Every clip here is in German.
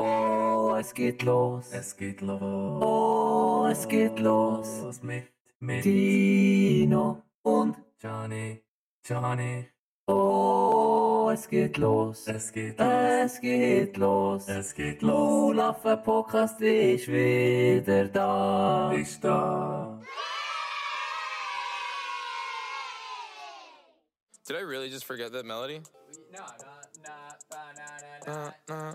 Oh, es geht los. Es geht los. Oh, es geht los. Los mit, mit Dino und Johnny, Johnny. Oh, es geht los. Es geht los. Es geht los. Es geht los. Lulaffe Podcast ist wieder da. Ist da. Did I really just forget that melody? No, Uh, uh,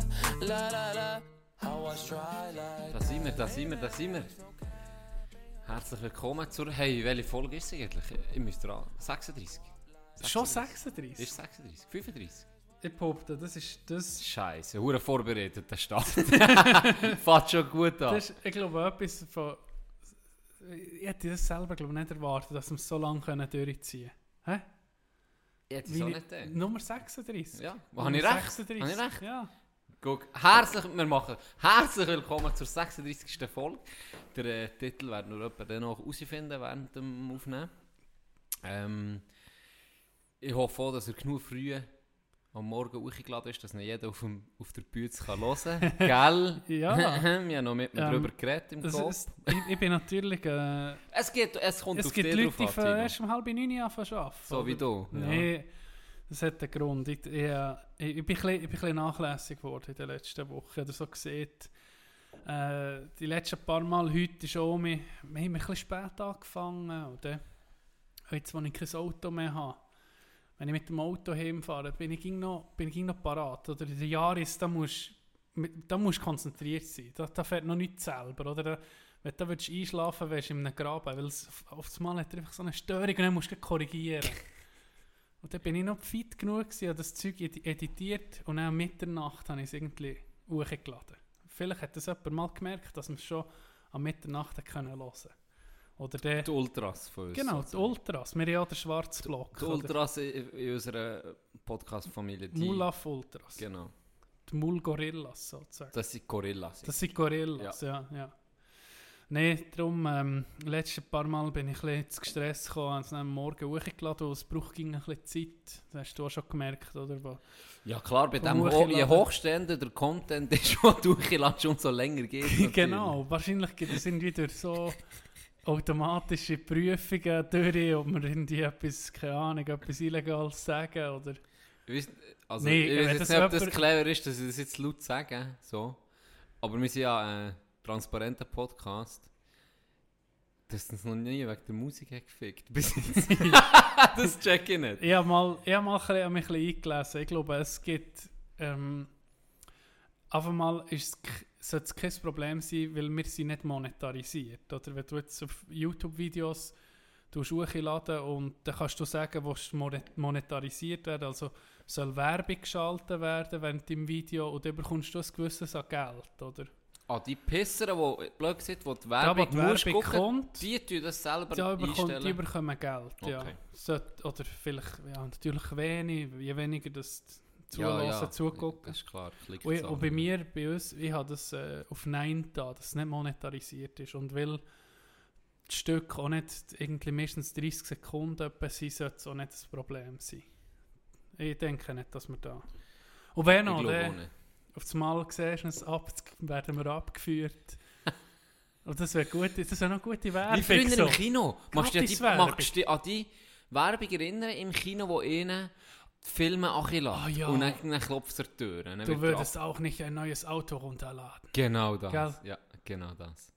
la, la la Da sind wir, da sind wir, da sind wir. Herzlich willkommen zur. Hey, welche Folge ist es eigentlich? Ich müsste dran. 36? Schon 36? Ist 36? 35? Ich behaupte, das ist das. Scheiße, hure vorbereitet, der Start. Fährt schon gut an. das ist, ich glaube, etwas von. Ich hätte das selber glaube ich, nicht erwartet, dass wir es so lange können durchziehen können. Hä? Ich hätte es auch nicht gedacht. Nummer 36. Ja, habe ich recht? 36. Habe ich recht? Ja. Guck, herzlich, wir machen herzlich willkommen zur 36. Folge. Der äh, Titel werden wir etwa dann noch herausfinden während dem Aufnehmen. Ähm, ich hoffe auch, dass er genug früh am Morgen hochgeladen ist, dass nicht jeder auf, dem, auf der Bühne kann hören kann. Gell? Ja. wir haben noch mit mir Ähm, darüber geredet im Kopf. es, ich, ich bin natürlich. Äh, Es, geht, es kommt es auf gibt Leute, die erst um halb neun anfangen zu arbeiten. So wie du. Ja. Nein, das hat einen Grund. Ich, ich, äh, ich, ich, bin, bisschen, ich bin bisschen nachlässig geworden in den letzten Wochen. Oder so gesehen. Äh, die letzten paar Mal heute ist auch mir, wir haben ein bisschen spät angefangen. Dann, jetzt, wo ich kein Auto mehr habe, wenn ich mit dem Auto heimfahre, bin ich noch, bin ich noch parat. Oder in den Jahres, da musst du konzentriert sein. Da, da fährt noch nichts selber. Oder wenn du da willst einschlafen willst, in einem Graben, weil es auf, hat er einfach so eine Störung und dann musst du korrigieren. Und dann bin ich noch fit genug gewesen, habe das Zeug edi- editiert und dann um Mitternacht habe ich es irgendwie hochgeladen. Vielleicht hat das jemand mal gemerkt, dass man es schon am Mitternacht hat können hören Oder der, Die Ultras von uns. genau, die. Ultras. Wir haben ja den schwarzen Block. Die oder? Ultras in, in unserer Podcast-Familie. Mulaf Ultras. Genau. Die Mulgorillas sozusagen. Das sind Gorillas. Das sind Gorillas, ja. ja, Nein, darum, ähm, letzten paar Mal bin ich ein bisschen zu gestresst gekommen, dann am Morgen hochgeladen und es braucht ging ein bisschen Zeit. Das hast du auch schon gemerkt, oder? Wo- Ja klar, bei dem Ho je hochstehender der Content ist, was durchgeladen und so länger geht. genau, wahrscheinlich gibt es irgendwie durch so automatische Prüfungen durch, ob wir irgendwie etwas, keine Ahnung, etwas Illegales sagen oder... Weiss- Also, Nee, ich weiß jetzt nicht, ob das clever ist, dass ich das jetzt laut sage. So. Aber wir sind ja ein transparenter Podcast. Dass uns noch nie wegen der Musik hat gefickt. Bis das check ich nicht. Ich habe mal, ich habe mal ein bisschen, mich ein bisschen eingelesen. Ich glaube, es gibt. Ähm, einfach mal ist es, k- sollte es kein Problem sein, weil wir sind nicht monetarisiert. Oder wenn du jetzt auf YouTube-Videos hochladen und dann kannst du sagen, monet- monetarisiert werden. Also soll Werbung geschaltet werden während dem Video und dann bekommst du ein gewisses an Geld, oder? Ah, die Pisser, die blöd gesagt, die die Werbung, die Werbung gucken, kommt, die tun das selber Ja, bekommt, einstellen. die bekommen Geld, ja. Okay. Sollte, oder vielleicht, ja, natürlich wenig, je weniger das ja, zulassen, ja, zugucken. Das ist klar. Und, und bei mir, bei uns, ich habe das äh, auf Nein da, dass es nicht monetarisiert ist. Und weil das Stück auch nicht irgendwie meistens 30 Sekunden etwa sein, sollte es auch nicht das Problem sein. Ich denke nicht, dass wir da... Und wenn auch. Auf das Mal siehst, es ab, werden wir abgeführt. Und das wäre gut, das wäre noch gute Werbung. Wie früher so. im Kino. Machst du dich Gratiswerbung. magst du dich an die Werbung erinnern im Kino, wo ihnen die Filme anlassen? Ah, ja. Und dann, dann klopft es Tür. Dann Du würdest auch nicht ein neues Auto runterladen. Genau das. Gell? Ja, genau das.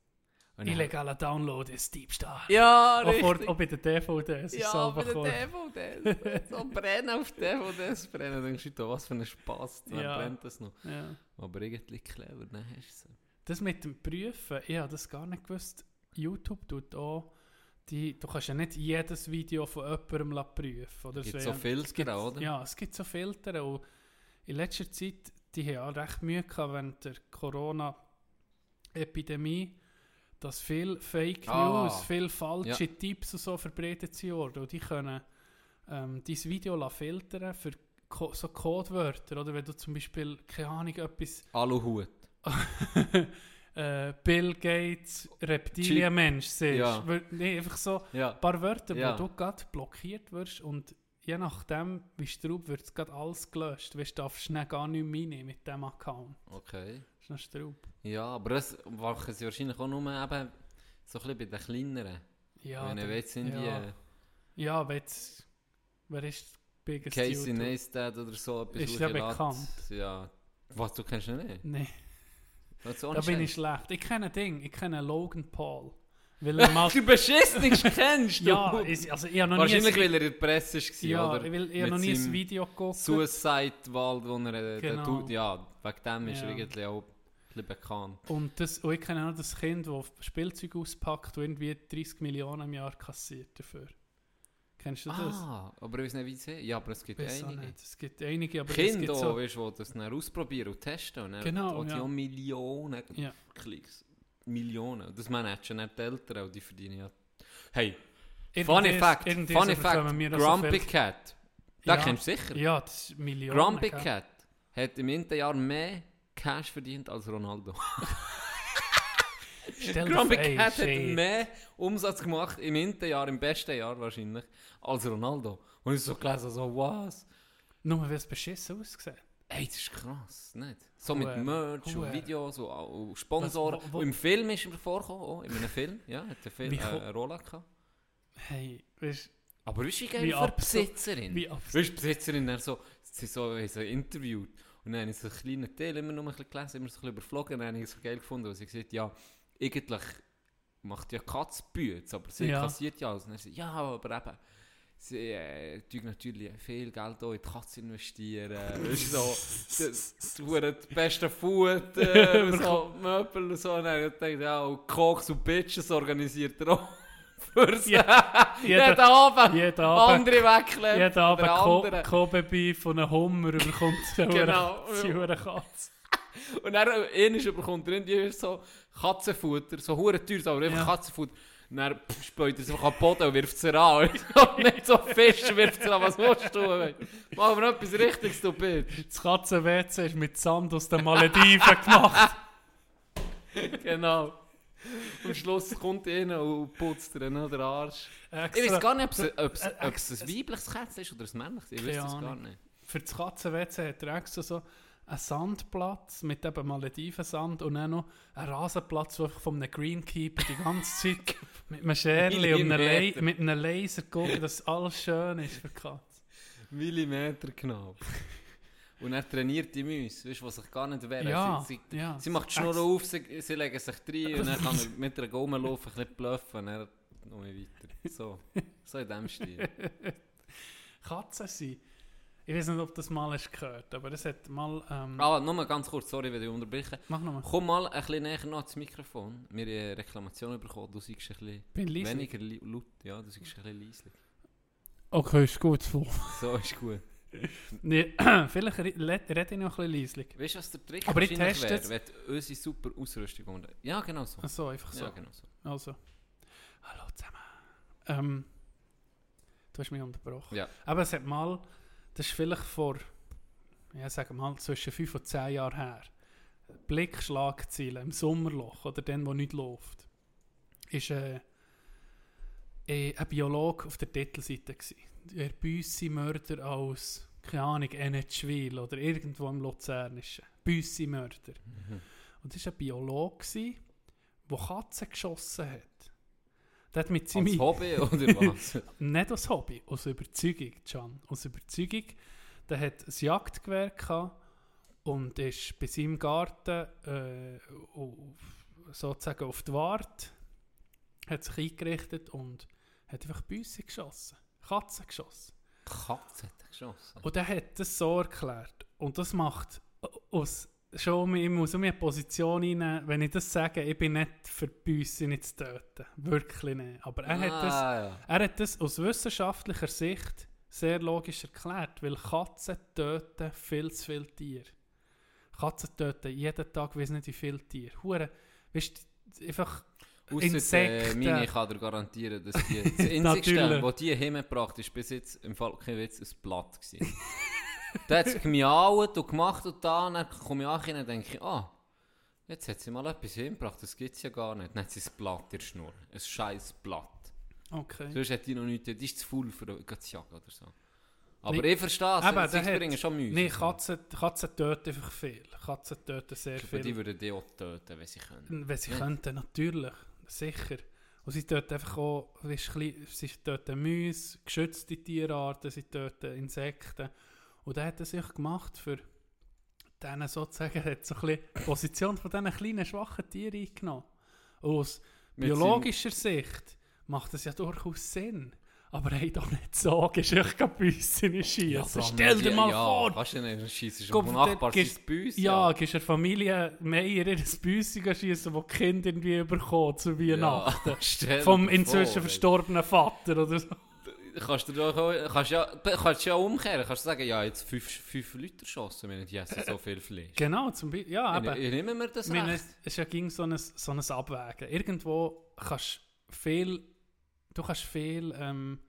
Und dann- Illegaler Download ist Diebstahl. Ja, Auch, vor, richtig. auch bei den DVDs. ist Ja, bei den. DVDs. so brennen auf DVDs brennen. Dann denkst du, was für ein Spaß. Dann Ja. brennt das noch. Ja. Aber irgendwie clever, dann hast du es. Das mit dem Prüfen, ich habe das gar nicht gewusst. YouTube tut auch, die, du kannst ja nicht jedes Video von jemandem prüfen. Oder? Gibt Es so wär- Filter gibt, oder? Ja, es gibt so Filter. Und in letzter Zeit die haben auch recht Mühe gehabt während der Corona-Epidemie, dass viel Fake Ah. News, viel falsche Tipps und so verbreitet sind worden. Und die können ähm, dein Video filtern für Co so Codewörter. Oder wenn du zum Beispiel, keine Ahnung, etwas Aluhut. äh, Bill Gates Reptilienmensch siehst. Ja. Nee, einfach so Ja. ein paar Wörter, Ja. wo du gerade blockiert wirst und je nachdem, wie es drauf wird, gerade alles gelöscht. Du, darfst schnell gar nicht mehr mit diesem Account. Okay. Das ist noch Straub. Ja, aber das machen sie wahrscheinlich auch nur eben so ein bisschen bei den kleineren. Ja, Wenn ihr jetzt sind ja. die Ja, aber jetzt, wer ist der biggest Casey YouTuber? Neistat oder so etwas Ist ja bekannt. Ja. Was, du kennst ihn nicht? Das auch da bin ich schlecht. Ich kenne ein Ding, ich kenne Logan Paul. Weil er mal... Du beschissenst kennst du? ja, ist, also ich noch nie... Wahrscheinlich, ein- weil er in der Presse war, ja, oder? ich, will, ich noch nie ein Video geguckt. Suicide-Wald, wo er... äh, Genau. tut- ja, wegen dem ist er irgendwie auch bisschen bekannt. Und, das, und ich kenne auch das Kind, das Spielzeug auspackt und irgendwie 30 Millionen im Jahr kassiert dafür. Kennst du das? Ah, aber ich weiß nicht, wie sie... Ja, aber es gibt Weiß einige. nicht. Es gibt einige, aber es Kinder, gibt auch, so... weißt, du, die das dann ausprobieren und testen. Und dann Genau, auch die ja. auch Millionen Ja. Klicks. Millionen. Das managen nicht die Eltern, die verdienen ja... Hey, funny fact, funny fact, da so Grumpy viel- Cat. Den Ja. kennst du sicher. Ja, das ist Millionen. Grumpy? Cat hat im Jahr mehr Cash verdient als Ronaldo. Stell dir Grumpy vor, ey, Cat hat shit. mehr Umsatz gemacht im ersten Jahr, im besten Jahr wahrscheinlich, als Ronaldo. Und ich so gelesen, so was? Nur weil es beschissen aussieht. Ey, das ist krass, nicht? So mit Merch und Videos und, und Sponsoren. Was- wo- wo- und im Film ist er vorgekommen, auch, in einem Film. Ja, hat der Film Wie äh, eine Rolle gehabt. Hey, weißt Aber weißt du, wie geil Wie für Besitzerin? wie du, Besitzerin dann so, sie so, so interviewt. Und dann habe ich so einen kleinen Teil immer noch ein bisschen gelesen, immer so ein bisschen überflogen. Und dann habe ich es so geil gefunden, weil sie gesagt ja, eigentlich macht ja Katz Bütz, aber sie Ja. kassiert ja alles. Und dann sie, ja, aber eben, sie äh, tun natürlich viel Geld auch in die Katze investieren. weißt du, so, das, das, das beste Futter, und so, Möbel und so. Und dann habe ich gedacht, ja, und Koks und Bitches organisiert er auch. Für sie. Ja, jeder- jeden Abend jeden Abend- andere wegklemmen. Jeden Abend Ko andere. Kobe-Beef von einem Hummer überkommt Genau. Die Hure Katze. Und dann ähnlich überkommt er irgendwie so Katzenfutter, so hure teuer, aber einfach Ja. Katzenfutter. Und dann späut er es einfach den Boden und wirft es an. Und nicht so Fisch wirft es an, was willst du? ey? Machen wir etwas Richtiges, du Bitch. Das Katzen-WC ist mit Sand aus den Malediven gemacht. Genau. Am Schluss kommt einer und putzt dir noch den Arsch. Ich Extra weiß gar nicht, ob es, ob es, Äh, es ein weibliches Kätzchen ist oder ein männliches. Ich weiß es gar nicht. Für das Katzen-WC hat er extra so einen Sandplatz mit eben Maledivensand und dann noch einen Rasenplatz, wo einfach von einem Greenkeeper die ganze Zeit mit einem Scherli und einem mit einem Laser gucken, dass alles schön ist für die Katze. Millimeter genau. Und er trainiert die Mäuse, weißt was sich gar nicht wehren. Ja, Sie, sie, ja. sie macht die Schnur auf, sie, sie legen sich rein und dann kann er mit einer Gaume laufen, ein bisschen bluffen und dann noch mehr weiter. So, so in diesem Stil. Katzen sind. Ich weiß nicht, ob das mal hast gehört, aber es hat mal. Ähm, Ah, nur mal ganz kurz, sorry, wenn ich unterbreche. Mach nochmal. Komm mal ein bisschen näher noch ans Mikrofon. Wir haben eine Reklamation bekommen, du seist ein bisschen Bin leise. weniger laut. Ja, du seist ein bisschen leise. Okay, ist gut. So. So ist gut. Nee, vielleicht re- le- rede ich noch ein bisschen leislich. Weißt du, was der Trick Aber ich teste wäre, wenn unsere super Ausrüstung unter... Ja, genau so. Achso, einfach so. Ja, genau so. Also. Hallo zusammen. Ähm, du hast mich unterbrochen. Ja. Aber es hat mal, das ist vielleicht vor, ja, sagen wir mal, zwischen 5 und 10 Jahren her. Blickschlagziele im Sommerloch oder dann, wo nichts läuft. Ist äh, äh, ein Biologe auf der Titelseite gewesen. Der Büssi-Mörder aus, keine Ahnung, Enetschwil oder irgendwo im Luzernischen. Büssi-Mörder. Und das war ein Biologe, der Katzen geschossen hat. Der hat mit seinem... Als Hobby oder was? Nicht als Hobby, aus Überzeugung, Can. Aus Überzeugung. Der hat ein Jagdgewehr gehabt und ist bei seinem Garten äh, auf, sozusagen auf die Warte, hat sich eingerichtet und hat einfach Büsse geschossen. Katzen geschossen. Katze hat er geschossen. Und er hat das so erklärt. Und das macht aus schon ich muss um eine Position rein, wenn ich das sage, ich bin nicht für Büsse nicht zu töten. Wirklich nicht. Aber er hat das Ah, ja. er hat das aus wissenschaftlicher Sicht sehr logisch erklärt, weil Katzen töten viel zu viele Tiere. Katzen töten jeden Tag, weiß nicht wie viele Tiere. Hure, weißt einfach Ausser, äh, Insekten. meine, ich kann dir garantieren, dass die, das Natürlich. was die hingebracht ist, bis jetzt im Fall kein Witz, ein Blatt gewesen. da hat es gemiaut und gemacht und da, und dann komme ich an und denke ich, ah, jetzt hat sie mal etwas hingebracht, das gibt es ja gar nicht. Dann hat sie ein Blatt in der Schnur, ein scheiß Blatt. okay. Sonst hat die noch nichts, die ist zu faul für zu jagen oder so. Aber Nee. ich verstehe es, Eben, sie bringen schon Mühe. Nein, Katzen, Katzen töten einfach viel. Katzen töten sehr die viel. würden die auch töten, wenn sie können. Wenn sie Ja. könnten, natürlich. Sicher. Und sie töten einfach auch, klein- sie töten Mäuse, geschützte Tierarten, sie töten Insekten. Und er hat er sich gemacht für denen sozusagen, hat so ein bisschen die Position von diesen kleinen, schwachen Tieren eingenommen. Und aus biologischer Sicht macht das ja durchaus Sinn. Aber hey, doch nicht sagen, ist echt kein Büsse schießen. Stell dir mal ja, vor, Kannst du nicht schießen, Guck, vom dort Nachbar sein Büs. Ja, gibst der Familie Meier ihr Büsse schießen, wo die Kinder irgendwie überkommen zu Weihnachten. stell Vom dir inzwischen vor, verstorbenen Vater oder so. Kannst du doch auch, kannst ja, kannst ja umkehren, kannst sagen, ja, jetzt fünf, fünf Leute erschossen, wenn die essen so viel Fleisch. Genau, zum Beispiel. Ja, Ich, eben. ich nehme mir das Ich meine, recht. es ist ja ging so ein, so ein Abwägen. Irgendwo kannst du viel, du kannst viel, ähm, äh,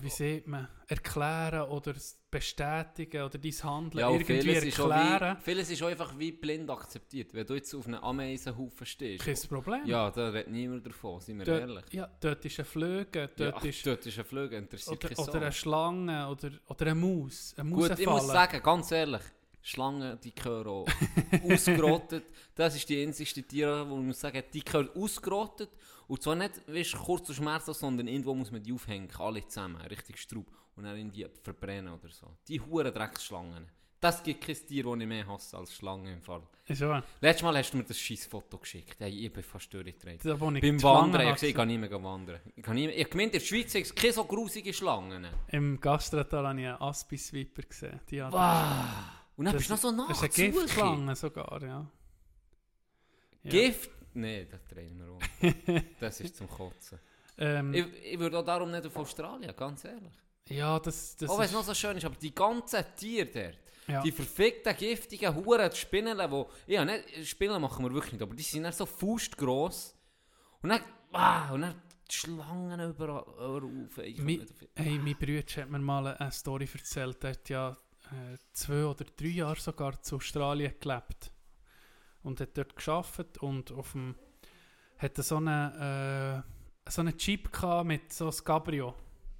wie sieht man, erklären oder bestätigen oder dein Handeln Ja, irgendwie vieles ist, erklären. wie, vieles ist auch einfach wie blind akzeptiert. Wenn du jetzt auf einem Ameisenhaufen stehst, Kein Problem. ja, da redet niemand davon, sind wir dort, ehrlich. ja, dort ist ein Flöge, dort ja, ist dort ist ein Flügel, interessiert oder, oder eine. Schlange oder, oder eine Maus. Eine Gut, ich muss sagen, ganz ehrlich, Schlangen, die gehören auch ausgerottet. Das ist die einzigste Tiere, wo man muss sagen, die gehören ausgerottet. Und zwar nicht weißt, kurz und schmerzlos, sondern irgendwo muss man die aufhängen, alle zusammen, richtig Straub. Und dann irgendwie verbrennen oder so. Die huren Drecksschlangen. Das gibt kein Tier, das ich mehr hasse als Schlangen im Fall. Ist wahr. Letztes Mal hast du mir das scheiß Foto geschickt. Hey, ich bin fast ich Beim Wandern, Schlange ich gesagt, ich kann nicht mehr wandern. Ich, kann nicht mehr, ich gemeint, in der Schweiz gibt es keine so grusige Schlangen. Im Gastrotal habe ich einen Aspi-Sweeper gesehen. Die hat, Und dann Das bist du noch so nah das ist eine Giftschlange sogar, ja. ja. Gift? Nein, das drehen wir um. das ist zum Kotzen. Ähm, Ich, ich würde auch darum nicht auf Australien, ganz ehrlich. ja, das, das auch wenn es ist... noch so schön ist, aber die ganzen Tiere dort, ja. die verfickten, giftigen Huren, die Spinnen, die... Ja, nicht, Spinnen machen wir wirklich nicht, aber die sind dann so faustgross. Und dann... Ah, und dann die Schlangen überall überall auf. Ich Mi- Hey, mein Bruder hat mir mal eine Story erzählt. Er hat ja äh, zwei oder drei Jahre sogar zu Australien gelebt. Und hat dort geschafft und auf dem... Hat so einen, äh, so einen Jeep gehabt mit so ein Cabrio.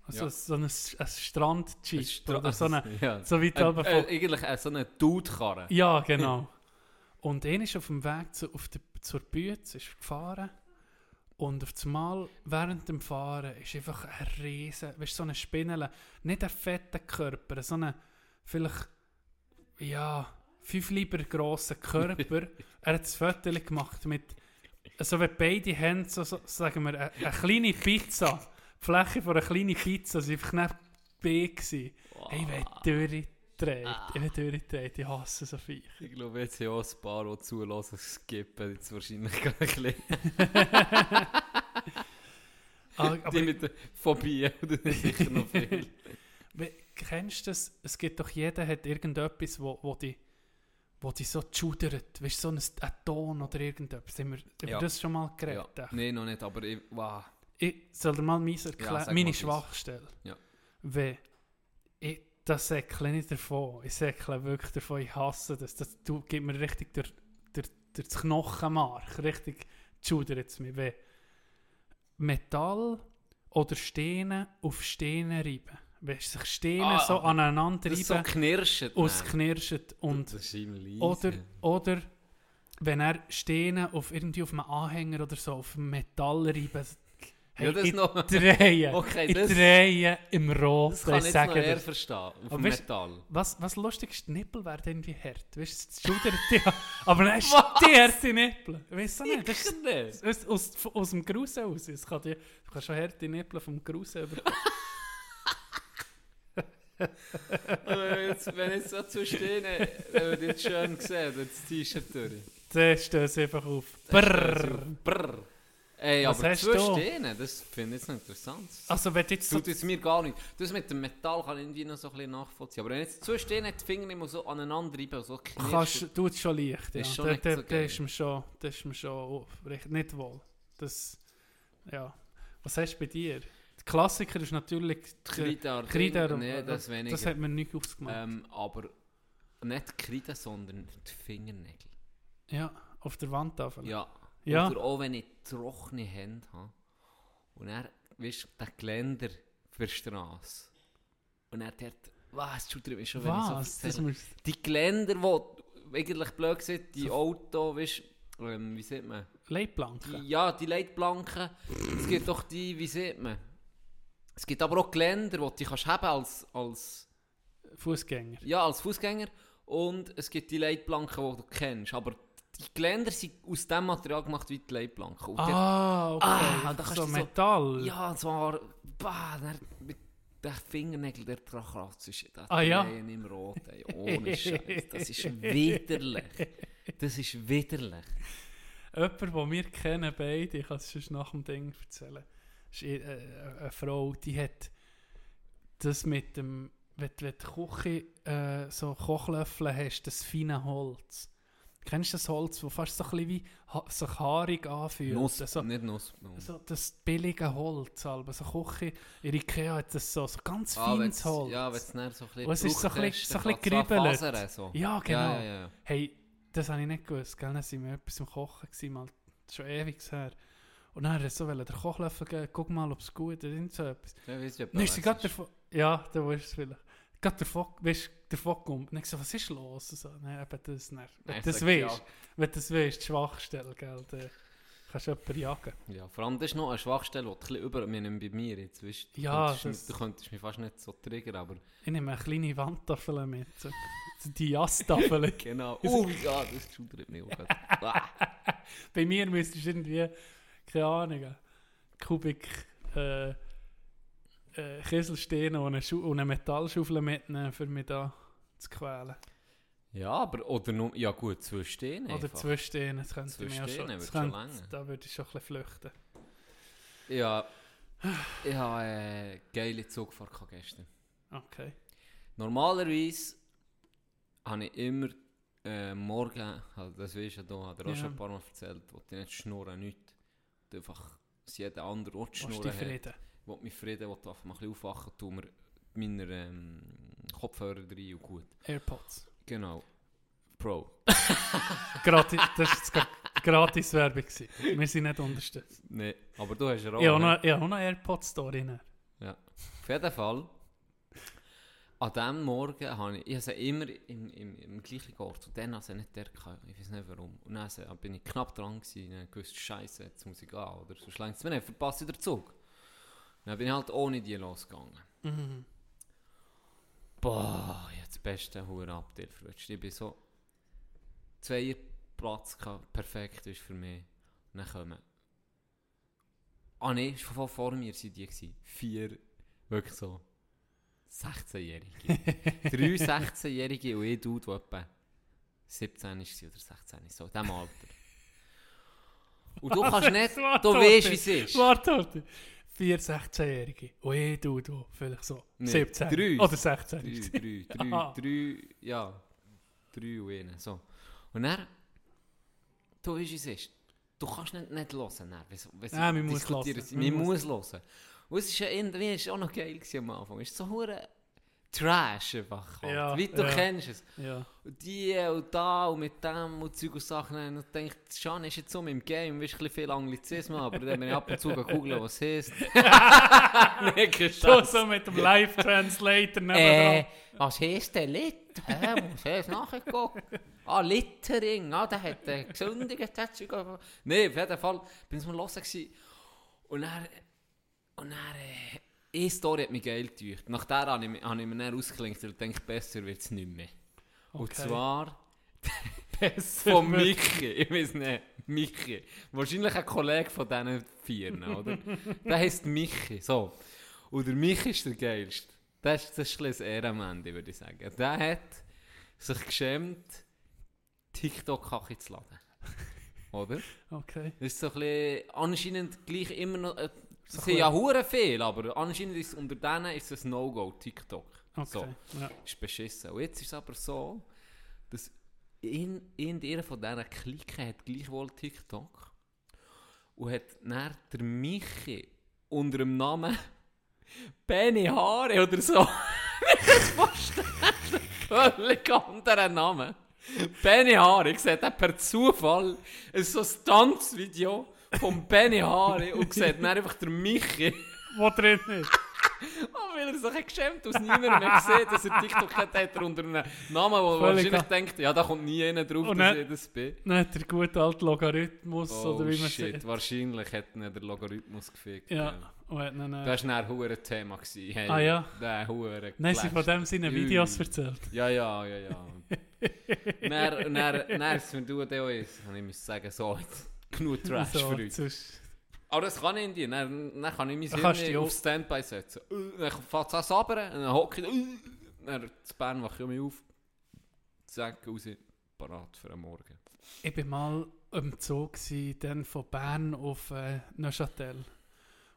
Also Ja. so ein, ein Strand-Jeep. Ein Stra- oder so eine... ja. So wie die Äh, eigentlich äh, so eine Dude-Karre. Ja, genau. Und er ist auf dem Weg zu, auf der, zur Bütze, ist gefahren. Und auf einmal, während dem Fahren, ist einfach ein riesen, weißt du, so eine Spinne, nicht ein fetter Körper, so eine, vielleicht, ja, fünf lieber grosser Körper. er hat das Foto gemacht mit, so wie beide Hände, so, so, sagen wir, eine, eine kleine Pizza, die Fläche von einer kleinen Pizza, sie einfach nicht B gewesen. Hey, ich bin durchgedreht, ich bin durchgedreht, ich hasse so viel. Ich glaube, jetzt sind auch ein paar, die zulassen, skippen jetzt wahrscheinlich gar ein bisschen. Ah, Die mit der Phobie, oder sicher noch viel. kennst du das? Es gibt doch jeder hat irgendetwas, wo, wo die wo die so schudert. Weißt du, so ein, ein Ton oder irgendetwas. Haben wir über Ja. das schon mal ja. geredet? Nein, noch nicht, aber ich, wow. Ich soll dir mal meins erklären, mal meine. Schwachstelle. Ja. Wenn ich, das säckle nicht davon. Ich säckle wirklich davon, ich hasse das. Das du, gibt mir richtig das Knochenmark. Richtig schudert es mich. Wenn Metall oder Steine auf Steine reiben. Wenn sich Steine Ah, so aneinander Das ist so reiben, knirscht. ausknirscht und oder, oder wenn er Steine auf irgendwie auf einem Anhänger oder so auf Metall reiben. Hey, Ja, das ich noch- drehe, Okay, ich das- drehe im Rot. Das kann ich jetzt noch eher verstehen. Auf Aber weißt- Metall. Was, was lustig ist, die Nippel werden irgendwie hart. Weißt du, schudert dich. Aber dann hast du die harte Nippel. Weißt du nicht? Das ist nicht. aus, aus, aus dem Grusen aus. Es kann die, du kannst schon harte Nippel vom Grusen überkommen. Jetzt, wenn ich so zu stehen, wenn man das schön sieht, das T-Shirt durch. Dann stößt es einfach auf. Brrr. Brrr. Ey, Was aber zwei? Steine, das finde ich jetzt noch interessant. Also wenn jetzt so... Tut jetzt mir gar nicht. Das mit dem Metall kann ich irgendwie noch so ein bisschen nachvollziehen. Aber wenn jetzt zwei Steine die Finger immer so aneinander reiben, so knirscht. Kannst, tut schon leicht, ja. Ist schon nicht da- so geil. ist mir schon, da ist mir schon oh, nicht wohl. Das, ja. Was hast du bei dir? Der Klassiker ist natürlich der Kreide, Kreide, Nee, das weniger. das hat mir nicht ausgemacht. ähm, aber nicht Kreide, sondern die Fingernägel. ja, auf der Wandtafel. Ja. Ja. Oder auch wenn ich trockene Hände habe. Und er, weißt du, der Geländer für die Straße. Und er hat, was, tut mich schon, wenn ich Was? so das erzähle. muss, Die Geländer, die eigentlich blöd sind, die Auto, weißt du, ähm, wie sieht man? Leitplanken. Die, ja, die Leitplanken. Es gibt doch die, wie sieht man? Es gibt aber auch Geländer, die du kannst haben als, als, Fußgänger. ja, als Fußgänger. Und es gibt die Leitplanken, die du kennst. Aber die Geländer sind aus dem Material gemacht wie die Leitplanken. Und Ah, okay. Ah, da kannst so du so- Metall. ja, zwar, bah, mit der Fingernägel, der der Ah, ja? Im Rot, ey, ohne Scheiß. Das ist widerlich. Das ist widerlich. Jemand, den wir kennen, beide, ich kann es sonst nach dem Ding erzählen, eine Frau, die hat das mit dem, wenn, wenn du Küche, äh, so Kochlöffel hast, das feine Holz. Kennst du das Holz, das fast so ein bisschen wie ha sich haarig anfühlt? Nuss, so, nicht Nuss. So das billige Holz, aber so Küche, in Ikea hat das so, so ganz Ah, feines Holz. Ja, wenn es so ein bisschen Und es ist so ein bisschen- so ein bisschen So. Ja, genau. Ja, ja, ja. Hey, das habe ich nicht gewusst, gell? Dann sind wir etwas am Kochen gewesen, mal schon ewig her. Und dann hat er so den Kochlöffel geben, guck mal, ob es gut ist, irgend so etwas. Ja, weiss ich, ob Dann das ist sie was gerade ist. davon, ja, da weißt du es vielleicht. Gerade davon, weißt du, davon gekommen. Und ich so, was ist los? Und So, nein, eben das nicht. Wenn du das sag weißt, ja. wenn du das weißt, die Schwachstelle, gell, dann kannst du jemanden jagen. Ja, vor allem das ist noch eine Schwachstelle, die ein bisschen über mir bei mir jetzt, weißt, du, Ja, könntest, das- mich- du könntest mich fast nicht so triggern, aber Ich nehme eine kleine Wandtafel mit, so. Die Jasstafel. genau. Oh ja, das schudert mich auch. Bei mir müsstest du irgendwie, keine Ahnung, Kubik äh, äh, Kiesel stehen und eine, Schu und eine Metallschaufel mitnehmen, für mich da zu quälen. ja, aber, oder nur, ja gut, zwei stehen Oder einfach. zwei Stehen, das könnte Zwei mir ja schon, das schon könnte, länger. da würde ich schon ein bisschen flüchten. Ja, ich habe äh, geile Zugfahrt gestern. Okay. Normalerweise habe ich immer äh, morgen, halt, das weißt du ja, da hat er auch Ja. schon ein paar Mal erzählt, wo ich nicht schnurren, nichts. Und Einfach, dass jeder andere auch Was ist schnurren hat. Frieden? will mich Frieden, will einfach mal ein bisschen aufwachen, tun wir meine ähm, Kopfhörer rein und gut. AirPods. Genau. Pro. Gratis, das war gratis Werbung. Wir sind nicht unterstützt. Nee, aber du hast ja auch. Ich habe noch, ich noch eine AirPods-Story. ne? Auf jeden Fall. An diesem Morgen habe ich, ich habe immer im, im, im gleichen Ort und dann habe ich nicht der gehabt. Ich weiß nicht warum. Und dann bin ich knapp dran gewesen, dann gewusst, Scheiße, jetzt muss ich gehen, oder? Sonst längst es mir nicht, verpasse ich den Zug. Dann bin ich halt ohne die losgegangen. Mhm. Boah, ich hatte das beste Huren Abteil verrutscht. Ich bin so zwei Platz gehabt, perfekt ist für mich. Und dann kommen. Ah nein, vor, vor mir waren die. Gewesen. Vier, wirklich so 16-Jährige. Drei 16-Jährige und ich Dude, der etwa 17 war oder 16, so in diesem Alter. Und du kannst nicht, du weißt wie es ist. Warte, warte. Vier 16-Jährige. Und ich, du, du, vielleicht so Nee, 17. drei. Oder 16. Drei, drei, drei, Aha. drei, ja, drei und einen, so. Und dann, du weißt, wie es ist. Du kannst nicht, nicht hören, dann, wenn, wenn Ja, man muss hören. Man muss hören. Und es ist ja irgendwie ist auch noch geil am Anfang. Es ist so hure Trash einfach. Halt. Ja, Wie du ja. kennst es. Ja. Und die und da und mit dem und Zeug und Sachen. Und ich denke, Schan ist jetzt so im Game, weißt ein viel Anglizismen, aber dann bin ich ab und zu googeln, was es heisst. nee, So, so mit dem Live-Translator Äh, was heisst der Lit? Hä, muss ich nachgeguckt? Ah, Littering, ah, der hat äh, gesündigt. Nee, auf jeden Fall bin ich mal los. Und dann, und dann, äh, eine Story hat mich geil getäuscht. Nach der habe ich, habe ich mir dann ausgeklinkt und denke, besser wird es nicht mehr. Und Okay. zwar Besser von Michi, ich weiß nicht, Michi. Wahrscheinlich ein Kollege von diesen Vieren, oder? der heisst Michi, so. Und der Michi ist der geilste. Das ist, das ist ein bisschen Ehrenmann, würde ich sagen. Der hat sich geschämt, TikTok-Kacke zu laden. oder? Okay. Das ist so ein bisschen, anscheinend gleich immer noch, äh, So es ein sind ja hure viel, aber anscheinend ist unter denen ist es ein No-Go, TikTok. Okay. So, Ja. ist beschissen. Und jetzt ist es aber so, dass in, in von diesen Klicken hat gleichwohl TikTok und hat dann der Michi unter dem Namen Benny Haare oder so. Kann es vorstellen, völlig anderen Namen. Benny Haare, ich sehe den per Zufall, es ist so ein Tanzvideo von Benny Haare und sieht dann einfach der Michi. Wo drin ist. Oh, weil er sich geschämt, aus niemandem mehr gesehen, dass er TikTok hat, hat er unter einem Namen, wo er Völlig wahrscheinlich denkt, ja, da kommt nie einer drauf, Und dass dann- ich das bin. Dann hat der gute alte Logarithmus, Oh oder wie man shit, sagt. wahrscheinlich hat ihn der Logarithmus gefickt. Ja. Und hat dann, äh, Das war ein hure Thema. Gewesen. Hey, Ah, ja? Der hure Nein, sie von dem seine Videos erzählt. Ja, ja, ja, ja. dann, dann, dann, als wir du da ist, habe ich sagen, so, jetzt genug Trash So, für uns. sonst- Aber das kann ich in dir. Dann, dann kann ich mein Hirn auf Standby setzen. Äh, Dann fängt es an sabbern, dann hocke ich äh, Dann zu Bern wache ich mich auf. Zack, raus, parat für den Morgen. Ich war mal im Zoo, gewesen, dann von Bern auf äh, Neuchâtel.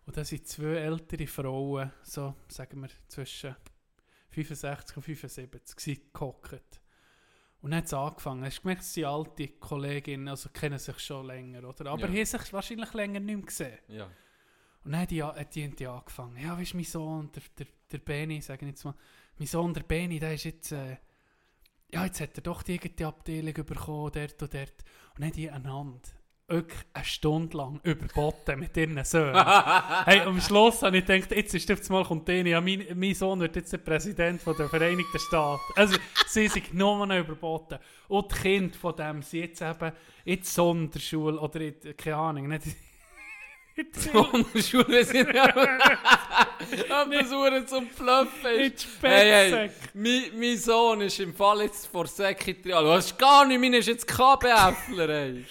Und da sind zwei ältere Frauen, so sagen wir zwischen 65 und 75, gewesen, gehockt. Und dann hat es angefangen. Hast du gemerkt, es sind alte Kolleginnen, also kennen sich schon länger, oder? Aber Ja. haben sich wahrscheinlich länger nicht mehr gesehen. Ja. Und dann hat die, hat die, haben die angefangen. Ja, weißt du, mein Sohn, der, der, der Beni, sage ich jetzt mal, mein Sohn, der Beni, der ist jetzt, äh, ja, jetzt hat er doch die irgendeine Abteilung bekommen, dort und dort. Und dann haben die einander eine Stunde lang überboten mit ihren Söhnen. hey, am Schluss habe ich gedacht, jetzt ist jetzt mal kommt Beni, ja, mein, mein Sohn wird jetzt der Präsident von der Vereinigten Staaten. Also, sie sind nur noch überboten. Und die Kinder von dem sind jetzt eben in der Sonderschule oder in, keine Ahnung, nicht in der Und die Schule sind ja. Das Uhren zum Bluffen. In ist. die Hey, hey, mein, mein Sohn ist im Fall jetzt vor Sekretariat. Du hast gar nicht, meiner ist jetzt KBFler, ey.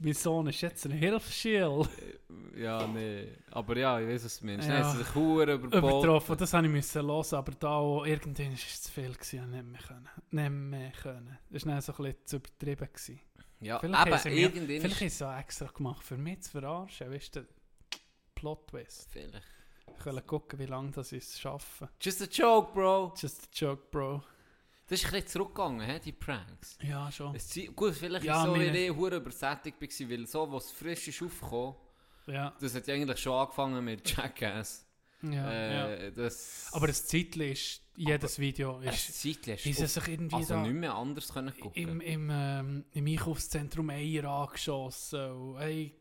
Mein Sohn ist jetzt ein Hilfsschild. Ja, nee. Aber ja, ich weiß, was du meinst. Ja. Sie sich Huren überboten. Übertroffen, das habe ich müssen hören, aber da auch, irgendwann war es zu viel, gewesen, ich nicht mehr können. Nicht mehr können. Das war so ein bisschen zu übertrieben. Gewesen. Ja, Vielleicht sie aber irgendwann Vielleicht ist... ist es auch extra gemacht, für mich zu verarschen, weißt du, Plot-Twist. Vielleicht. Ich will gucken, wie lange das ist schaffen. Just a joke, bro. Just a joke, Bro. Das ist ein bisschen zurückgegangen, he, die Pranks. Ja, schon. Es Gut, vielleicht Ja, ist so, meine- weil ich hure übersättigt war, weil so, was frisch ist aufgekommen, Ja, das hat ja eigentlich schon angefangen mit Jackass. ja, ja. äh, Das, Aber das Zeitchen ist, jedes Video ist, hast wie sie du sich irgendwie also da nicht mehr anders können gucken. im, im, ähm, im Einkaufszentrum Eier angeschossen und hey.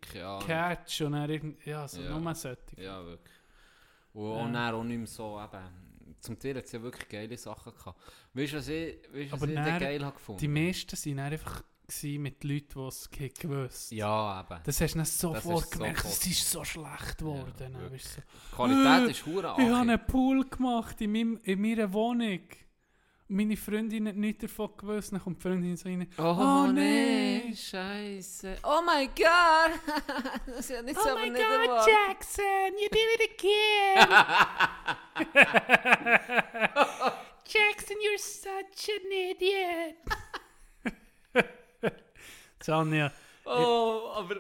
Catch und dann irgend, ja, so Ja. nur solche. Ja, wirklich. Und Ja. auch dann auch nicht mehr so, eben, zum Teil hat es ja wirklich geile Sachen gehabt. Weißt du, was ich, weißt, was ich dann- geil habe gefunden? Die meisten waren einfach mit Leuten, die es ge- gewusst Ja, eben. Das hast du dann sofort ist gemerkt, sofort. es ist so schlecht geworden. Ja, Die Qualität Äh, ist hure so, ich habe einen Pool gemacht in, meinem, in meiner Wohnung. Meine Freundin hat nichts davon gewusst. Dann kommt die Freundin so rein. Oh, Oh, nee, nee. Scheiße. Oh mein Gott! das ist ja nicht so aber nicht erwartet. Jackson, you did it again! Jackson, you're such an idiot! Sonja, Oh, aber...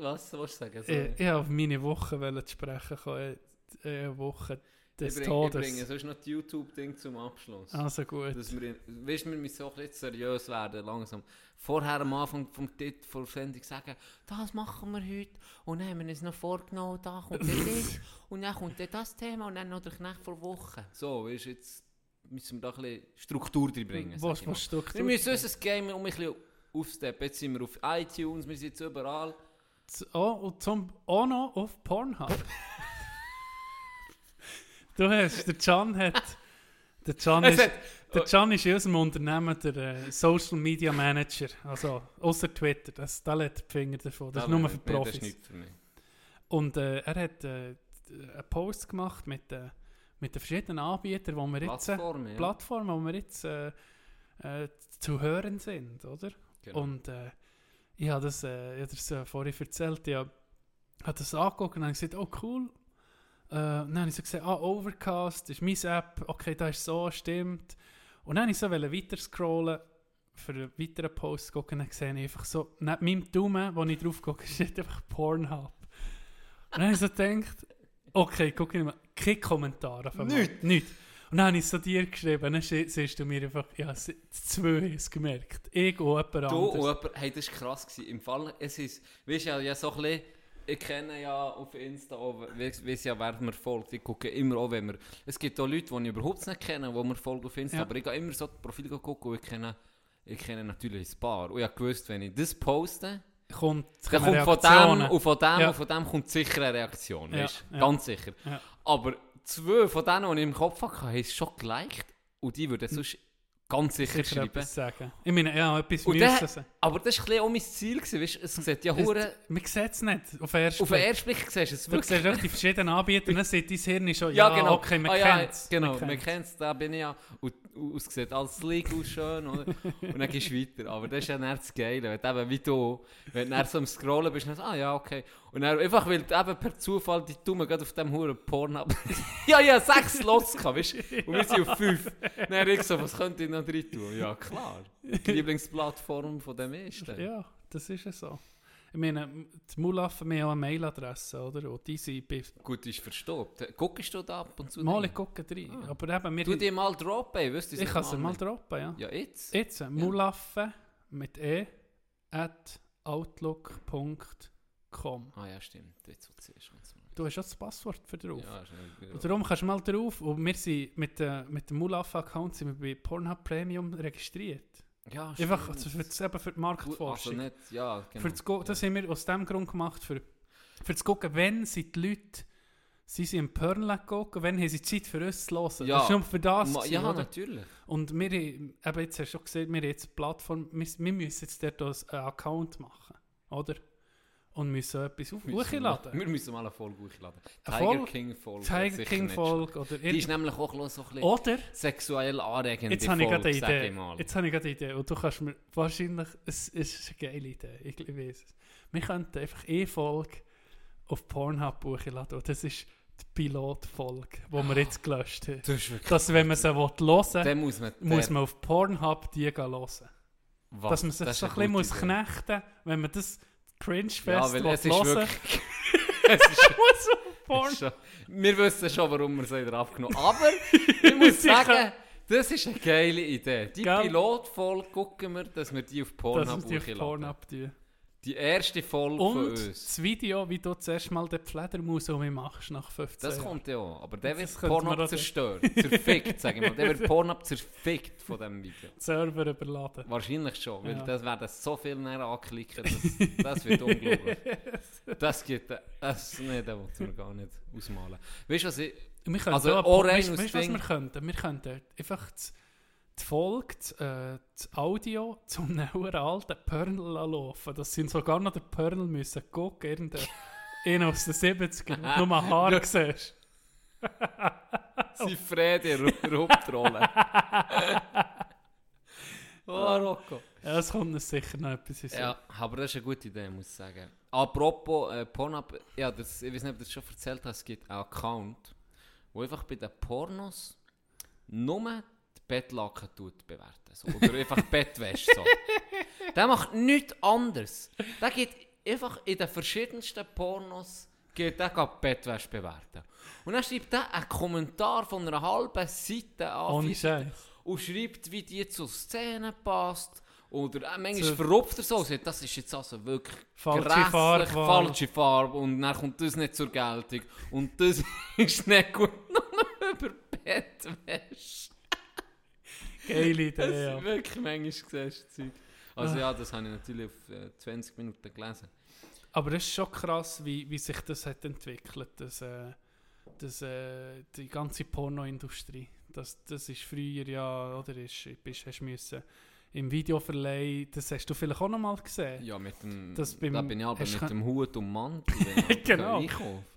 Was willst du sagen? Sorry. ich, ich wollte auf meine Woche sprechen Eine Woche des ich, bring, ich Todes. bringe sonst noch die YouTube-Ding zum Abschluss. Also gut. Dass wir, weißt, wir müssen auch jetzt seriös werden, langsam. Vorher am Anfang vom Titel von der Sendung sagen, das machen wir heute. Und dann haben wir uns noch vorgenommen, da kommt das. Und dann kommt dann das Thema und dann noch der Knecht vor Woche. So, weißt, jetzt müssen wir da ein bisschen Struktur reinbringen. sag Was, ich was Struktur? Wir müssen unser Game um ein bisschen aufsteppen. Jetzt sind wir auf iTunes, wir sind jetzt überall. Oh, und zum, auch noch auf Pornhub. du hast, der Can hat, der Can ist, der Can ist in unserem Unternehmen der äh, Social Media Manager, also außer Twitter, das, da lädt die Finger davon, das ist nur für Das Profis. nicht für. Und äh, er hat äh, einen Post gemacht mit, äh, mit den verschiedenen Anbietern, wo wir jetzt, äh, Plattform, ja. Plattformen, wo wir jetzt äh, äh, zu hören sind, oder? Genau. Und ich habe das, ich habe das vorhin erzählt, ich habe habe das angeguckt und habe gesagt, oh cool. Äh, dann habe ich so gesagt, ah, Overcast ist meine App, okay, da ist so, stimmt. Und dann habe ich so wollte weiter scrollen für einen weiteren Post gucken, dann sehe ich einfach so, neben meinem Daumen, wo ich drauf gucke, steht einfach Pornhub. Und dann habe ich so gedacht, okay, guck ich mal, kein Kommentar auf einmal. Nicht? Nicht. Und dann habe ich so dir geschrieben, dann sie- siehst du mir einfach, ja, zwei haben es gemerkt. Ich und jemand Du und anderes. jemand, hey, das war krass. Gewesen. Im Fall, es ist, weißt du ja, ja so ein bisschen, ich kenne ja auf Insta, auch, we- weiss ja, wer mir folgt, ich gucke immer auch, wenn wir, es gibt auch Leute, die ich überhaupt nicht kenne, die mir folgen auf Insta, Ja. aber ich gehe immer so die Profile gucken und ich kenne, ich kenne natürlich ein paar. Und ich habe gewusst, wenn ich das poste, Kommt, dann kommt von dem und von dem Ja. und von dem kommt sicher eine Reaktion, Ja, weißt? ganz sicher. Aber zwei von denen, die ich im Kopf hatte, haben es schon geliked und die würden sonst ganz sicher, sicher schreiben. etwas sagen. Ich meine, ja, etwas Und müssen sie. Aber das war auch mein Ziel, gewesen, weißt? es sieht ja hure Man sieht es nicht auf den ersten Auf den Blick. ersten Blick siehst du es Du wirklich. siehst auch die verschiedenen Anbieter und dann sieht dein Hirn schon, Ja, ja, genau. okay, man Ah, ja, kennt es. Genau, man kennt es, da bin ich ja. Und, es sieht alles sleek aus schön. Oder? Und dann gehst du weiter. Aber das ist ja dann das Geile. Wenn du eben wie du, wenn du so am Scrollen bist, dann ah ja, okay. Und dann einfach, weil du eben per Zufall die gerade auf dem Huren Porn ab. ja, ja, sechs Slots gehabt, weißt du? Und wir sind auf fünf. Dann habe ich so, was könnte ich noch drin tun? Ja, klar. Die Lieblingsplattform von dem dann. Ja, das ist ja so. Ich meine, die Mulaffen haben ja auch eine Mailadresse, oder? Und die sind bei... Gut, ist verstoppt. Guckst du da ab und zu? Mal, ich gucke rein. Ah. Aber eben, wir... Du die mal droppen, weißt du? ich kann sie mal droppen, ja. Ja, jetzt? Jetzt, Mulaffen mit e at outlook.com. Ah ja, stimmt. Jetzt, wo du siehst, kommt's mal. Du hast auch das Passwort für drauf. Ja, schnell. Und darum kannst du mal drauf. Und wir sind mit, äh, mit dem Mulaffen-Account sind wir bei Pornhub Premium registriert. Ja, Einfach stimmt. für, das, eben für die Marktforschung. Also nicht, ja, genau. Für das, das haben wir aus dem Grund gemacht, für, für zu gucken, wenn sind die Leute sie sind im Pörnle gucken, wenn haben sie Zeit für uns zu hören. Ja. Das ist nur für das. Ma, ja, oder? natürlich. Und wir, haben- eben jetzt hast du schon gesehen, wir haben jetzt eine Plattform, wir, wir müssen jetzt dort einen Account machen, oder? Und müssen etwas auf Wir müssen hochladen. mal- Wir müssen mal eine Folge hochladen. Tiger Folge? King Folge. Tiger King Folge oder. Die ist nämlich auch so ein bisschen Oder, sexuell anregende jetzt habe ich gerade eine Idee. Jetzt habe ich gerade eine Idee. Und du kannst mir wahrscheinlich, es, es ist eine geile Idee, ich, ich weiß es. Wir könnten einfach eine Folge auf Pornhub hochladen. Und das ist die Pilotfolge, die wir jetzt gelöscht haben. Wirklich... Dass wenn man sie hören will, muss man... muss man auf Pornhub die hören. Was? Dass man sich Das so ein bisschen muss knechten wenn man das Cringe-Fest Ja, weil es ist hören wirklich... es ist muss Porn. schon, wir wissen schon, warum wir sie wieder abgenommen haben. Aber ich muss sagen, das ist eine geile Idee. Die Gell? Pilotfolge gucken wir, dass wir die auf Dass Pornhub wir die auf hochladen. Pornhub tun. Die erste Folge Und von uns. das Video, wie du zuerst mal den Fledermaus um machst nach 15 Das Jahren. kommt ja auch. Aber der Das wird Pornhub auch- zerstört. Zerfickt, sage ich mal. Der wird Pornhub zerfickt von diesem Video. Server überladen. Wahrscheinlich schon, weil Ja. das werden so viel näher anklicken, das, das wird unglaublich. Das gibt, das, nee, das will man gar nicht ausmalen. Weißt du, was ich, Wir könnten Also, auch, weißt, weißt, was wir könnten? Wir könnten einfach das, die Folge, das, äh, das Audio zum neuen alten Pörnl laufen. Das sind sogar noch der Pörnl müssen gucken, irgendein einer aus den 70ern, wo du nur Haar siehst. sie Fredi Ru- Hauptrolle. oh, Rocco. Ja, es kommt uns sicher noch etwas in. Ja, aber das ist eine gute Idee, muss ich sagen. Apropos äh, Pornhub, ja, das, ich weiß nicht, ob du das schon erzählt hast, es gibt einen Account, wo einfach bei den Pornos nur Bettlaken tut bewerten. So. Oder einfach Bettwäsche. So. Der macht nichts anderes. Der geht einfach in den verschiedensten Pornos geht der geht Bettwäsche bewerten. Und dann schreibt er einen Kommentar von einer halben Seite an. Und schreibt, wie die zur Szene passt. Oder äh, manchmal So- verrupft er so, sagt, das ist jetzt also wirklich Falsche Farbwahl. falsche Farbe und dann kommt das nicht zur Geltung und das ist nicht gut, nur über Bettwäsche. Geile Das Idee, ja. wirklich manchmal gesehen, das Zeug. Also ja, das habe ich natürlich auf äh, 20 Minuten gelesen. Aber es ist schon krass, wie, wie sich das hat entwickelt, das, äh, das, äh, die ganze Pornoindustrie. Das, das ist früher ja, oder ist, bist, hast müssen im Videoverleih, das hast du vielleicht auch noch mal gesehen. Ja, mit dem, Das beim- da bin ich aber mit du- dem Hut und Mantel Genau.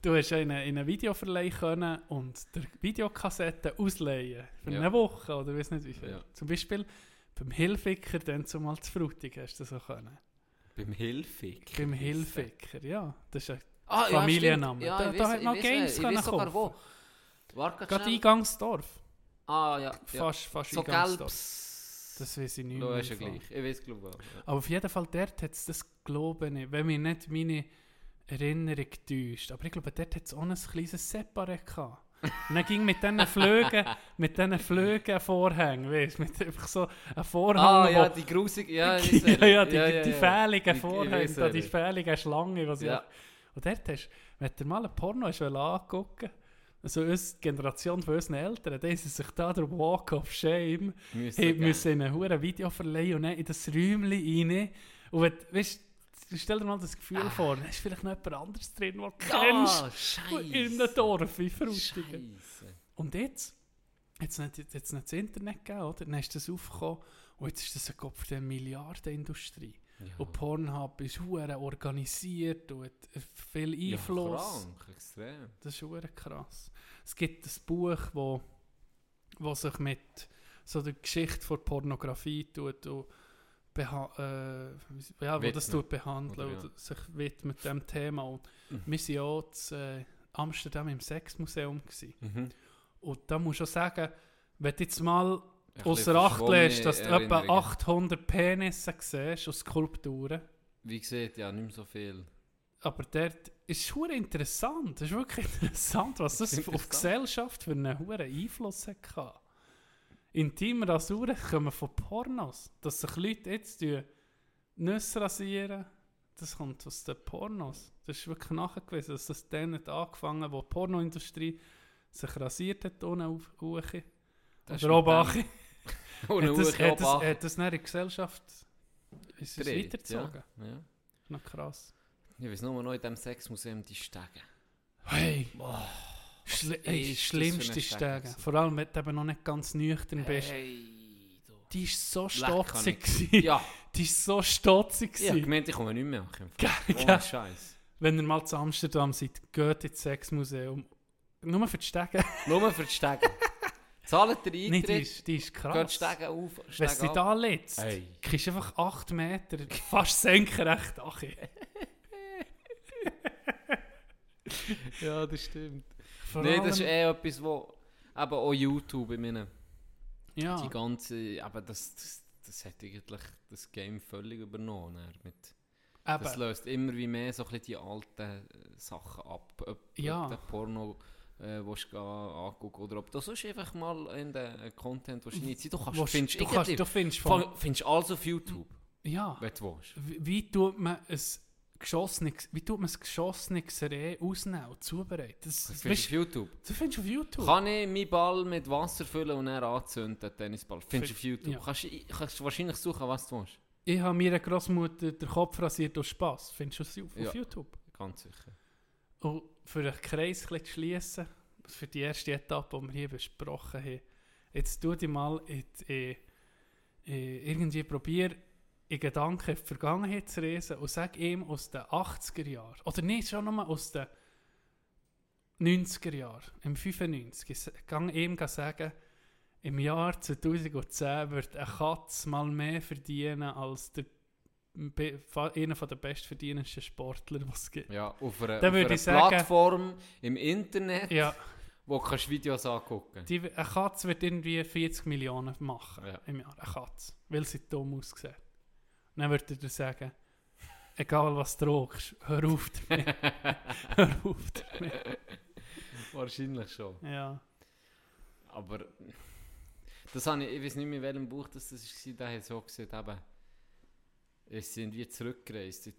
Du hast in einen, einen Videoverleih können und der Videokassette ausleihen für Ja. eine Woche oder weiß nicht wie viel. Ja. Zum Beispiel beim Hilfiger dann zumal zu Frutig hast du das auch können. Beim Hilfig. Beim Hilfiger, ja. Das ist ein Ah, Familienname. Ja, Da- da weiss- hat man Games können kaufen. wo. Gerade. Eingangsdorf. Ah, ja. ja. Fast, fast So Eingangsdorf. gelbes Das weiß ich nicht mehr. hast ja gleich. Ich weiß, glaube ich. auch, ja. Aber auf jeden Fall, dort hat es das glaube ich, wenn mir nicht meine Erinnerung täuscht. Aber ich glaube, dort hat es auch ein kleines Separé gehabt. Und dann ging mit diesen Flügen, mit diesen Flügen Vorhängen, weißt du, mit einfach so einem Vorhang, Ah, ja, die grusige. Ja, ich ja, ja, die, ja. fähligen Die- Vorhänge, ich da, die nicht. fähligen Schlangen, was Ja. ja. Und dort hast, wenn du mal ein Porno hast, angucken also uns, die Generation von unseren Eltern, die haben sich da der Walk of Shame Müssen müssen in ein hure Video verleihen und dann in das Räumchen rein. Und wenn, weißt, stell dir mal das Gefühl vor, da ist vielleicht noch jemand anderes drin, den du kennst. Ah, Scheiße. In einem Dorf, wie Frutigen. Und jetzt, jetzt nicht, jetzt nicht das Internet gegeben, oder? Dann ist das aufgekommen und jetzt ist das ein Kopf der Milliardenindustrie. Ja. Und Pornhub ist hure organisiert und hat viel Ja, Einfluss. krank, extrem. Das ist hure krass. Es gibt ein Buch, wo, wo sich mit so der Geschichte von Pornografie tut und beha äh, ja, wo das tut behandeln Oder ja. und sich widmet dem Thema. Und Mhm. wir waren ja auch zu äh, Amsterdam im Sexmuseum. Gewesen. Mhm. Und da muss ich auch sagen, wenn du jetzt mal außer Acht lässt, dass du etwa Erinnerungen. 800 Penisse siehst und Skulpturen, Wie gesagt, ja, nicht mehr so viel. aber dort ist es interessant. Das ist wirklich interessant, was das auf die. Gesellschaft für einen hohen Einfluss hat. gehabt. Intime Rasuren kommen von Pornos. Dass sich Leute jetzt Nüsse rasieren, das kommt aus den Pornos. Das ist wirklich nachgewiesen, dass das dann hat angefangen hat, wo die Pornoindustrie sich rasiert hat, ohne auf Uche. Oder oben Ohne Hat das, hat, das, hat das in der Gesellschaft ist es gedreht, weitergezogen? Ja. Ja. Noch krass. Ich weiß nur noch in diesem Sexmuseum die Stege. Hey! Schli was ey, ist das schlimmste Stege. Vor allem, wenn du eben noch nicht ganz nüchtern bist. Hey, du. Die war so stotzig. Ja, Die war so stotzig. ich habe gewesen. gemeint, ich komme nicht mehr. Gell, Oh, gell. Scheiße. Wenn ihr mal zu Amsterdam seid, geht ins Sexmuseum. Nur für die Stege. Nur für die Stege. Zahlt der die Eintritt, ist, die ist die krass. Stege auf, Wenn es dich ab. da letzt, Hey. kriegst du einfach 8 Meter, fast senkrecht. Ach, Ja, das stimmt. vor Nein, das ist eh etwas, wo... eben auch YouTube, ich meine, ja. die ganze... Aber das, das, das hat eigentlich das Game völlig übernommen. Mit, das löst immer wie mehr so ein bisschen die alten Sachen ab. Ob, Ja. ob der Porno äh, willst du angucken oder ob du sonst einfach mal in den Content willst reinziehen. Du kannst, Willst- findest, du, kannst, du findest von, findest alles auf YouTube, ja, wenn du willst. wie, wie tut man ein geschossenes, wie tut man ein geschossenes Reh ausnehmen und zubereiten? Das, Das das, findest du auf YouTube. du findest auf YouTube. Kann ich meinen Ball mit Wasser füllen und dann anzünden, den Tennisball? Findest du auf YouTube. ja. Kannst, du- kannst du wahrscheinlich suchen, was du willst. Ich habe meiner Großmutter den Kopf rasiert aus Spass. Findest du das auf, Ja. auf YouTube? Ganz sicher. Und für einen Kreis zu schliessen, für die erste Etappe, die wir hier besprochen haben, jetzt tu dich mal in, in, in, irgendwie probier in Gedanken in die Vergangenheit zu reisen und sag ihm aus den 80er Jahren, oder nicht, schon nochmal aus den 90er Jahren, im 95, gang ihm sagen, im Jahr 2010 wird eine Katze mal mehr verdienen als der, einer der bestverdienendsten Sportler, was es gibt. Ja, auf einer, auf einer sagen- Plattform im Internet, Ja, wo du kannst Videos angucken die, eine Katze wird irgendwie 40 Millionen machen Ja. im Jahr. Eine Katze. Weil sie dumm aussieht. Und dann würde er dir sagen, egal was du rauchst, hör auf damit. hör auf damit. Wahrscheinlich schon. Ja. Aber das habe ich, ich weiß nicht mehr, in welchem Buch das, das war, da hat so gesagt, eben, es sind wie zurückgereist, ich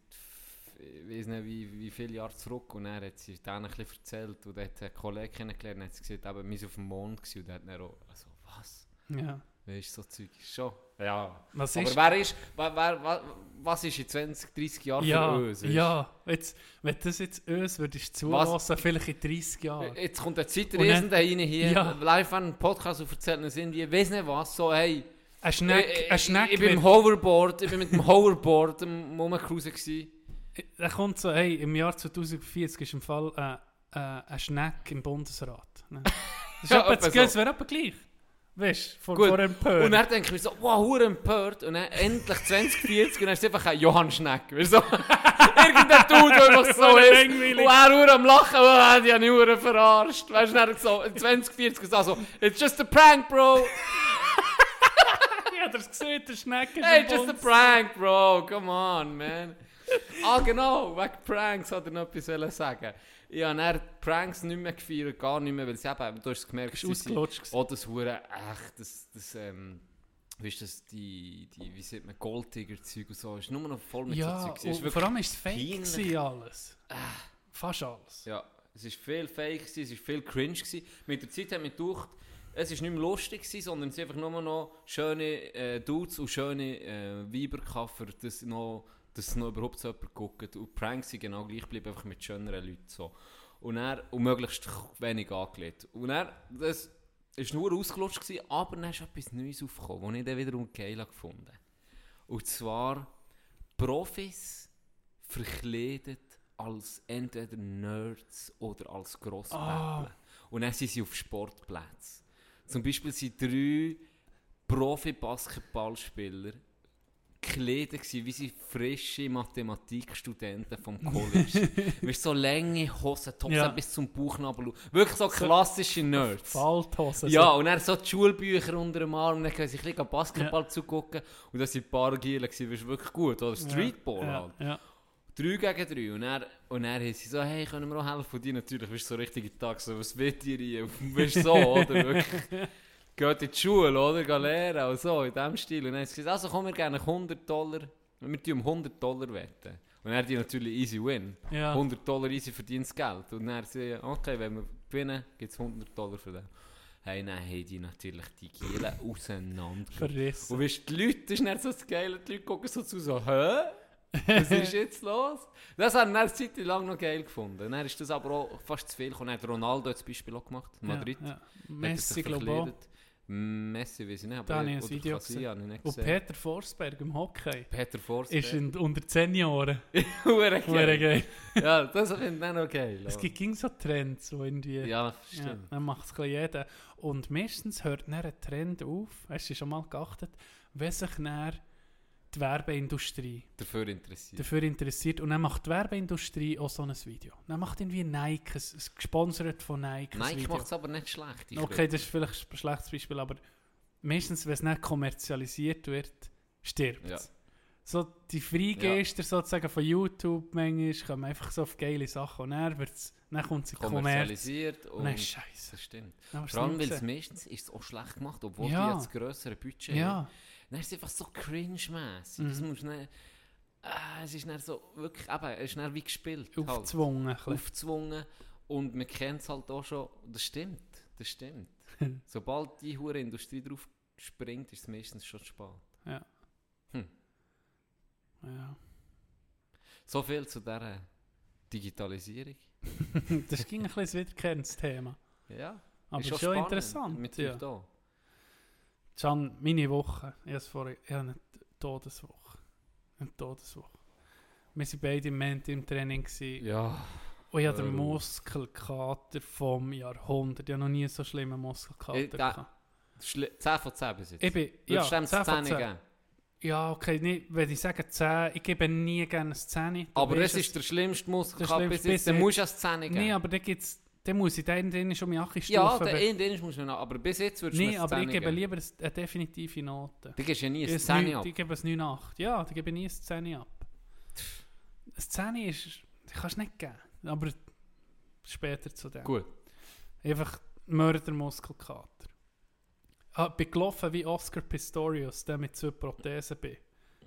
weiß nicht wie, wie viele Jahre zurück und er hat sie dann ein bisschen erzählt und er hat einen Kollegen kennengelernt und hat gesagt, eben, wir sind auf dem Mond gewesen, und er hat dann auch, also, was? ja. Weißt du, so Zeug ist schon. Ja. Was Aber ist... wer ist, wer, wer, wer, was ist in 20, 30 Jahren ja, für uns? ja. Jetzt, wenn du das jetzt uns würdest zulassen, vielleicht in 30 Jahren. Jetzt kommt der dann- Zeitreisende rein hier, Ja. live an einen Podcast und erzählt uns irgendwie, weiß nicht was, so hey, Ein Schneck, ich, ein Schneck ich bin im wird- Hoverboard, ich bin mit dem Hoverboard am Rumcruisen gewesen. Da kommt so, hey, im Jahr 2040 ist im Fall äh, äh, ein Schneck im Bundesrat. Ne? Das, ist Ja, das, so. wäre etwa gleich. Weißt du, vor, vor Empörung. Und dann denke ich mir so, wow, hure empört. Und dann endlich 2040 und dann ist es einfach ein Johann Schneck. Weißt so, irgendein Dude, der einfach so ist. Und er hure am Lachen, oh, die haben mich hure verarscht. Weißt du, dann so, 2040 gesagt so, it's just a prank, bro. Ich hab das gesehen, der Schnecke ist Hey, just a prank, bro. Come on, man. ah, genau. Wegen Pranks hat er noch etwas sagen. Ich habe dann Pranks nicht mehr gefeiert, gar nicht mehr, weil sie eben, du hast es gemerkt, sie sind- ausgelutscht gewesen. Oh, das hure echt, das, das, ähm, wie ist das, die, die, wie sieht man, Goldtiger-Zeug und so, ist nur noch voll mit Ja, so Zeug. und vor allem ist es fake alles. Fast alles. Ja, es ist viel Fake, gewesen, es ist viel Cringe. Gewesen. Mit der Zeit hat man gedacht, es ist nicht mehr lustig gewesen, sondern es sind einfach nur noch schöne äh, Dudes und schöne äh, Weiber gehabt, für das noch, dass noch überhaupt so jemand guckt. Und Pranks sind genau gleich geblieben, einfach mit schöneren Leuten. So. Und er und möglichst wenig angelegt. Und er, das ist nur ausgelutscht gewesen, aber dann ist etwas Neues aufgekommen, das ich dann wiederum geil gefunden Und zwar Profis verkleidet als entweder Nerds oder als Grossbattler. Und dann sind sie auf Sportplätzen. Zum Beispiel sind drei Profi-Basketballspieler gekleidet gewesen, wie sie frische Mathematikstudenten vom College. Mit so lange Hosen, Tops Ja. bis zum Bauchnabel. Wirklich so klassische Nerds. Falthose. Ja, und dann so die Schulbücher unter dem Arm, und dann können sie ein bisschen Basketball zugucken. Und das waren ein paar Gielen, das war wirklich gut. Oder Streetball ja, halt. Ja. Drei gegen drei. Und dann, und dann haben sie so, hey, können wir auch helfen? Und die natürlich, du, so richtige Tag, so, was wollt ihr hier? Weißt du, so, oder? Wirklich. Geht in die Schule, oder? Gehen lernen und so, in diesem Stil. Und dann haben sie gesagt, also komm, wir gerne 100 Dollar, wir tun um 100 Dollar wetten. Und haben die natürlich easy win. Ja. 100 Dollar easy verdientes Geld. Und dann sie, okay, wenn wir gewinnen, gibt es 100 Dollar für den. Hey, dann haben die natürlich die Gielen auseinander. Verrissen. Und weißt die Leute, das ist nicht so das Geile, die Leute gucken so zu, so, hä? Was ist jetzt los? Das haben wir eine Zeit lang noch geil gefunden. Dann ist das aber auch fast zu viel. Und hat Ronaldo zum Beispiel auch gemacht, Madrid. Ja, ja. Hat er Messi, glaube ich. auch. Messi, weiß ich nicht, aber Da ich ein Video Casilla gesehen. nicht Und gesehen. Peter Forsberg im Hockey Peter Forsberg. ist in, unter 10 Jahren. Hure geil. Ja, das finde ich auch noch geil. Es gibt ging so Trends, so irgendwie. Ja, Ja, stimmt. dann macht es jeder. Und meistens hört dann ein Trend auf, hast du schon mal geachtet, wenn sich dann die Werbeindustrie Dafür interessiert. dafür interessiert. Und dann macht die Werbeindustrie auch so ein Video. Dann macht irgendwie Nike, ein, ein gesponsert von Nike, Nike macht es aber nicht schlecht. Okay, glaube. das ist vielleicht ein schlechtes Beispiel, aber meistens, wenn es nicht kommerzialisiert wird, stirbt Ja. es. So die Freigeister sozusagen von YouTube manchmal kommen einfach so auf geile Sachen und dann, wird's, dann kommt sie Kommerz. Kommerzialisiert Und und... dann scheiße. Das stimmt. Vor allem, es weil es meistens ist es auch schlecht gemacht, obwohl Ja. die jetzt grössere Budget haben. Ja, Dann ist es einfach so cringe-mässig. Das Mhm. musst du nicht... Ah, es ist dann so wirklich... Eben, es ist dann wie gespielt. halt. aufgezwungen. ein bisschen. Aufgezwungen. Und man kennt es halt auch schon. Das stimmt. Das stimmt. Sobald die hure Industrie drauf springt, ist es meistens schon spät. Ja. So viel zu dieser Digitalisierung. das ging ein bisschen ein wiederkehrendes Thema. Ja. Aber ist schon, spannend interessant. Mit ja. ja. da. Can, meine Woche, ich habe vorher, ich habe eine Todeswoche. Eine Todeswoche. Wir waren beide im Moment im Training. Gewesen. Ja. Und ich hatte den auf. Muskelkater vom Jahrhundert. Ich habe noch nie so schlimmen Muskelkater Ich- da- gehabt. Schle- 10 von 10 bis jetzt. Ich bin, ja, Würdest du dem 10 von 10 10. geben? Ja, okay, nicht, wenn ich sage 10, ich gebe nie gerne eine 10. Du Aber das ist der schlimmste Muskelkater Der bis jetzt. Dann musst du es 10 geben. Nee, aber dann gibt's, dann muss ich dann, dann schon meine Achi ja, der Indisch muss man noch. Aber bis jetzt würdest du nee, mir aber 10 ich gebe lieber ein- eine definitive Note. Du gibst ja nie ein Ich 10 ab. Ich gebe es 9,8. Ja, dann gebe ich nie ein 10 ab. Ein 10 ist, kannst du nicht geben. Aber später zu dem. Gut. Einfach Mördermuskelkater. Ah, bin gelaufen wie Oscar Pistorius, der mit zwei Prothesen bin.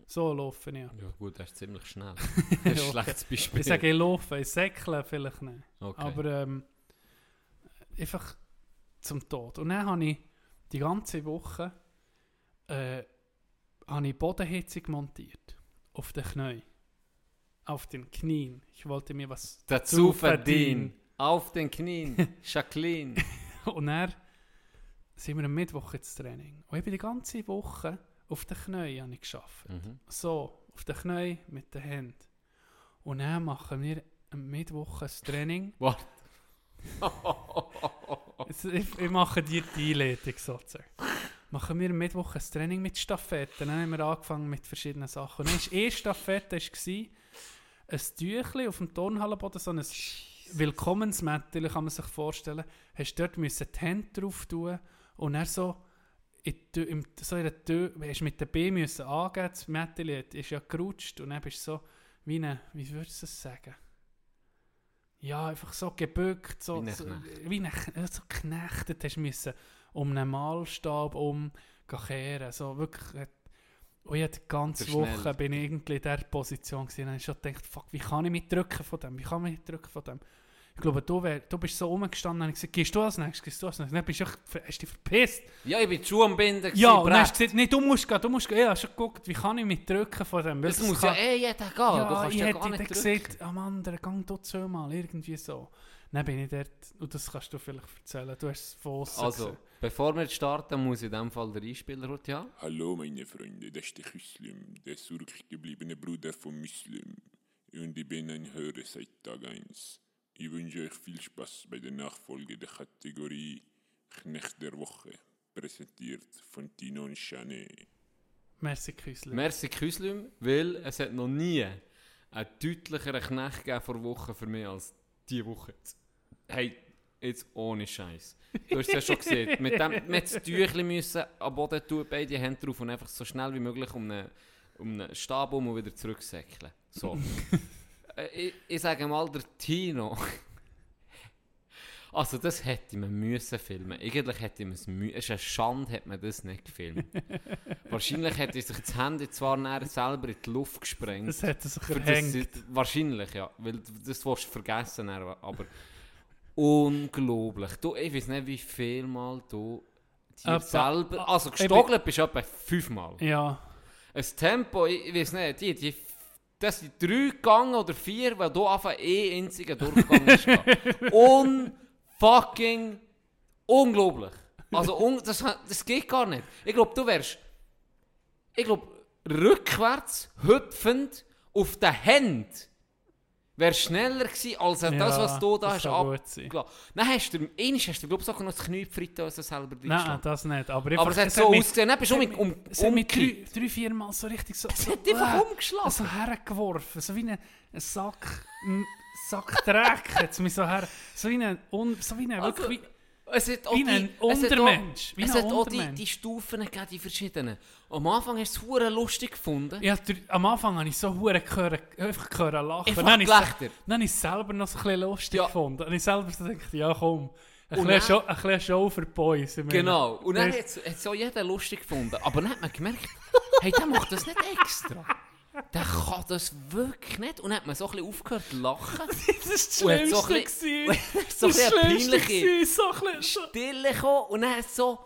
So laufen ja. Ja gut, das ist ziemlich schnell. Das ist ein schlechtes Beispiel. Ich sage, ich laufe, ich säckle vielleicht nicht. okay. Aber ähm, einfach zum Tod. Und dann habe ich die ganze Woche äh, habe ich Bodenheizung montiert. Auf den Knien. Auf den Knien. Ich wollte mir was Dazu verdienen. Auf den Knien. Jacqueline. Und dann sind wir am Mittwoch ins Training. Und ich bin die ganze Woche auf den Knien habe ich geschafft. mhm. So, auf den Knien mit den Händen. Und dann machen wir am Mittwoch ein Training. Warte. Ich, ich mache dir die Einleitung sozusagen. Machen wir am Mittwoch ein Training mit Staffetten. Dann haben wir angefangen mit verschiedenen Sachen. Und dann war eine Staffette war ein Tüchli auf dem Turnhallenboden, so ein Willkommensmättchen, kann man sich vorstellen. Hast dort müssen die Hände drauf tun und dann so in, so in der Tür, hast mit den B müssen angeben, das Mädchen hat- ist ja gerutscht und dann bist du so wie eine, wie würdest du das sagen? Ja, einfach so gebückt, so, Wie so, wie ein Knecht, so geknechtet hast müssen, um einen Mahlstab um kehren, so wirklich, äh, und ich hab die ganze Der Woche bin ich irgendwie in dieser Position gewesen und dann ich schon gedacht, fuck, wie kann ich mich drücken von dem, wie kann ich mich drücken von dem? Ich glaube, du, wär, du bist so rumgestanden und ich gesagt, gehst du als nächstes, gehst du als nächstes? Dann bist du, echt- hast dich verpisst. Ja, ich bin Schuhe am Binden. Ja, und dann hast du gesagt, nee, du musst gehen, du musst gehen. Ich habe schon geguckt, wie kann ich mich drücken von dem? Das das muss kann- ja eh jeder gehen. du ja, kannst ich ja hätte gar nicht drücken. gesagt, am anderen, gang du zweimal, irgendwie so. Dann bin ich dort, und das kannst du vielleicht erzählen, du hast es von Also, gesehen. bevor wir starten, muss in dem Fall der Einspieler heute ja. Hallo meine Freunde, das ist der Muslim, der zurückgebliebene Bruder von Muslim. Und ich bin ein Hörer seit Tag 1. Ich wünsche euch viel Spaß bei der Nachfolge der Kategorie Knecht der Woche, präsentiert von Tino und Chane. Merci, Küsli. Merci Küslim, weil es hat noch nie einen deutlicheren Knecht gegeben vor Woche für mich als diese Woche. Hey, jetzt ohne Scheiß. Du hast es ja schon gesehen. Mit dem, mit das Tüchli müssen am Boden tun, beide Hände drauf und einfach so schnell wie möglich um einen, um einen Stab um und wieder zurücksäckeln. So. Äh, ich, ich sage mal, der Tino. Also das hätte man müssen filmen. Eigentlich hätte man es müssen. Es ist eine Schande, hat man das nicht gefilmt. Wahrscheinlich hätte sich das Handy zwar nachher selber in die Luft gesprengt. Das er sich verhängt. wahrscheinlich, ja. Weil das willst du vergessen, aber unglaublich. Du, ich weiß nicht, wie viel Mal du dir selber... Also gestogelt bist du etwa fünfmal. Ja, Ein Tempo, ich, ich weiß nicht, die, die, das sind drei gegangen oder vier, weil du einfach eh einziger Durchgang hast. Unfucking unglaublich. Also un, das, das geht gar nicht. Ich glaube, du wärst, ich glaube, rückwärts, hüpfend, auf den Händen, wärst schneller gewesen, als das, Ja, was du da das hast abgelassen. Dann hast du, einmal hast du, glaube ich, sogar noch das Knie gefreut, als du selber drin nein, das nicht. Aber, Aber es hat so ausgesehen, dann bist du um, um, Es mich umgekippt. drei, drei, vier Mal so richtig so... Es hat einfach umgeschlagen. So hergeworfen, so wie ein, Sack... Sack Dreck hat es mich so her... So wie ein... So wie ein Also, wirklich... Es hat auch Wie die, ein es hat auch- Untermensch, Es hat auch die, Untermensch. die Stufen gegeben, die verschiedenen. Am Anfang hast du es lustig gefunden. ja, am Anfang habe ich so hure einfach gehört lachen. Einfach Dann habe ich es- Gelächter. Dann habe ich es selber noch so ein bisschen lustig Ja. gefunden. Dann habe ich selber so gedacht, ja komm, ein Und bisschen, dann- Show, ein bisschen Show für die Boys. Genau. Und dann hat es auch jeder lustig gefunden. Aber dann hat man gemerkt, hey, der macht das nicht extra. Der kann das wirklich nicht. Und dann hat man so ein bisschen aufgehört zu lachen. Das Und war hat das so ein Schlimmste. bisschen- so ein Das bisschen eine Schlimmste peinliche so ein bisschen- Stille gekommen und dann hat so...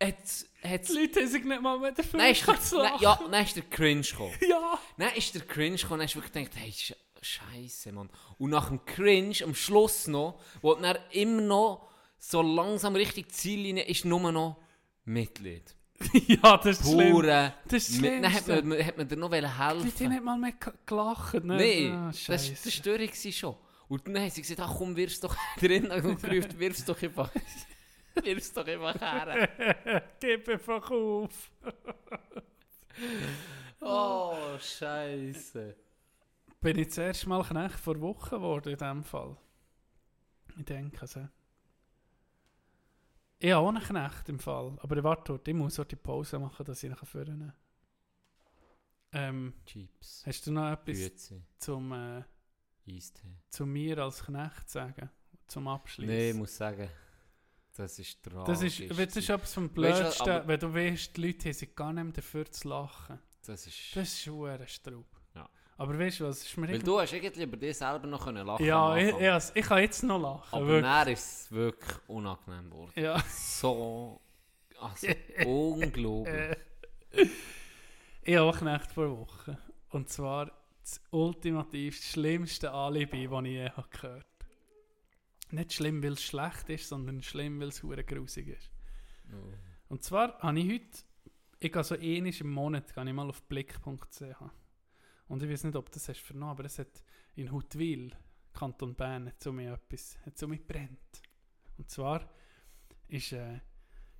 Hat's, hat's, Die Leute haben sich nicht mal mehr dafür ist der, zu lachen. ja, dann ist der Cringe gekommen. ja. Dann ist der Cringe gekommen und dann hast du wirklich gedacht, hey, Sch Scheiße, Mann. Und nach dem Cringe, am Schluss noch, wo dann immer noch so langsam richtig Ziellinie ist, nur noch Mitleid. ja, das ist. Pure Das ist Dann hat man, hat man dir noch Die Leute haben helfen nicht mal mehr ge- gelacht. Ne? Nein, Ah, das war das Störung schon. Und dann haben sie gesagt, ach komm, wirf's doch drin. Und gerufen, wirf's doch einfach. wirf's doch einfach her. Gib einfach auf. Oh, Scheiße. Bin ich zuerst mal Knecht vor Wochen geworden in diesem Fall. Ich denke so. Ich habe auch einen Knecht im Fall. Aber warte ich muss auch die Pause machen, dass ich ihn führen. Ähm, Chips, hast du noch etwas Grüezi, zum, äh, Eistee. zu mir als Knecht sagen? Zum Abschluss? Nein, ich muss sagen, das ist tragisch. das ist, das ist etwas vom Weißt du, Blödsten, wenn du weißt, die Leute haben sich gar nicht mehr dafür zu lachen. Das ist... Das ist ein Straub. Aber weißt du was, ist mir Weil du hast irgendwie über dich selber noch können lachen Ja, ich, ich, ich kann jetzt noch lachen. Aber wirklich. dann ist es wirklich unangenehm geworden. Ja. So... Also, unglaublich. Ich habe auch Knecht vor Wochen. Und zwar das ultimativ schlimmste Alibi, das ich je habe gehört Nicht schlimm, weil es schlecht ist, sondern schlimm, weil es hure grusig ist. Und zwar habe ich heute, ich gehe so einmal im Monat, gehe ich mal auf blick.ch. Und ich weiß nicht, ob das hast vernommen, aber es hat in Huttwil, Kanton Bern, hat so mir etwas, hat so mir brennt. Und zwar ist äh,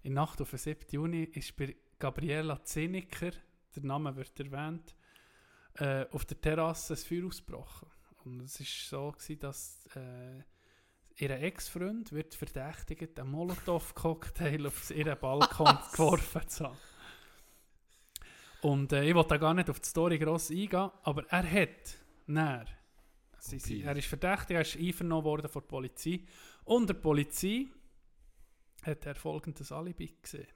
in Nacht auf den 7. Juni ist bei Gabriela Zinniker, der Name wird erwähnt, äh, auf der Terrasse ein Feuer ausgebrochen. Und es war so, gewesen, dass äh, ihr Ex-Freund wird verdächtigt, einen Molotow-Cocktail auf ihren Balkon geworfen zu haben. Und äh, ich wollte da gar nicht auf die Story gross eingehen, aber er hat näher. Er ist verdächtig, er ist einvernommen worden von der Polizei. Und der Polizei hat er folgendes Alibi gesehen.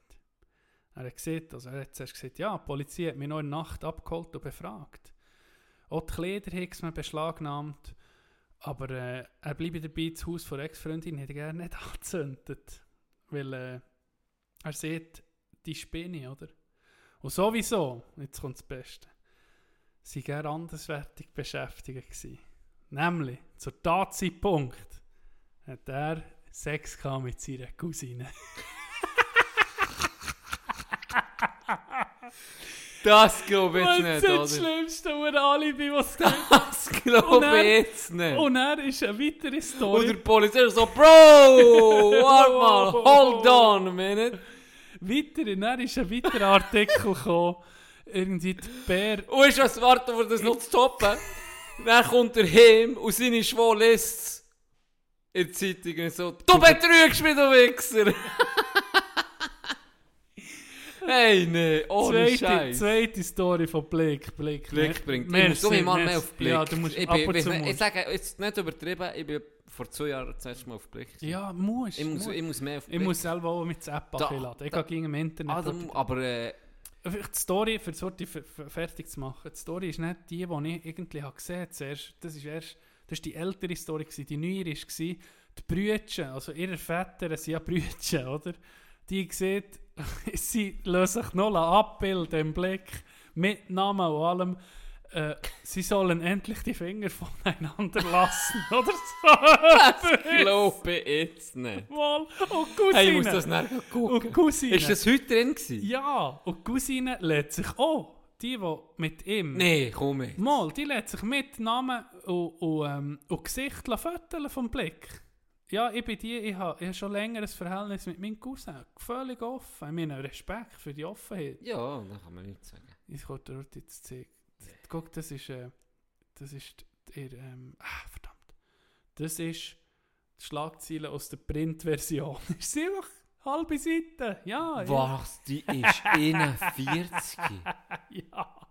Er hat gesehen, also er hat zuerst gesagt, ja, die Polizei hat mich noch in der Nacht abgeholt und befragt. Auch die Kleider hat man beschlagnahmt, aber äh, er bleibe dabei, das Haus von Ex-Freundin hätte er gerne nicht angezündet. Weil äh, er sieht die Spinne, oder? Und sowieso, jetzt kommt das Beste, sie gerne anderswertig beschäftigt gewesen. Nämlich, zur Tatzeitpunkt hat er Sex gehabt mit seiner Cousine. Das glaube ich jetzt ist nicht, das oder? schlimmste Ur Alibi, was gibt? Das glaube ich jetzt nicht. Und er ist eine weitere Und der Story. Polizist so, Bro, warte mal, hold on a minute. Weitere, dann ist ein weiterer Artikel gekommen. Irgendwie die Bär. Und ist was warten, um das noch zu toppen? Dann kommt er heim und seine Schwau es in der Zeitung und so, du betrügst mich, du Wichser! Hey, nee, ohne Zweite, Scheiß. zweite Story von Blick. Blick, Blick bringt. Ich Merci, muss so mal mehr auf Blick. Ja, du musst ich, ab bin, ich, ich, ich sage, jetzt nicht übertrieben, ich bin vor zwei Jahren das erste Mal auf Blick. Ja, musst. ich, muss, musst. ich muss mehr auf Ich Blick. muss selber auch mit der App Da- laden. Ich gehe gegen im Internet. Ah, da- aber äh, Vielleicht die Story, für die fertig zu machen. Die Story ist nicht die, die ich irgendwie habe gesehen habe. Zuerst, das ist erst, das ist die ältere Story gewesen. Die neuere war, die Brütchen, also ihre Väter sind ja Brütchen, oder? Die sieht, sie lassen sich noch abbilden im Blick, mit Namen und allem. Äh, sie sollen endlich die Finger voneinander lassen, oder so. glaube ich jetzt nicht. Mal. Und Cousine. Hey, ich muss das und gucken. Cousine. Ist das heute drin gewesen? Ja, und Cousine lädt sich auch. Die, die mit ihm. Nee, komm mit. Mal, die lädt sich mit Namen und, und, ähm, und Gesicht fotografieren vom Blick. Ja, ich bin die, ich habe ich schon länger ein Verhältnis mit meinem Cousin. Völlig offen. Ich meine, Respekt für die Offenheit. Ja, da kann man nichts sagen. Ich dir dort jetzt zeigen. Guck, das ist, äh, das ist ihr, ähm, ah, verdammt. Das ist die Schlagzeile aus der Printversion. ist sie einfach halbe Seite. Ja, Was, die ist 41. ja. ja.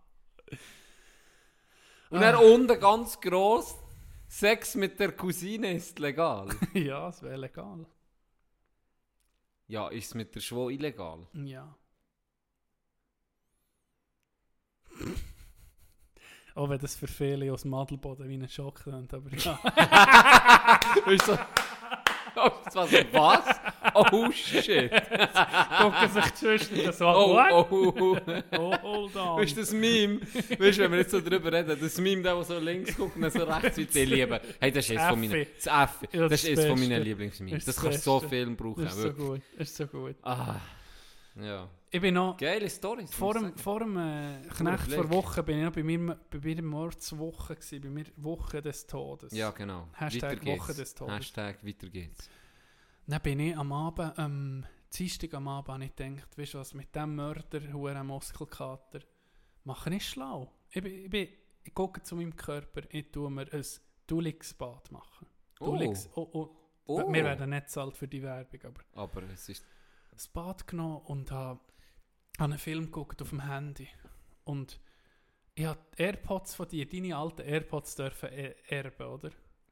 Und dann unten ganz gross, Sex mit der Cousine ist legal. Ja, es wäre legal. ja, ist es mit der Schwau illegal? Ja. Auch wenn das für viele aus dem Adelboden wie ein Schock klingt, aber ja. Oh, so, was? Oh shit. Gucken sich Schwestern so an. Oh, What? oh, oh. Oh, hold on. Weißt du, das Meme, weißt wenn wir jetzt so drüber reden, das Meme, der, der so links guckt und dann so rechts wird, ich liebe. Hey, das ist eines von meinen, das Ja, das das ist eines von meinen. Lieblingsmemes. Das Das kannst du so viel brauchen, Das ist so gut. Das ist so gut. Ah, ja. Ich bin noch... Geile Story. Vor dem, vor dem äh, Knecht vor Woche bin ich noch bei mir, bei meiner Mordswoche gewesen, bei mir Woche des Todes. Ja, genau. Hashtag Weiter geht's. Woche des Todes. Hashtag weiter geht's. Dann bin ich am Abend, ähm, Dienstag am Abend, habe ich gedacht, weißt du was, mit diesem Mörder, huere Muskelkater, mache ich schlau. Ich, bin, ich, bin, ich gucke zu meinem Körper, ich tue mir ein Dulix-Bad machen. Oh. Dulix, oh, oh. Oh. Wir werden nicht zahlt für die Werbung, aber Aber es ist... das Bad genommen und habe hab einen Film geguckt auf dem Handy. Und ich habe AirPods von dir, deine alten AirPods dürfen er erben, oder?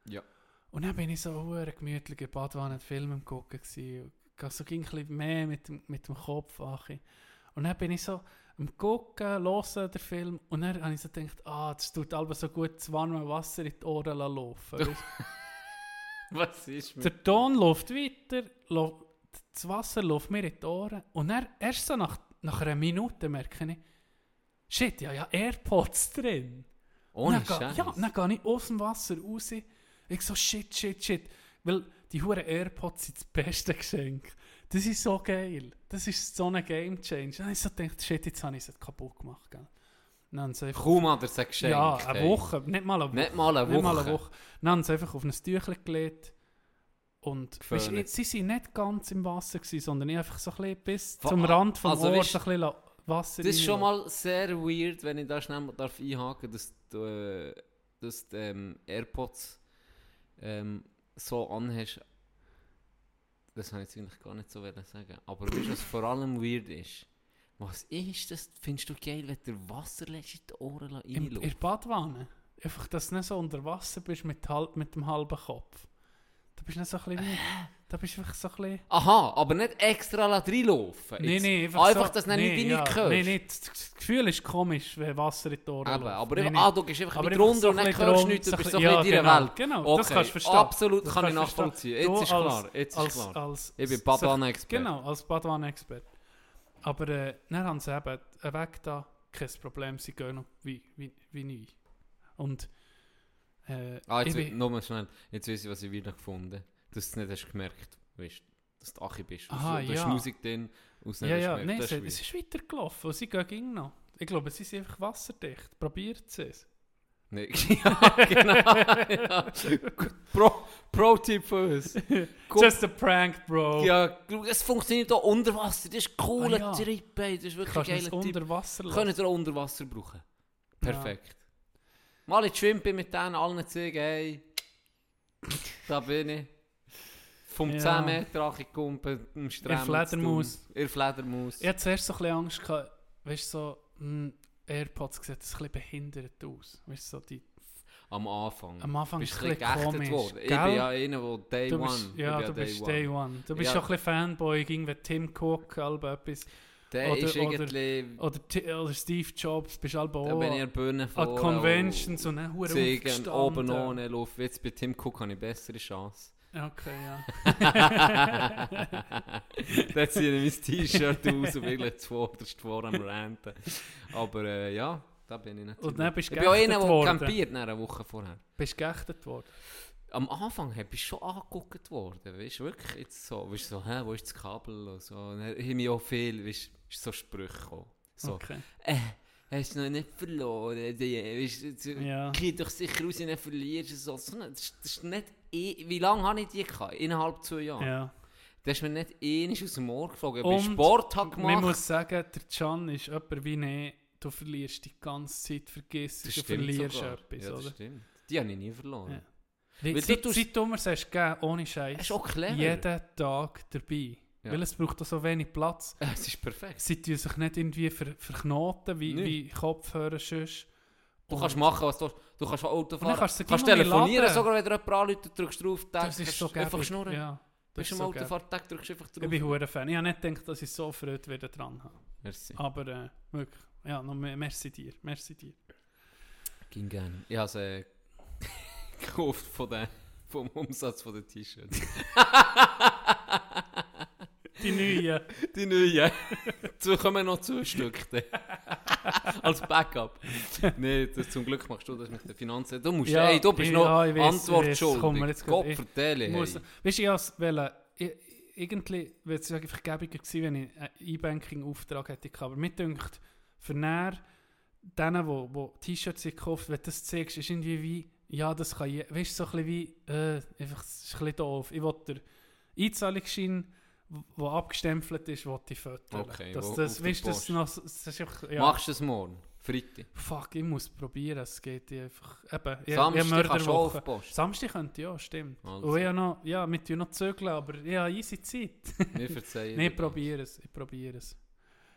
Ja. Und dann bin ich so hure gemütlich in Badwanne einen Film am gucken gsi. So ging ein bisschen mehr mit dem, mit dem Kopf an. Und dann bin ich so am gucken, hören den Film und dann habe ich so gedacht, ah, das tut aber so gut das warme Wasser in die Ohren laufen. Was ist mit... Der Ton läuft weiter, das Wasser läuft mir in die Ohren und dann erst so nach, nach einer Minute merke ich, shit, ja, ja, AirPods drin. Ohne Scheiß. Ja, dann gehe ich aus dem Wasser raus. Ich so, shit, shit, shit. Weil die huren AirPods sind das beste Geschenk. Das ist so geil. Das ist so ein Game Changer. Dann habe ich so gedacht, shit, jetzt habe ich es kaputt gemacht. Gell? Dann sie einfach, Kaum hat er es geschenkt. ja, eine hey. Woche, nicht mal eine Woche. Nicht mal eine Woche. Nicht mal eine Woche. Dann haben sie einfach auf ein Tüchlein gelegt. Und weisst, du, sie waren nicht ganz im Wasser, gewesen, sondern ich einfach so ein bisschen bis zum Rand vom also Ohr weisst- so ein bisschen Wasser Das ist schon mal sehr weird, wenn ich da schnell mal darf einhaken darf, dass, du, äh, dass die, ähm, AirPods ähm, so anhast, das habe ich jetzt eigentlich gar nicht so sagen. Aber weißt du, was vor allem weird ist? Was ist das? Findest du geil, wenn du Wasser lässt in die Ohren Im, in der reinläuft? Badwanne. Einfach, dass du nicht so unter Wasser bist mit, halb, mit dem halben Kopf. Da bist du nicht so ein bisschen... Da bist du einfach so ein bisschen... Aha, aber nicht extra reinlaufen. Jetzt- nee, einfach, einfach, so, dass du nee, nicht ja, reingehörst. Nee, nee, das, das Gefühl ist komisch, wenn Wasser in die Ohren Eben, läuft. aber nee, ah, du gehst einfach Aber mit runter so und bisschen hörst nichts, du bist so ein bisschen in ja, deiner genau, Welt. Genau, das Okay, kannst du verstehen. Absolut Das kann ich nachvollziehen. Jetzt Du ist klar, jetzt ist als, klar. Als, Ich bin Badwanne-Experte. Genau, als Badwanne-Experte. Aber äh, dann haben sie eben Weg da, kein Problem, sie gehen noch wie, wie, wie neu. Und äh, Ah, ich jetzt, bin, nochmal schnell. Jetzt weiß ich, was ich wieder gefunden habe. Dass du es nicht hast gemerkt weißt, dass du Achi bist. Aha, du, du ja. hast Musik drin, aus ja, ja, nein, das es, ist es ist weitergelaufen und sie gehen ging noch. Ich glaube, sie sind einfach wasserdicht. Probiert es. Nee, ja, genau. ja. Pro, Pro-Tipp von uns. Guck- Just a prank, bro. Ja, es funktioniert auch unter Wasser. Das ist cool, Ah, ja. Trip, ey. Das ist wirklich Kannst ein es geiler Tipp. unter Wasser lassen? Können wir auch unter Wasser brauchen. Perfekt. Mal in die Schwimpe mit denen allen zeigen, hey, da bin ich. Vom Ja. 10 Meter angekumpelt, im Strand. Fledermaus. Ihr Fledermaus. Ich hatte zuerst so ein bisschen Angst, gehabt, weißt du, so, hm, AirPods sieht ein bisschen behindert aus. Weißt du, so die, Am Anfang. am Anfang bist ist du es ein bisschen komisch. worden. Ich gell? bin ja einer, der Day du One. bist, ja, du bist Day One. Du bist Ja. schon ein bisschen Fanboy, irgendwie Tim Cook, halb etwas. Der Oder- ist oder- irgendwie... Oder, Ti- oder Steve Jobs, bist halb da auch bin ich Bühne an. Conventions und dann aufgestanden. oben ohne Luft. Jetzt bei Tim Cook habe ich bessere Chance. Okay, ja. Dann ziehe ich mein T-Shirt aus und wirklich zuvorderst vor am Ranten. Aber äh, ja, da bin ich natürlich. Und dann bist du ich bin auch einer, der campiert nach einer Woche vorher. Bist geächtet worden. Am Anfang habe ich schon angeguckt worden. Weißt du, wirklich jetzt so. Weißt du, so, hä, wo ist das Kabel? Und so. Und dann habe ich mich auch viel, weißt du, so Sprüche gekommen. So, Okay. äh, hast du noch nicht verloren? Du, Ja. geh doch sicher raus verlierst du eine- das, ist, nicht. eh- Wie lange habe ich die gehabt? Innerhalb zwei Jahren. Ja. Das ist mir nicht ähnlich aus dem Ohr geflogen. Ich Und bin Sport Man gemacht. muss sagen, der Can ist jemand wie ich. Du verlierst die ganze Zeit, vergisst du verlierst sogar. etwas, ja, das oder? stimmt. Die habe ich nie verloren. Ja. Weil du seit, tust- seit du mir gegeben, ohne Scheiß, ist auch clever. jeden Tag dabei. Ja. Weil es braucht auch so wenig Platz. Es ist perfekt. Sie tun sich nicht irgendwie ver verknoten, wie, wie Kopfhörer sonst. Du kannst machen, was du Du kannst Auto fahren. kannst du kannst mehr telefonieren, laden. sogar wenn dir jemand anruft, drückst du drauf, Das kannst ist so einfach schnurren. Ja, das Bist ist im so gäbig. Autofahrtag, drückst du einfach drauf. Ich bin hure Fan. Ich habe nicht gedacht, dass ich so Freude wieder dran habe. Merci. Aber äh, wirklich, ja, noch mehr, merci dir. Merci dir. Ging gerne. Ich habe es äh, gekauft von den, vom Umsatz von den T-Shirts. Die neuen. Die neuen. Dazu kommen noch dann. Als Backup. das, zum Glück machst du das mit den Finanzen. Du musst, Ja, ey, du bist noch ja, weiss, Antwort schuldig. Gott vertelle, hey. Weißt du, ich wollte, irgendwie wäre es einfach gäbiger gewesen, wenn ich einen E-Banking-Auftrag hätte. Aber mir dünkt, für näher denen, wo, wo T-Shirts gekauft, wenn du das zeigst, ist irgendwie wie, ja, das kann je, weißt du, so ein bisschen wie, äh, einfach, das ist ein bisschen doof. Ich wollte den Einzahlungsschein, der abgestempelt ist, wollte ich fotografieren. Okay, das, wo- das, weißt, das, noch, das ist einfach, ja. Machst du es morgen? Freitag? Fuck, ich muss probieren, es geht einfach, eben, ich, Samstag ich kannst du auch Mörderwoche. auf Post. Samstag könnte ja, stimmt. Also. Und ich noch, ja, wir tun noch zügeln, aber ich habe easy Zeit. Wir verzeihen Nein, dir ich probiere es, ich probiere es.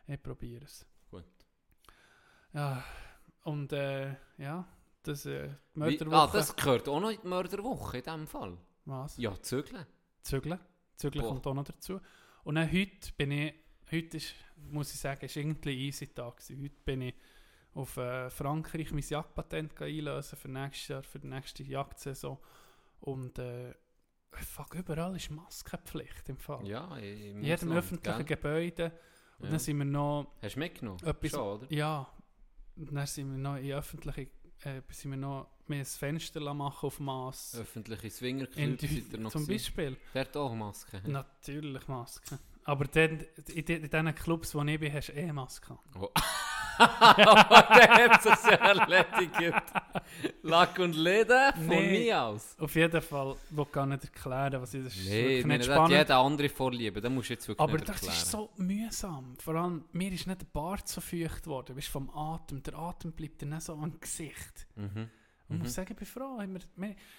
Ich probiere es. Gut. Ja, und äh, ja, das äh, Wie, Mörderwoche. ah, das gehört auch noch in die Mörderwoche in diesem Fall. Was? Ja, zügeln. Zügeln. Boah. kommt auch noch dazu. Und dann heute bin ich, heute ist, muss ich sagen, ist irgendwie ein easy Tag gewesen. Heute bin ich auf äh, Frankreich mein Jagdpatent einlösen für nächstes Jahr, für die nächste Jagdsaison. Und äh, fuck, überall ist Maskenpflicht im Fall. Ja, In jedem Ausland, öffentlichen gell? Gebäude. Und Ja. dann sind wir noch, Hast du mitgenommen? Etwas- Schon, oder? ja, und dann sind wir noch in öffentliche, äh, sind wir noch mehr ein Fenster machen auf Maß. Öffentliche In Swingerclubs seid ihr noch zum? Beispiel. Der hat auch Maske. hä? Natürlich Masken. Aber in, den- in diesen Clubs, wo ich bin, hast du eh Masken. der hat sich ja erledigt. Lack und Leder von Nee. mir aus. Auf jeden Fall, ich will gar nicht erklären, was ich das ist Nee, ich meine, nicht das hat spannend. jeder andere Vorliebe. Da musst du jetzt wirklich Aber nicht das erklären. ist so mühsam. Vor allem, mir ist nicht der Bart so feucht worden. Weißt, vom Atem. Der Atem bleibt dann auch so am Gesicht. Mhm. Ich muss sagen, ich bin froh.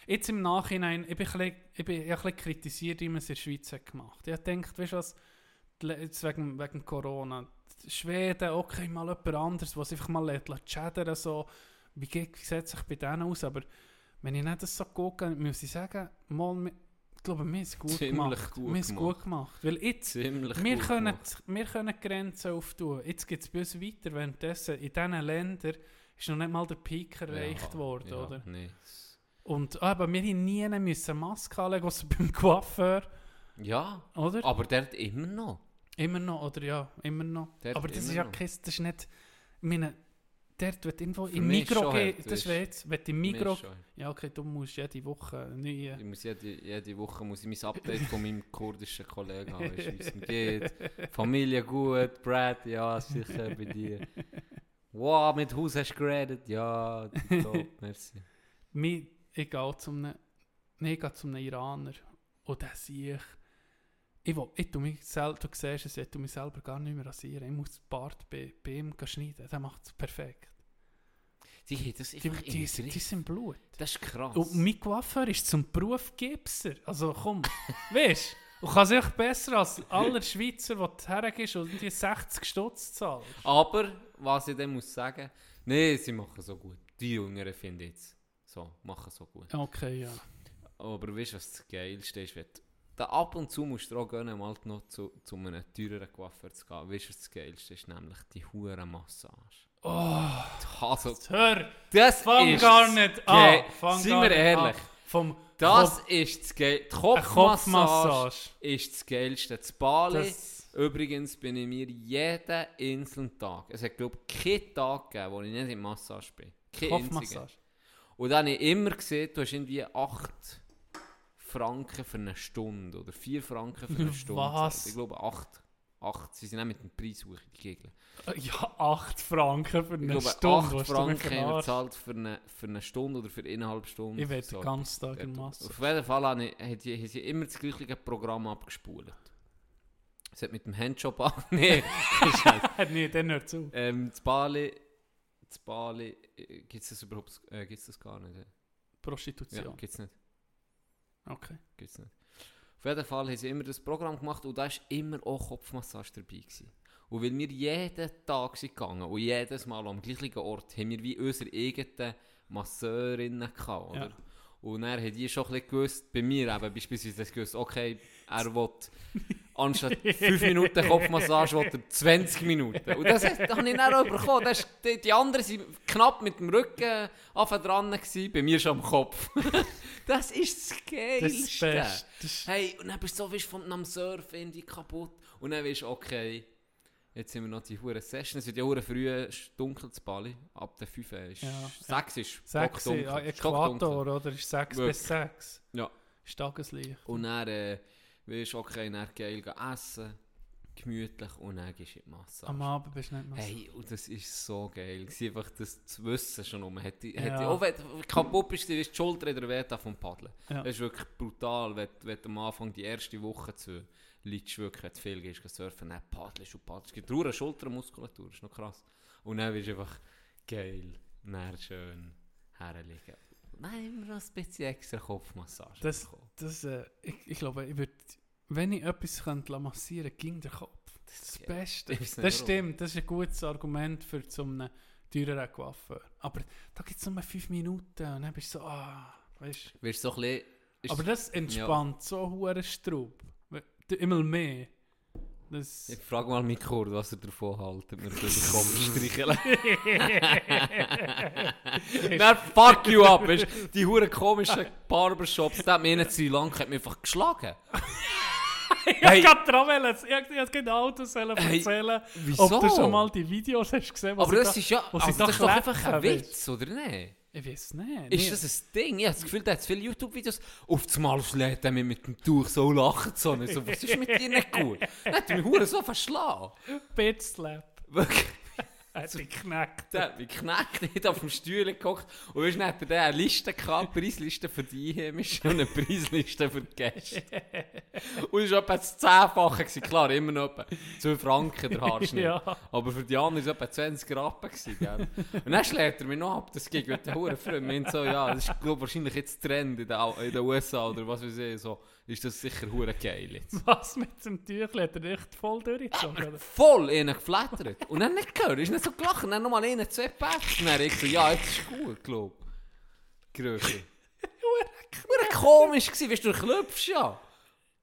Jetzt im Nachhinein, ich bin, ein bisschen, ich bin ich habe ein bisschen kritisiert, wie man es in der Schweiz hat gemacht. Ich habe gedacht, weißt du was, jetzt wegen, wegen Corona, Schweden, okay, mal jemand anderes, was einfach mal lässt schädern, so, wie, geht- wie sieht sich bei denen aus, aber wenn ich nicht das so gucke, muss ich sagen, mal, ich glaube, wir haben es gut Ziemlich gemacht. gut wir haben gut gemacht. Weil jetzt, Ziemlich wir gut können, gemacht. wir können Grenzen auftun. Jetzt geht es bei uns weiter. Währenddessen in diesen Ländern ist noch nicht mal der Peak erreicht Ja, worden, ja, oder? Nee. Und ah, aber wir haben nie müssen Maske anlegen, außer beim Coiffeur, Ja, oder? aber der hat immer noch. Immer noch, oder ja, immer noch. Der aber das ist ja kein, das ist nicht, ich meine, dort wird irgendwo mich Mikro hart, das wäre jetzt, wenn du im Mir Mikro, ja okay, du musst jede Woche neue, Ich muss jede, jede Woche muss ich mein Update von meinem kurdischen Kollegen haben, wie es ihm geht. Familie gut, Brad, ja, sicher bei dir. Wow, mit Haus hast du geredet? Ja, top, merci. Ich gehe zu einem, nee, ich gehe zu einem Iraner und der sehe ich, ich, will, ich mich sel, du siehst es, ich mich selber gar nicht mehr rasieren, ich muss den Bart bei, bei ihm schneiden, der macht es perfekt. Die haben das einfach die, die, die sind Blut. Das ist krass. Und mein Coiffeur ist zum Beruf Gipser. Also komm, weißt du, du kannst sich besser als aller Schweizer, die hergehst und die 60 Stutz zahlst. Aber, was ich dann muss sagen, nee, sie machen so gut. Die Jüngeren finde ich jetzt. So, machen so gut. Okay, ja. Aber weißt du, was das Geilste ist? Wenn du- da ab und zu musst du auch gönnen, mal noch zu, zu einem teureren Coiffeur zu gehen. Weißt du, was das Geilste ist? Nämlich die hure Massage. Oh, Also, hör, das fang ist gar nicht an. Fang Seien wir ehrlich. Vom Das Kopf, ist das Geilste. Die Kopfmassage Kopfmassage. ist das Geilste. Das Bali, Das, übrigens bin ich mir jeden einzelnen Tag, es hat glaube ich keinen Tag gegeben, wo ich nicht in Massage bin. Kein. Kopfmassage. Und dann habe ich immer gesehen, du hast irgendwie 8 Franken für eine Stunde oder 4 Franken für eine Stunde. Was? Ich glaube 8. 8. Sie sind auch mit dem Preis hoch, die Gegner. Ja, 8 Franken für Ich eine glaube Stunde. 8 was du mich Franken haben wir gezahlt für eine, für eine Stunde oder für eineinhalb Stunden. Ich will So den ganzen Tag in. Masse. Auf jeden Fall haben sie, haben sie- immer das gleiche Programm abgespult. Es hat mit dem Handjob an. Nein, nee, dann hört zu. ähm, das Bali. Das Bali. Gibt es das überhaupt? Äh, gibt's das gar nicht? Ja, Prostitution. gibt es nicht. Okay. Gibt's nicht. Auf jeden Fall haben sie immer das Programm gemacht und da war immer auch Kopfmassage dabei. Gewesen. Und weil wir jeden Tag sind gegangen und jedes Mal am gleichen Ort haben wir wie unsere eigenen Masseurinnen gehabt, oder? Ja. Und dann haben die schon ein bisschen gewusst, bei mir eben beispielsweise gewusst, okay, er will anstatt 5 Minuten Kopfmassage, will er 20 Minuten. Und das, hat- das habe ich dann auch bekommen. Das ist, die, die anderen waren knapp mit dem Rücken dran, gewesen, bei mir schon am Kopf. das ist das Geilste. Das Beste. Hey, und dann bist du so weißt, von am Surfen kaputt. Und dann weißt du, okay, jetzt sind wir noch die hure Session. Es wird ja hure früh ist dunkel zu Bali. Ab der 5 ist. Ja, 6 ist 6 stockdunkel. ja. Äquator, oder? Ist 6 Wirklich. bis 6. Ja. Ist Tageslicht. Und dann äh, du, okay, dann geil essen. Gemütlich. Und dann gehst du in die Massage. Am Abend bist du nicht mehr so. Hey, und das ist so geil. gewesen, Einfach das zu wissen schon um. Hätte, Ja. hätte, auch wenn du kaputt bist, ist die Schulter in der Weh vom Paddeln. Ja. Das ist wirklich brutal, wenn, wenn du am Anfang die erste Woche zu liegst wirklich, du viel gehst, surfen, dann paddelst und paddelst. Es gibt eine Schultermuskulatur, das ist noch krass. Und dann bist du einfach geil, dann schön herlegen. Nein, immer noch ein bisschen extra Kopfmassage. Das- bekommen. Das, äh, ich, ich glaube, ich würde, wenn ich etwas könnte massieren könnte, ging der Kopf. Das ist das geil. Beste. Das warum. stimmt, das ist ein gutes Argument für so einen teureren Coiffeur. Aber da gibt es nur 5 Minuten und dann bist du so, ah, weißt Wirst so ein bisschen... ist- Aber das entspannt so hohen Straub. Immer mehr. Das... Ich frage mal meinen Kurd, was er davon hält, wenn wir durch den Kopf streicheln. Dann fuck you up, weißt du? Die huren komischen Barbershops, der hat mir nicht so lang, hat mich einfach geschlagen. Ich Hey. wollte gerade wollen, ich ich genau das sollen Hey, erzählen, wieso? ob du schon mal die Videos hast gesehen Aber sie das da- ist ja, also da das ist doch einfach ein Witz, oder nicht? Ich weiß nicht. Ist das ein Ding? Ich habe das Gefühl, der hat viele YouTube-Videos. Auf das Mal schlägt er mich mit dem Tuch so lachen. So, Und so, was ist mit dir nicht gut? Dann hat mich so verschlagen. Bitslap. Wirklich. Hat sich geknackt. Der hat mich geknackt, hat auf dem Stuhl gehockt und weißt, dann hat er eine Liste gehabt, Preisliste für die Einheimischen und eine Preisliste für die Gäste. Und es war etwa das Zehnfache. gewesen. Klar, immer noch etwa 2 Franken der Haarschnitt. Ja. Aber für die anderen war es etwa 20 Rappen. gewesen, Gell? Und dann schlägt er mich noch ab, das ging mit den Huren Freunden. so, ja, das ist glaub, wahrscheinlich jetzt Trend in den, USA oder was weiß ich. So, ist das sicher hure geil jetzt. Was mit dem Tüchlein? Hat er echt voll durchgezogen? oder? Voll innen geflattert. Und dann nicht gehört, ist nicht so gelacht. Und dann nochmal innen zwei. Und dann ich so, ja, jetzt ist gut, glaub. Größe. Hure komisch gewesen, weißt du, du klopfst ja.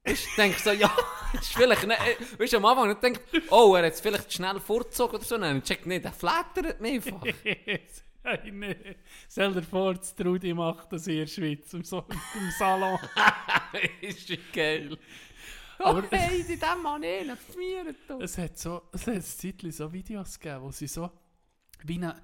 Du, denkst so, ja, ist vielleicht nicht, äh, weißt du, am Anfang nicht denkt, oh, er hat es vielleicht schnell vorgezogen oder so, nein, checkt nicht, er flattert mich einfach. Nee. Stell dir vor, das Trudi macht das hier in der Schweiz, im, so im Salon. ist schon geil. Aber- Aber hey, die dem Mann schmieren da. Es hat so, es hat Zeitchen so Videos gegeben, wo sie so, wie eine,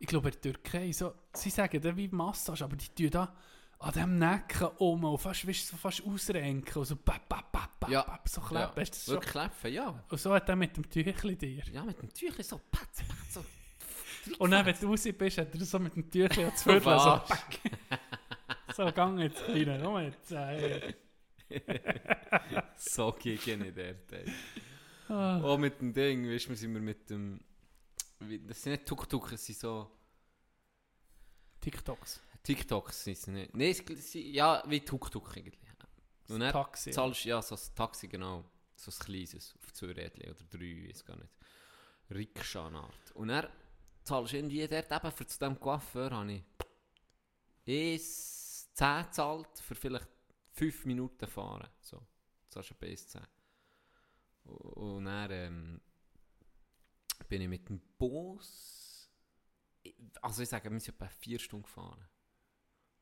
ich glaube in der Türkei, so, sie sagen dann wie Massage, aber die tun da an dem Nacken um und fast, weißt, so fast ausrenken und so bap, bap, bap, bap, Ja. bap, so klappen. Ja, das wirklich kläpfen, ja. Und so hat er mit dem Tüchli dir. Ja, mit dem Tüchlein so, patz, patz, so. Und dann, wenn du raus bist, hat er so mit dem Tüchli ans Viertel so, pack. so, gang jetzt, Kleiner, komm jetzt. Äh. So gegen ich der Teil. Ah. Auch mit dem Ding, weißt du, sind wir mit dem. Das sind nicht Tuk-Tuk, es sind so. TikToks. TikToks sind sie nicht. Nein, es ja, wie Tuk-Tuk eigentlich. Und dann Taxi. zahlst ja so ein Taxi, genau. So ein kleines, auf zwei Rädchen oder drei, weiß gar nicht. Rikscha-Art. Und dann zahlst du irgendwie dort eben für zu diesem Coiffeur, habe ich 1, 10 gezahlt für vielleicht 5 Minuten fahren. So, zahlst du bei 1, 10. Und dann ähm, bin ich mit dem Bus, also ich sage, wir sind etwa 4 Stunden gefahren.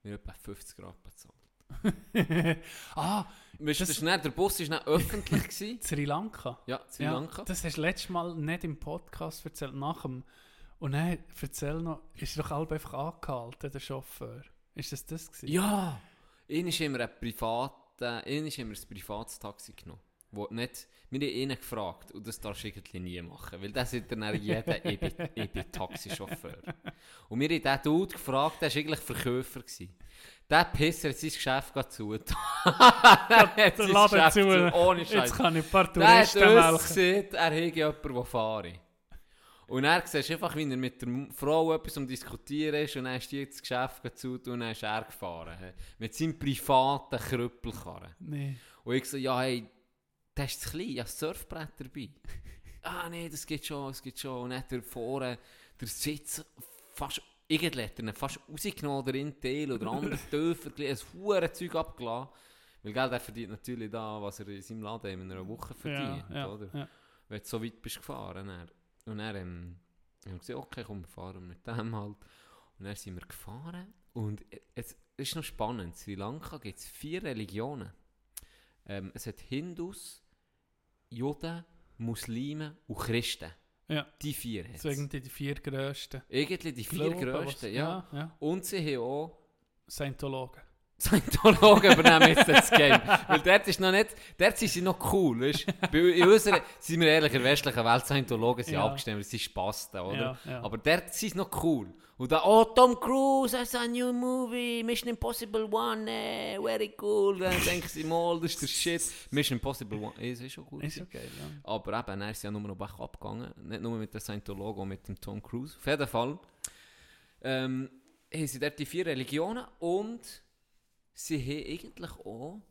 Wir haben etwa 50 Grad bezahlt. ah, Das- das ist nicht, der Bus war nicht öffentlich. gewesen. Sri Lanka. ja, Sri Ja, Lanka. das hast du letztes Mal nicht im Podcast erzählt, nach dem. Und dann erzähl noch, ist doch halb einfach angehalten, der Chauffeur. Ist das das gewesen? Ja! Ihn ist immer ein privater, ihn ist immer ein privates Taxi genommen. Wo nicht, wir haben ihn gefragt, und das darfst du irgendwie nie machen, weil das ist dann jeder, ich bin, ich bin Taxichauffeur. Und wir haben diesen Dude gefragt, der war eigentlich Verkäufer. Gewesen. Der Pisser hat sein Geschäft gerade zu. der hat Der Laden zu. ohne Jetzt Scheiß. kann ich ein paar Der hat Touristen uns melken. gesehen, er hätte jemanden, der fahre. Und er siehst einfach, wie er mit der Frau etwas am Diskutieren ist und dann ist die das Geschäft zu und dann ist er gefahren. Mit seinem privaten Krüppelkarren. Nee. Und ich so, ja hey, das ist zu klein, ich habe ein Surfbrett dabei. ah nee, das geht schon, das geht schon. Und dann hat er vorne der Sitz fast, irgendwie hat er ihn fast rausgenommen den Teil oder andere Töfer, ein hure Zeug abgelassen. Weil gell, der verdient natürlich da, was er in seinem Laden in einer Woche verdient, ja, ja, oder? ja. wenn du so weit bist gefahren. Dann. Und dann ähm, haben wir gesagt, okay, komm, wir fahren mit dem halt. Und dann sind wir gefahren. Und es es ist noch spannend. In Sri Lanka gibt es vier Religionen. Ähm, es hat Hindus, Juden, Muslime und Christen. Ja. Die vier hat irgendwie die vier grössten. Irgendwie die vier Glauben, was- grössten, ja. ja, ja. Und sie haben auch Scientologen. Scientologen übernehmen jetzt das Game. Weil dort ist noch nicht, dort sind sie noch cool, weißt In unserer, sind wir ehrlich, in der westlichen Welt Scientologen sind Ja. abgestimmt, weil sie Spasten, oder? Ja, ja. Aber dort sind sie noch cool. Und da, oh, Tom Cruise has a new movie, Mission Impossible One, eh, very cool. Dann denken sie mal, das ist der Shit. Mission Impossible One, eh, das ist schon gut. Ist okay, ja. Aber eben, er ist ja nur noch Bach abgegangen. Nicht nur mit den Scientologen, auch mit dem Tom Cruise. Auf jeden Fall ähm, haben sie dort die vier Religionen und sie haben eigentlich auch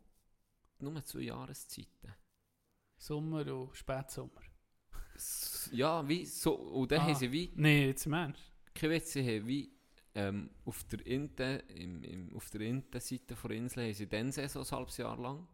nur zwei Jahreszeiten. Sommer und Spätsommer. Ja, wie so. Und dann Ah. haben sie wie, Nee, jetzt im Ernst. kein Witz, sie haben wie ähm, auf der Inte, im, im, auf der Innenseite der Insel haben sie dann Saison ein halbes Jahr lang.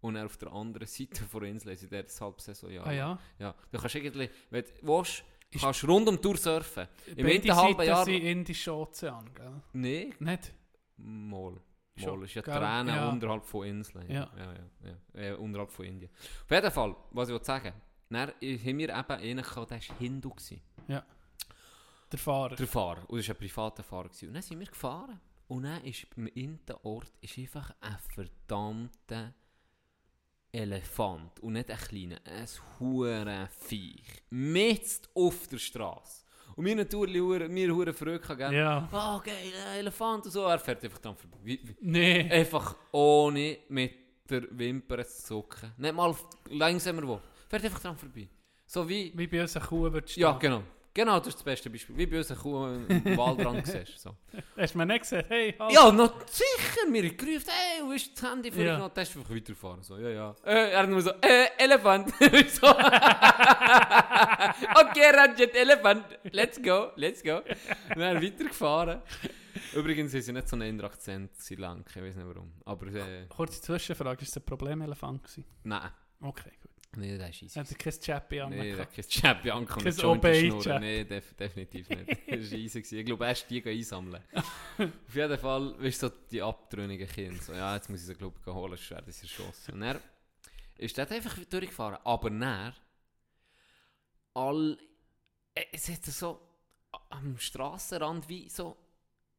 Und dann auf der anderen Seite der Insel haben sie dort ein halbes Saisonjahr Ah ja? Ja, du kannst irgendwie, wenn du willst, kannst du rund um die Tour surfen. Im Beide Winter halben Seiten Jahr... sind Indische Ozean, gell? Nein, Nicht? mal. Schon, ist ja gell? Tränen Ja. unterhalb von Inseln. Ja. ja, ja, ja. Äh, unterhalb von Indien. Auf jeden Fall, was ich wollte sagen, dann äh, haben wir eben einen gehabt, der war Hindu. Gewesen, Der Fahrer. der Fahrer. Und das war ein privater Fahrer. Gewesen. Und dann sind wir gefahren. Und dann ist beim Innenort ist einfach ein verdammter Elefant. Und nicht ein kleiner, ein hure Viech. Mitten auf der Straße. Und wir natürlich, wir hure Freude gell? Ja. Oh, geil, ein Elefant und so. Er fährt einfach dann vorbei. Wie, wie, Nee. einfach ohne mit der Wimpern zu zucken. Nicht mal langsamer wo. Fährt einfach dran vorbei. So wie... Wie bei uns eine Kuh du Ja, genau. Genau, das ist das beste Beispiel. Wie bei uns eine Kuh im Waldrand siehst. So. Hast du mir nicht gesagt, hey, halt. Ja, noch sicher. Mir hat gerufen, hey, wo ist das Handy für Ja. dich? Das ist einfach weiterfahren. So, ja, ja. Äh, er hat nur so, äh, Elefant. so. okay, Ranjet, Elefant. Let's go, let's go. Und dann weitergefahren. Übrigens ist sie nicht so ein Akzent, Sri Lanka, ich weiß nicht warum. Aber, äh, Kurze Zwischenfrage, ist das ein Problemelefant gewesen? nein. Okay, gut. Nee, das ist easy. Hat er kein Chappy da kein Chap Bianca Kein mit Joint OBI schnurren. Chap. Nee, def definitiv nicht. Das war easy. gewesen. Ich glaube, erst die gehen einsammeln. Auf jeden Fall, weißt du, so die abtrünnigen Kinder. So, ja, jetzt muss ich sie, glaube ich, holen, sonst werden sie erschossen. Und er ist dort einfach durchgefahren. Aber dann, all, äh, es hat so am Strassenrand wie so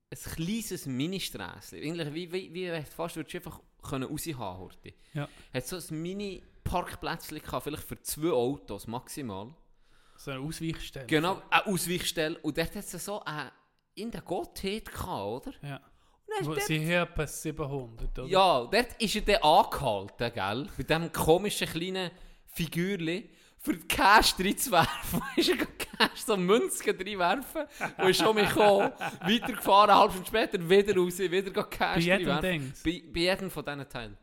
ein kleines Mini-Strässchen. Eigentlich wie, wie, wie fast würdest du einfach können raushauen heute. Ja. Hat so ein Mini-Parkplätzchen gehabt, vielleicht für zwei Autos maximal. So eine Ausweichstelle. Genau, eine Ausweichstelle. Und dort hat es so eine in der Gottheit gehabt, oder? Ja. Dort, Sie haben etwa 700, oder? ja, dort ist er dann angehalten, gell? Mit diesem komischen kleinen Figürchen. Für die Cash reinzuwerfen. ist er Cash so Münzen reinwerfen. Und ist schon mich gekommen. Weitergefahren, eine halbe Stunde später wieder raus, wieder gerade Bei Cash jedem reinwerfen. Ding. Bei, bei jedem von diesen Teilen.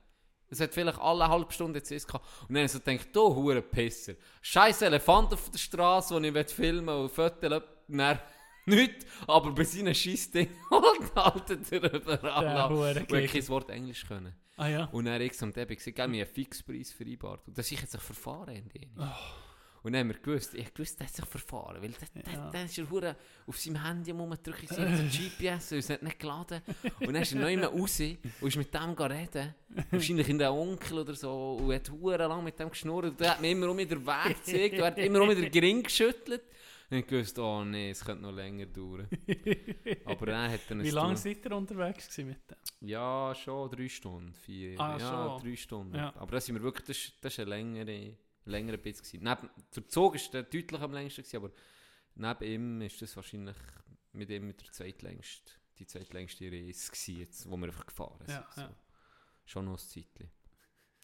Es hat vielleicht alle halbe Stunde ist gehabt. Und dann ich so gedacht, du hure Pisser. Scheiß Elefant auf der Straße, den ich filmen und will. Dann nicht, aber bei seinen scheiß Ding haltet er überall Der an. Und er Gegner. kein Wort Englisch können. Ah ja. Und dann ich und habe gesagt, gell, haben einen Fixpreis vereinbart. Und das ist jetzt sich verfahren in denen. Oh. Und dann haben wir gewusst, ich wusste, der hat sich verfahren. Weil der, der, der ist er hure auf seinem Handy rumgedrückt, so GPS, und es hat nicht geladen. Und dann ist er noch immer raus und ist mit dem reden. Wahrscheinlich in der Onkel oder so. Und hat hure lang mit dem geschnurrt. Und der hat mir immer um den Weg gezeigt. Und er hat immer um den Gring geschüttelt. Und ich wusste, oh nee, es könnte noch länger dauern. Aber dann hat er Wie lange seid ihr unterwegs mit dem? ja, schon drei Stunden, vier. Ah, ja, schon. drei Stunden. Ja. Aber das sind wir wirklich, das, das ist ein längere, längere Bit gewesen. Neben, der Zug ist der deutlich am längsten gewesen, aber neben ihm ist das wahrscheinlich mit ihm mit der zweitlängste, die zweitlängste Reise gewesen, jetzt, wo wir einfach gefahren sind. Ja, so. ja. Schon noch ein Zeitchen.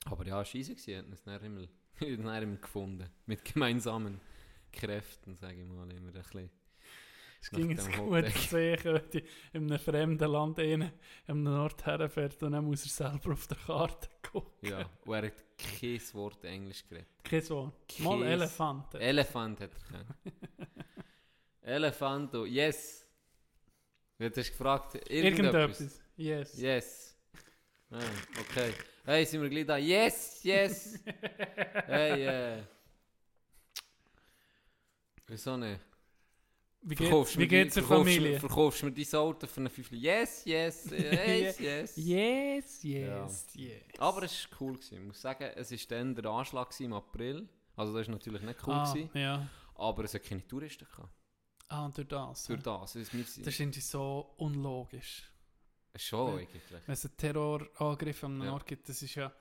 Aber ja, es war easy gewesen, haben uns dann immer, dann immer gefunden. Mit gemeinsamen Kräften, sage ich mal, immer ein bisschen. Es ging Hotel. gut zu sehen, wenn in einem fremden Land in einem Ort herfährt und dann muss er selber auf der Karte gucken. Ja, und er hat kein Wort Englisch geredet. Kein Wort. Mal Kein- Elefanten. Elefant hat er. Elefanto, yes. Du hast gefragt, irgendetwas. Irgendetwas. Yes. Yes. Ah, okay. Hey, sind wir gleich da? Yes, yes. hey, äh. Wieso nicht? Wie Verkaufst geht's, mir wie geht's die- der verkaufst Familie? mir- Verkaufst mir dein Auto für eine Fünfli? Yes, yes, yes, yes. Yes, yes, yes. Aber es war cool. Gewesen. Ich muss sagen, es war dann der Anschlag im April. Also das war natürlich nicht cool. ah, Gewesen, ja. aber es hat keine Touristen gehabt. Ah, und durch das. Durch ja. das. Das ist irgendwie so unlogisch. schon Ja. eigentlich. Wenn es einen Terrorangriff an einem Ja. Ort gibt, das ist ja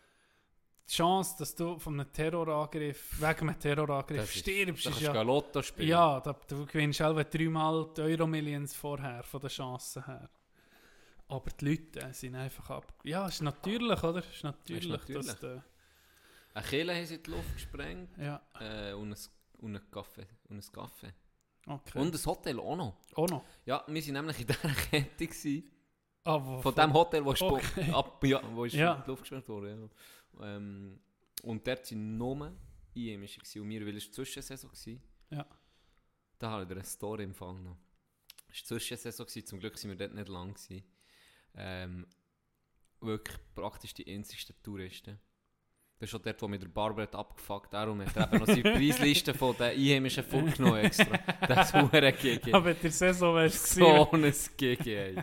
die Chance, dass du von einem Terrorangriff, wegen einem Terrorangriff Das ist- stirbst, ist du ja... Lotto spielen. Ja, da, du gewinnst selber dreimal die Euro-Millions vorher, von den Chancen her. Aber die Leute äh, sind einfach ab... Ja, ist natürlich, oder? Ist natürlich, natürlich. dass der... Eine Kille haben sie in die Luft gesprengt Ja, äh, und, ein, und ein Kaffee. Und ein Kaffee. okay. Und ein Hotel auch noch. Auch noch. Ja, wir waren nämlich in dieser Kette. Gewesen, Ah, wo- von dem Hotel, wo, Okay. okay. ab, ja, wo ist Ja. in die Luft gesprengt wurde. Ja. Ähm, und dort waren nur Einheimische. gewesen. Und wir, weil es die Zwischensaison war, Ja. da habe ich dir eine Story empfangen. Es war die Zwischensaison, gewesen. zum Glück waren wir dort nicht lang. Gewesen. Ähm, wirklich praktisch die einzigsten Touristen. Das ist schon dort, wo mit der Barber hat abgefuckt Darum hat er eben noch seine Preisliste von den Einheimischen vorgenommen extra. Das ist hure GG. Aber der Saison wärst du So ein GG, ey.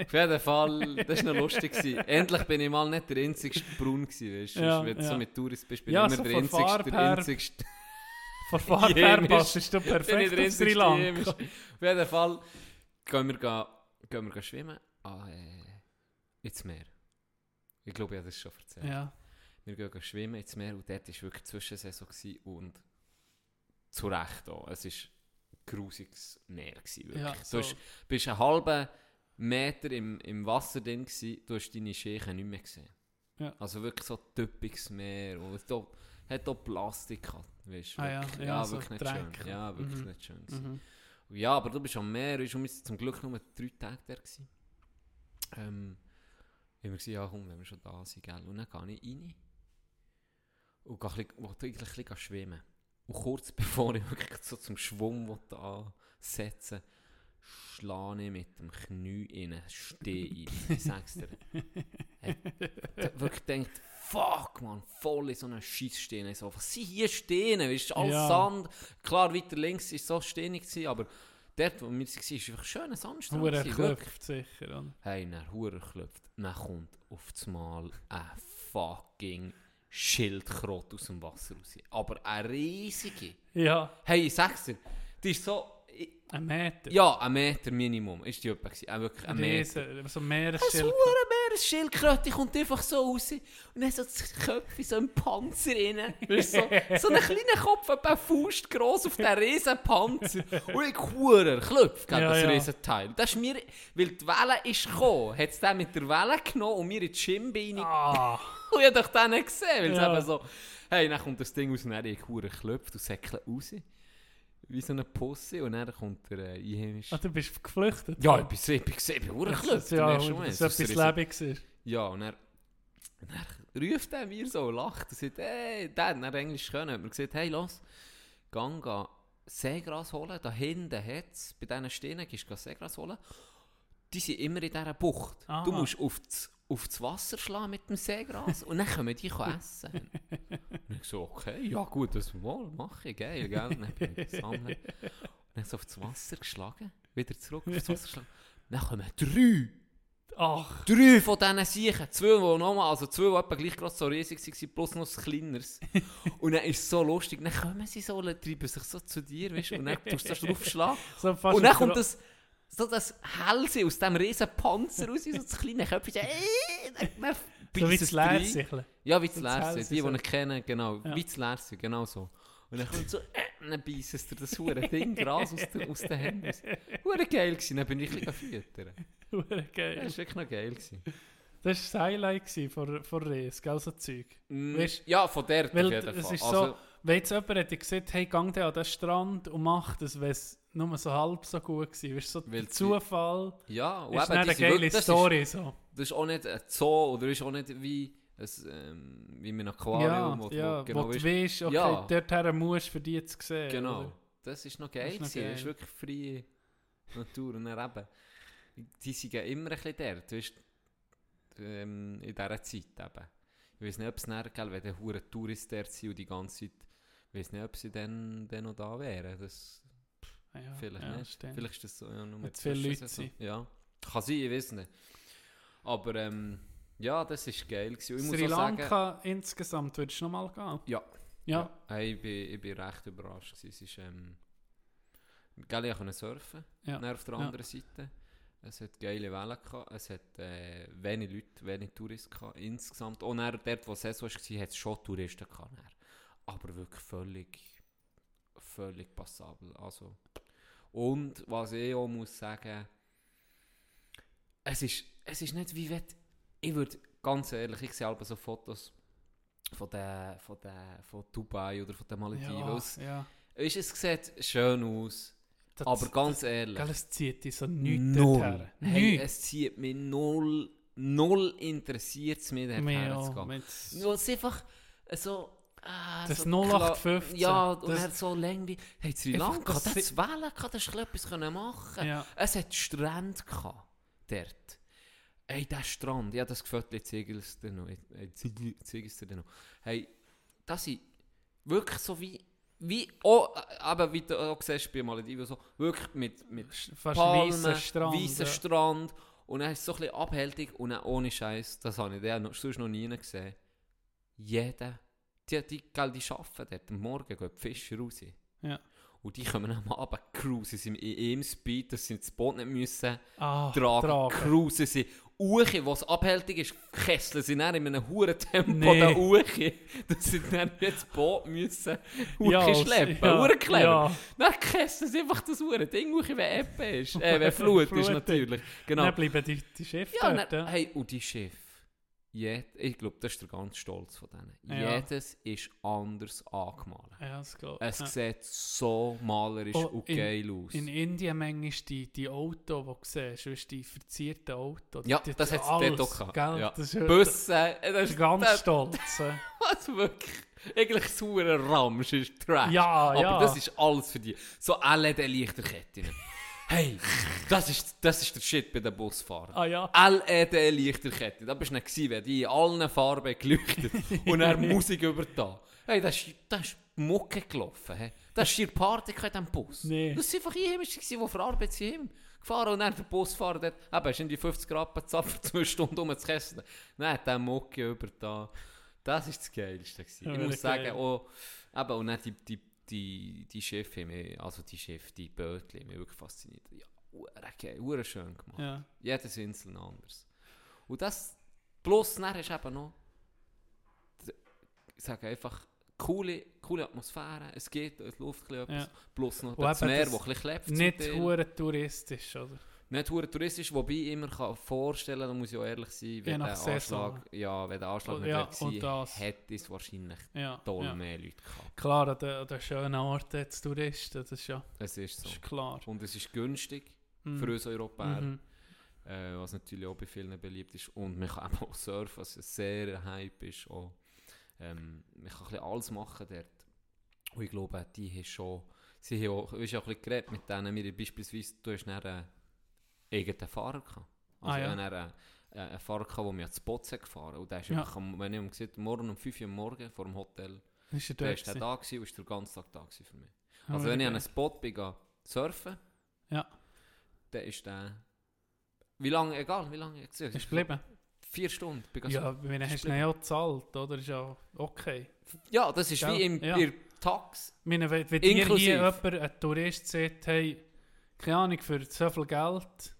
Auf jeden Fall, das war noch lustig. Gewesen. Endlich bin ich mal nicht der einzigste Braun gewesen, weißt du? Ja, Wenn du ja. so mit Touristen bist, bin Ja, ich so immer der von einzigste, Farbe der einzigste Von Farbe her passest du perfekt der auf Sri. Lanka. Auf jeden Fall gehen wir, ga, gehen wir schwimmen ah, äh, ins Meer. Ich glaube, ich habe das schon erzählt. Ja, Wir gehen schwimmen ins Meer und dort war wirklich Zwischensaison und zu Recht auch. Es war ein grusiges Meer. Gewesen, wirklich. ja du so. hast, bist einen halben Meter im, im Wasser drin gewesen, du hast deine Schächen nicht mehr gesehen. Ja. Also wirklich so typisches Meer. Und es hat auch- Plastik gehabt. Weißt, Ah ja, wirklich, ja, so wirklich nicht Dreck. schön. Ja, wirklich Mhm. nicht schön. Mhm. Ja, aber du bist am Meer, weißt, und wir waren zum Glück nur drei Tage da. Gewesen. Ähm, haben wir gesagt, ja komm, wenn wir schon da sind, gell. Und dann gehe ich rein und gehe ein eigentlich ein bisschen schwimmen. Und kurz bevor ich wirklich so zum Schwung wollte ansetzen schlage ich mit dem Knie rein, stehe ich, ich sag's dir. Da wirklich denkt, fuck man, voll in so einer Scheisssteine. So, was sind hier Steine? Weißt du, alles Ja. Sand. Klar, weiter links war so steinig, gewesen, aber dort, wo wir waren, war einfach schöner Sandstrand. Hure gewesen, wirklich. klopft sicher. Oder? Hey, dann Hure klopft. Dann kommt auf das Mal ein fucking Schildkröte aus dem Wasser raus. Aber eine riesige. Ja, Hey, dir, die ist so... ein Meter. Ja, ein Meter Minimum ist die etwa gewesen. Auch wirklich ein Meter. Riesen, so Ein Meeresschild. sauer Meeresschildkröte kommt einfach so raus und dann so das Köpfchen so im Panzer rein. Weißt so, so einen kleinen Kopf, etwa Faust gross auf diesen riesen Panzer. Und ich huere klopft Ja, das ja. riesen Teil. Das ist mir, weil die Welle ist gekommen, hat es den mit der Welle genommen und mir in die Schienbeine Ah, und ich hab doch den nicht gesehen, weil es Ja. eben so, hey, dann kommt das Ding aus und dann ich hure klopft und säckelt raus. Wie so eine Pusse und dann kommt der äh, Einheimische. ah, du bist geflüchtet. Ja, ich bin gesehen, ich bin gesehen, ich bin klopft. ist ja, das ist etwas Lebendiges. ist. Ja, und er, ruft er mir so und lacht und sagt, hey, der hat Englisch können. Hat mir gesagt, hey, los, gang geh Seegras holen. Da hinten hat es, bei diesen Steinen, gehst du Seegras holen. Die sind immer in dieser Bucht. Aha. Du musst auf das, auf das Wasser schlagen mit dem Seegras und dann können die essen. und ich so, okay, ja gut, das mal, mache ich, geil, gell. Dann bin ich gesammelt. Und dann so auf das Wasser geschlagen, wieder zurück auf das Wasser geschlagen. Dann kommen drei Ach, Drei von diesen Siechen. Zwei, die nochmal, also zwei, die etwa gleich gerade so riesig waren, plus noch ein kleineres. und dann ist es so lustig. Dann kommen sie so, treiben sich so zu dir, weißt du, und dann tust du das draufschlagen. so Und dann kommt das, so das Hälse aus diesem riesen Panzer raus, so das kleine Köpfchen. äh, So wie das es. Lärsichel. Ja, wie das. Hälse Die, die ich kenne, genau. Ja. Wie das Lärse, genau so. Und dann kommt so, äh, dann beißen es dir das hure Ding Gras aus, den- aus den Händen. Hure geil gewesen, dann bin ich ein bisschen füttern. Hure geil. Das war wirklich noch geil. Gewesen. Das war das Highlight von, von Reis, gell, so Zeug. Mm, Weißt- ja, von der auf jeden es Fall. ist also, so, wenn jetzt jemand hätte gesagt, hey, gang da an den Strand und mach das, wenn es nur so halb so gut war. Weißt so Weil der sie- Zufall ja, und ist eben, eine geile wirklich- das Story. so. Ist, das ist auch nicht ein Zoo oder ist auch nicht wie, ein, ähm, wie in einem Aquarium. Ja, wo, ja, wo, genau, wo du ist, weißt, okay, Ja. dorthin musst du für die zu sehen. genau. oder? Das ist noch geil. ist noch gewesen. Das ist geil. wirklich freie Natur. Und dann eben, die sind ja immer ein bisschen dort, weißt, ähm, in dieser Zeit eben. Ich weiß nicht, ob es nachher, gell, wenn der hure Tourist dort sind und die ganze Zeit, weiß nicht, ob sie dann, dann noch da wären. Das, Ah Ja, Vielleicht ja, nicht. stimmt. Vielleicht ist das so, ja, nur zu viele Leute sind. Ja, kann sein, ich weiß nicht. Aber ähm, ja, das war geil. Ich muss Sri auch sagen, Lanka insgesamt, würdest du noch mal gehen? Ja. Ja. Hey, ich, bin, ich bin recht überrascht. Gewesen. Es ist, ähm, gell, ich konnte surfen, Ja. dann auf der Ja. anderen Seite. Es hat geile Wellen gehabt, es hat äh, wenig Leute, wenig Touristen gehabt, insgesamt. Und dann, dort, wo Saison war, hat es schon Touristen gehabt. Dann. Aber wirklich völlig, völlig passabel. Also, und was ich auch muss sagen, es ist, es ist nicht wie wenn, ich würde ganz ehrlich, ich sehe aber so Fotos von der, von der, von Dubai oder von den Malediven. Ja, Es, ja. es sieht schön aus, Das, aber ganz ehrlich, Gell, es zieht dich so nichts null. dorthin. Hey, Nichts. es zieht mich null, null interessiert es mich, dorthin zu gehen. Weil es einfach so... Ah, Das so 0815, Ja, und das- er so länglich. Hey, Sri Lanka, das das si- Wellen gehabt, da hast du etwas können machen Ja. Es hat Strände gehabt, dort. Ey, der Strand, ja, das gefällt dir, zeige es dir noch. Es dir noch. Hey, das sind wirklich so wie, wie, oh, aber wie du auch siehst bei Malediven, so, wirklich mit, mit Fast Palmen, Strand. weißer ja. Strand und dann ist so ein bisschen abhältig und dann ohne Scheiß, das habe ich noch, sonst noch nie gesehen. Jeder, die, die, gell, die arbeiten dort, am Morgen gehen die Fischer raus. Ja. Und die kommen am Abend cruisen, sind in ihrem Speed, dass sie das Boot nicht müssen Ah, tragen, tragen. cruisen sie. Uche, was abhältig ist, kesseln sie dann in einem hohen Tempo Nee. der Uche, dass sie dann nicht das Boot müssen Uche Ja, schleppen. ja, clever. ja. Dann kesseln sie einfach das hure Ding, Uche, wenn Ebbe ist. Äh, wenn Flut ist Flut. natürlich. Genau. Dann bleiben die, die Schiffe Ja, dort. dann, hey, und die Schiffe. Jed, ich glaube, das ist der ganz Stolz von denen. Ja. Jedes ist anders angemalt. Ja, das glaub, Es ja. sieht so malerisch Oh, und in- geil aus. In Indien manchmal die, die Autos, die du siehst, weißt, die verzierten Autos. Ja, die, das die- hat's dort auch gehabt. Ja. Das Busse, das das ist ganz das, stolz. das wirklich. Eigentlich sauer Ramsch ist Trash. Ja, Aber ja. das ist alles für die. So LED-Lichterketten. Hey, das ist, das ist der Shit bei den Busfahrern. Ah ja. LED-Lichterkette. Da bist du nicht gewesen, wenn die in allen Farben geleuchtet und dann Musik über da. Hey, das ist, das ist Mucke gelaufen. Hey. Das ist hier Party in diesem Bus. Nee. Das waren einfach Einheimische, die für Arbeit sind. Gefahren und dann der Busfahrer dort, eben, du in die 50 Grad bezahlt für zwei Stunden um zu kesseln. Dann hat der Mucke über da. Das ist das Geilste. Gewesen. Ja, ich muss sagen, geil. oh, eben, und dann die, die, die, die Chefin, mich- also die Chef, die Bötli, mich wirklich fasziniert. Ja, hure schön gemacht. Ja. Jedes Insel anders. Und das, plus dann hast du eben noch, ich sage einfach, coole, coole Atmosphäre, es geht, es läuft ein bisschen Ja. etwas, plus noch das Meer, das ein bisschen klebt. Nicht hure touristisch, oder? Nicht hure touristisch, wobei ich immer kann vorstellen, da muss ich auch ehrlich sein, wenn der. Anschlag, ja, wenn der Anschlag nicht ja, das. hätte es wahrscheinlich Ja. toll ja. mehr Leute gehabt. Klar, an den, den schönen Orten es Touristen, das ist ja Es ist so. ist klar. Und es ist günstig Mhm. für uns Europäer. Mhm. äh, was natürlich auch bei vielen beliebt ist. Und man kann auch surfen, was ein sehr Hype ist. Auch, ähm, man kann ein bisschen alles machen dort. Und ich glaube, die haben schon, sie haben auch, weißt, auch ein bisschen geredet mit denen, wir beispielsweise, du hast dann einen eigenen Fahrer gehabt. Also Ah, ja. ich hatte dann einen, äh, einen Fahrer, gehabt, der mich an hat gefahren und der ist Ja. einfach, wenn ich ihm gesehen morgen um 5 Uhr am Morgen vor dem Hotel, Ist er der ist der da gewesen und ist der ganze Tag da gewesen für mich. Ah, Also wenn ich an einen Spot bin, gehe surfen, Ja. dann ist der, wie lange, egal wie lange, ich geil. Ist geblieben? Vier Stunden. bin Ja, wenn hast du ja gezahlt, oder? Ist ja okay. ja, das ist Gell? wie im Ja. ihr Tax. Meine, wenn, wenn Inklusiv. hier jemand, ein Tourist sagt, hey, keine Ahnung, für so viel Geld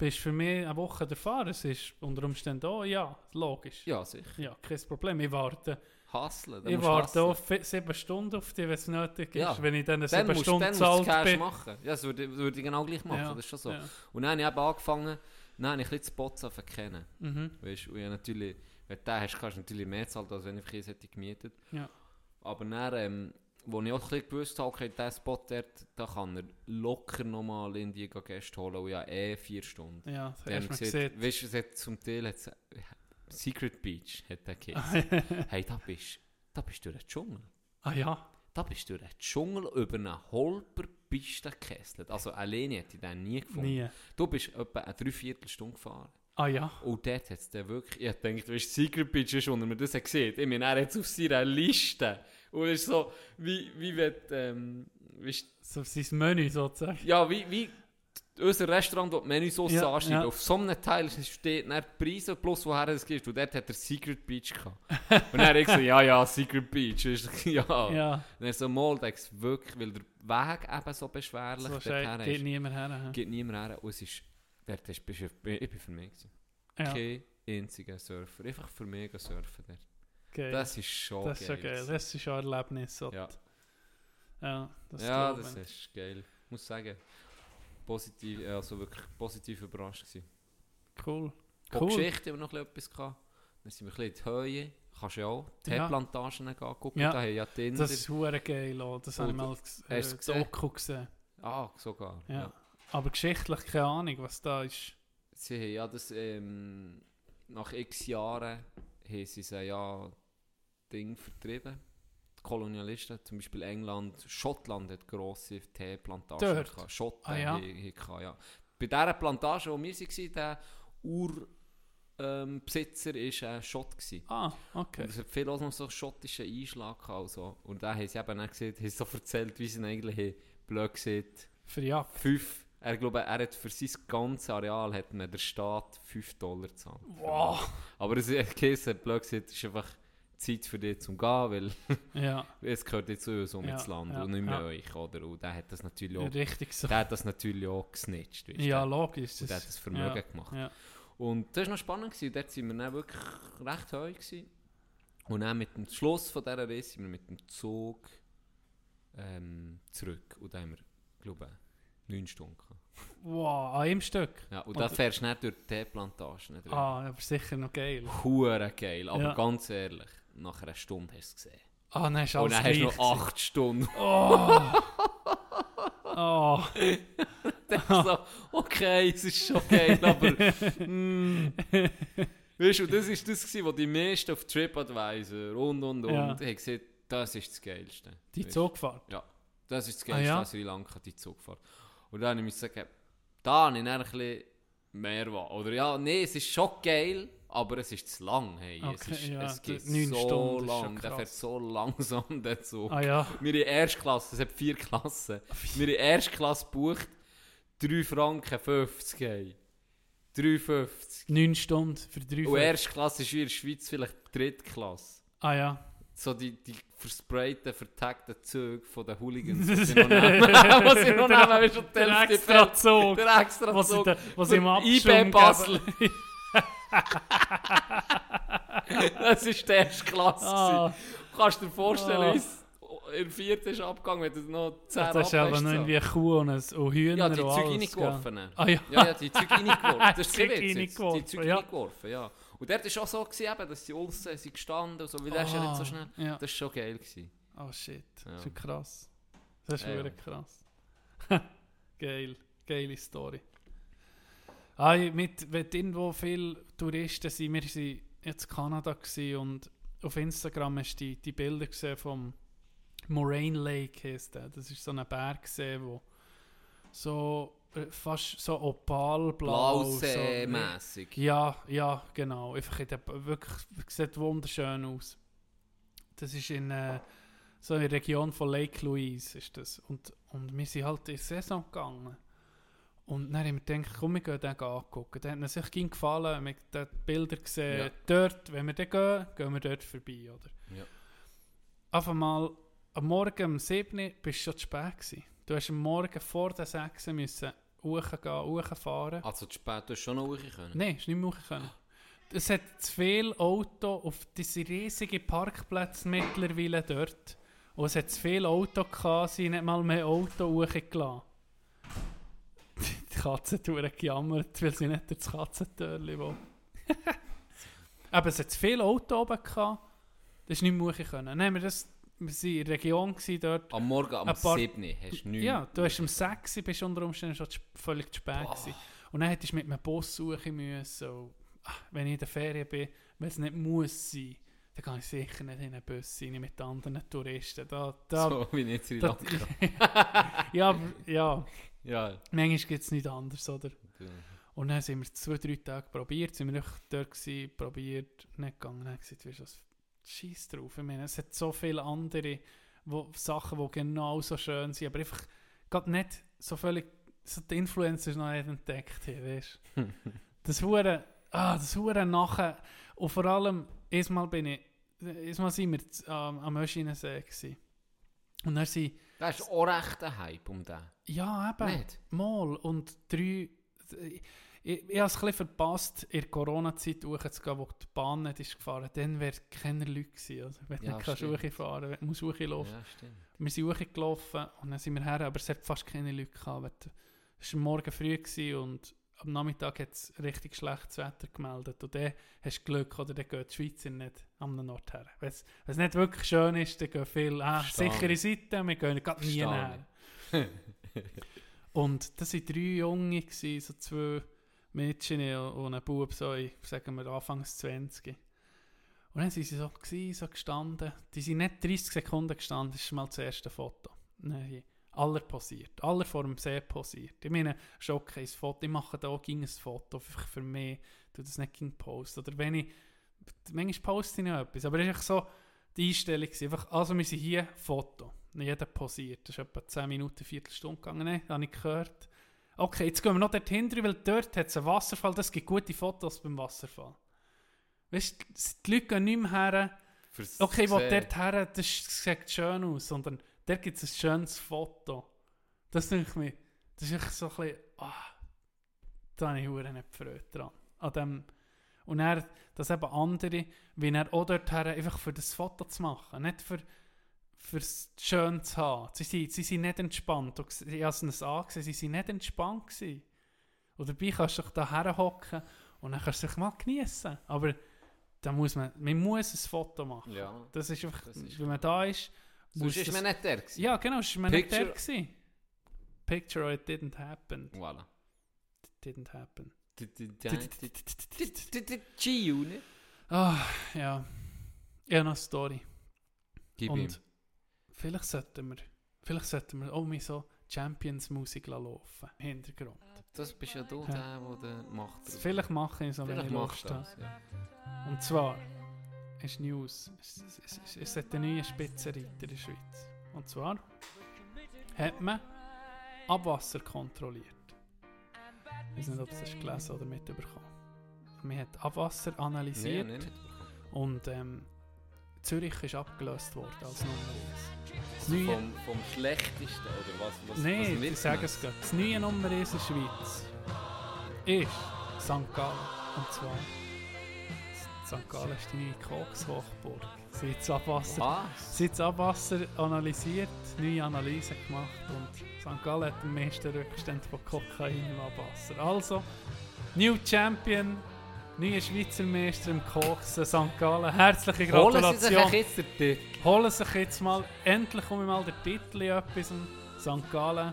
bist du für mich eine Woche der Fahrer, es ist unter Umständen auch, ja, logisch. Ja, sicher. Ja, kein Problem. Ich warte, Hustlen. ich warte auch sieben Stunden auf dich, wenn es nötig ist. Ja. Wenn ich dann Dann sieben musst, Stunden dann du zahlt bin. machen. Ja, das würde, würde ich genau gleich machen. Ja, Das ist schon so. ja. Und dann habe ich eben angefangen, dann habe ich ein bisschen Spots zu kennen. Mhm. Weißt, und ich habe natürlich, wenn du den hast, kannst du natürlich mehr zahlen, als wenn ich Kies hätte gemietet. Ja. Aber dann, ähm, wo ich auch ein bisschen gewusst habe, okay, dieser Spot dort, da kann er locker nochmal in die Gäste holen. Und ja, eh vier Stunden. Ja, das hast du gesehen, weißt du, es hat zum Teil hat's, Secret Beach hat der geheißen. hey, da bist, da bist du durch den Dschungel. ah ja, Da bist du durch den Dschungel über eine Holperpiste gekesselt. Also alleine hätte ich den nie gefunden. nie. Du bist etwa eine Dreiviertelstunde gefahren. Ah ja, Und dort hat es dann wirklich, ich dachte, weißt du, Secret Beach ist, und er mir das gesehen. Ich meine, er hat es auf seiner Liste. Und es ist so, wie, wie wenn, ähm, weißt, so sein Menü sozusagen. ja, wie, wie unser Restaurant, das die Menüs so Ja, ja. Auf so einem Teil steht dann die Preise plus woher es geht. Und dort hat er Secret Beach gehabt. Und dann habe ich gesagt, ja, ja, Secret Beach. Ist, ja. Ja, Und er so, mal, denkst wirklich, weil der Weg eben so beschwerlich so dorthin schei- geht niemand her. Geht niemand her. Und es ist, dort ist, bist du, ich bin für mich gewesen. Ja, Kein einziger Surfer. Einfach für mich surfen dort. Geil. Das ist schon Das ist geil. geil. gewesen. Das ist schon ein Erlebnis. Ja. ja das ja, das ist geil. Ich muss sagen, positiv, also wirklich positiv überrascht gewesen. cool. Cool. Geschichte haben wir noch etwas gehabt. Dann sind wir ein bisschen in die Höhe. Kannst du ja auch Ja. Teeplantagen gehen gucken. Ja. Da haben ja Tinder. Das ist hure geil. Auch. Das habe ich mal äh, gesehen? Doku gesehen. ah, sogar. Ja. Ja. Aber geschichtlich keine Ahnung, was da ist. Sie haben ja das, ähm, nach x Jahren haben sie sie ja Ding vertrieben. Die Kolonialisten, zum Beispiel England, Schottland hat grosse Teeplantagen Dort? Schotten Ah, ja? ja. Bei dieser Plantage, wo wir waren, der Ur ähm, Besitzer war ein Schott. Gewesen. Ah, okay. Und es hat viel auch noch so schottischen Einschlag gehabt. und So. Und da haben sie eben auch gesehen, haben so erzählt, wie sie ihn eigentlich blöd gesagt, Für Jagd. fünf, er glaube, er hat für sein ganzes Areal hat man der Staat 5 Dollar gezahlt. Wow. Aber es hat blöd gesagt, es ist einfach Zeit für dich zum gehen, weil Ja, es gehört jetzt zu uns um Ja, ins Land ja, und nicht mehr ja. euch, oder? Und der hat das natürlich auch, richtig so. der hat das natürlich auch gesnitcht, weißt? Ja, Der- logisch. und der hat das Vermögen gemacht. Und das war noch spannend, gewesen. dort waren wir dann wirklich recht. Gewesen. Und dann mit dem Schluss von dieser Reise sind wir mit dem Zug ähm, zurück. Und da haben wir, glaube ich, Neun Stunden. Wow, an einem Stück. Ja, und da fährst du nicht durch die Teeplantagen. durch. Ah, aber sicher noch geil. Hure geil, aber Ja. ganz ehrlich, nach einer Stunde hast du es gesehen. Ah, dann ist Und alles dann hast du noch acht Stunden. Oh. oh. Dann so, okay, es ist schon geil, aber... mm. Weißt du, das war das, gewesen, was die meisten auf TripAdvisor und und und Ja. haben gesagt, das ist das Geilste. Die du? Zugfahrt. Ja, das ist das Ah, Geilste ja? an Sri Lanka, die Zugfahrt. Und dann habe ich mir gesagt, da habe ich dann ein bisschen mehr was. Oder ja, nee, es ist schon geil, aber es ist zu lang. Hey. es, Okay, ist, ja, es geht so Stunden lang, der fährt so langsam, der Zug. Ah ja. Wir in Erstklasse, es hat vier Klassen. Wir in Erstklasse bucht 3 Franken 50. Hey. 3,50. 9 Stunden für drei Und Stunden. Erstklasse ist wie in der Schweiz vielleicht Drittklasse. Ah ja. So die, die versprayten, vertagten Züge von den Hooligans, die sie noch nehmen. Was sie noch nehmen, die Der extra. Zug. Der extra Was Zug. im Abschwung Basel. Das war die Erstklasse. Ah, gewesen. Du kannst dir vorstellen, Ah. wie in der vierten ist abgegangen, wenn du noch 10 das ist aber irgendwie eine Kuh und, ein, und Hühner Ja, die alles, reingeworfen. Ah ja. Ja, ja, die Zeug reingeworfen. Das ist. Die ja. reingeworfen, ja. Und dort war auch so, gewesen, eben, dass die Ulsen sind gestanden und so, weil der ist ja nicht so Ah, schnell. Ja. Das war schon geil. Gewesen. Oh shit, Ja. das ist krass. Das ist Ja, ja. wirklich krass. Geil, geile Story. Ah, mit, wenn irgendwo viele Touristen sind, wir waren jetzt in Kanada und auf Instagram hast du die, die Bilder gesehen vom Moraine Lake heisst der. Das ist so ein Berg gesehen, wo so fast so opalblau so, Blausee-mässig. ja, ja, genau. Einfach wirklich, sieht wunderschön aus. Das ist in äh, so in der Region von Lake Louise ist das. Und, und wir sind halt in die Saison gegangen. Und dann haben wir gedacht, komm, wir gehen den angucken. Dann hat es sich gefallen, wir haben die Bilder gesehen. Ja. Dort, wenn wir dann gehen, gehen wir dort vorbei, oder? Ja. Auf einmal, am Morgen um 7 Uhr bist du schon zu spät gewesen. Du hast am Morgen vor der 6 Uhr müssen hochgehen, hochfahren. Also zu spät, du hast schon noch hoch können. Nein, ist nicht mehr hoch können. Es hat zu viele Autos auf diese riesigen Parkplätze mittlerweile dort. Und es hat zu viele Autos gehabt, sie nicht mal mehr Auto hochgelassen. Die Katze tut gejammert, weil sie nicht das Katzentörli will. Aber es hat zu viele Autos oben gehabt, das ist nicht mehr hoch können. Dann haben wir das, wir waren in der Region dort. Am Morgen am paar- 7. hast du nichts. Ja, du hast um 6 Uhr bist unter Umständen schon völlig zu spät Boah. gewesen. Und dann hättest du mit einem Bus suchen müssen. Und, ach, wenn ich in der Ferien bin, wenn es nicht muss sein, dann kann ich sicher nicht in einen Bus rein mit anderen Touristen. Da, da, So wie nicht Sri da, Lanka. ja, aber, ja, Ja. manchmal gibt es nicht anders, oder? Und dann sind wir zwei, drei Tage probiert, sind wir noch dort gewesen, probiert, nicht gegangen, dann gesagt, du was, scheiß drauf. Ich meine, es hat so viele andere wo, Sachen, die genau so schön sind, aber einfach gerade nicht so völlig, so die Influencers noch nicht entdeckt haben, weißt. Das Hure, ah, das Hure nachher, und vor allem, erstmal bin ich, erstmal sind wir am am Öschinensee gewesen. Und dann sind, Das ist auch recht ein Hype um den. ja eben, Nicht? Mal und drei. Ich, habe es ein bisschen verpasst, in der Corona-Zeit hochzugehen, wo die Bahn nicht ist gefahren. Dann wäre keine Leute gewesen. Also, wenn Ja, nicht stimmt. hochfahren wenn du musst hochlaufen. Ja, stimmt. Wir sind hochgelaufen und dann sind wir her, aber es hat fast keine Leute gehabt. Es war morgen früh und am Nachmittag hat es richtig schlechtes Wetter gemeldet. Und dann hast du Glück, oder dann geht die Schweizer nicht am Nord her. Wenn es nicht wirklich schön ist, dann gehen viele, ah, Verstehe sichere Seite, wir gehen gerade nie näher. Und das waren drei Junge, so zwei Mädchen und ein Bub, so, in, sagen wir, Anfangs 20. Und dann waren sie so, gewesen, so gestanden. Die sind nicht 30 Sekunden gestanden, das ist mal das erste Foto. Nein, aller posiert. Aller vor dem posiert. Ich meine, ist okay, ein Foto. Ich mache da auch ein Foto, einfach für mich. Ich tue das nicht gegen Post. Oder wenn ich, manchmal poste ich noch etwas, aber es einfach so die Einstellung. Einfach, also wir sind hier, Foto. Jeder posiert. Das ist etwa 10 Minuten, Viertelstunde gegangen. Habe ich gehört. Okay, jetzt gehen wir noch dorthin, weil dort hat es einen Wasserfall. Das gibt gute Fotos beim Wasserfall. Weißt du, die Leute gehen nicht mehr her. Fürs Okay, ich will dort her, das sieht schön aus, sondern dort gibt es ein schönes Foto. Das denke ich mir, das ist echt so ein bisschen, ah, da habe ich verdammt nicht gefreut dran. An dem, und er, dass eben andere, wie er auch dort her, einfach für das Foto zu machen, nicht für, fürs schön zu haben. Sie sind, sie sind nicht entspannt. Ich habe es angesehen, sie sind nicht entspannt gewesen. Und dabei kannst du dich da herhocken und dann kannst du dich mal genießen. Aber da muss man, man muss ein Foto machen. Ja. Das ist einfach, Das ist wenn man da ist, muss ist das, man nicht der gewesen. Ja, genau, es war mir nicht Picture- der gewesen. Picture or it didn't happen. Voilà. Didn't happen. G-Unit. Ah, ja. Habe noch eine Story. Gib ihm. Vielleicht sollten wir, vielleicht sollten wir auch mal so Champions-Musik laufen im Hintergrund. Das bist ja du, Ja. der, der macht. Vielleicht mache ich so, wenn ich Lust das. Ja. Und zwar ist News, es, hat einen neuen Spitzenreiter in der Schweiz. Und zwar hat man Abwasser kontrolliert. Ich weiß nicht, ob du das gelesen oder mitbekommen Man hat Abwasser analysiert nee, und ähm, Zürich ist abgelöst worden als Nummer 1. Das neue, Vom, vom schlechtesten, oder was? was Nein, ich sage es gerade. Das neue Nummer 1 in der Schweiz ist St. Gallen. Und zwar St. Gallen ist die neue Koks-Hochburg. Sie hat das Abwasser, Was? sie hat das Abwasser analysiert, neue Analyse gemacht und St. Gallen hat den meisten Rückstand von Kokain im Abwasser. Also, New Champion, neuer Schweizer Meister im Koksen, St. Gallen. Herzliche Holen sie sich Gratulation. jetzt den Titel? Holen sich jetzt mal, endlich kommen mal der Titel in etwas. St. Gallen,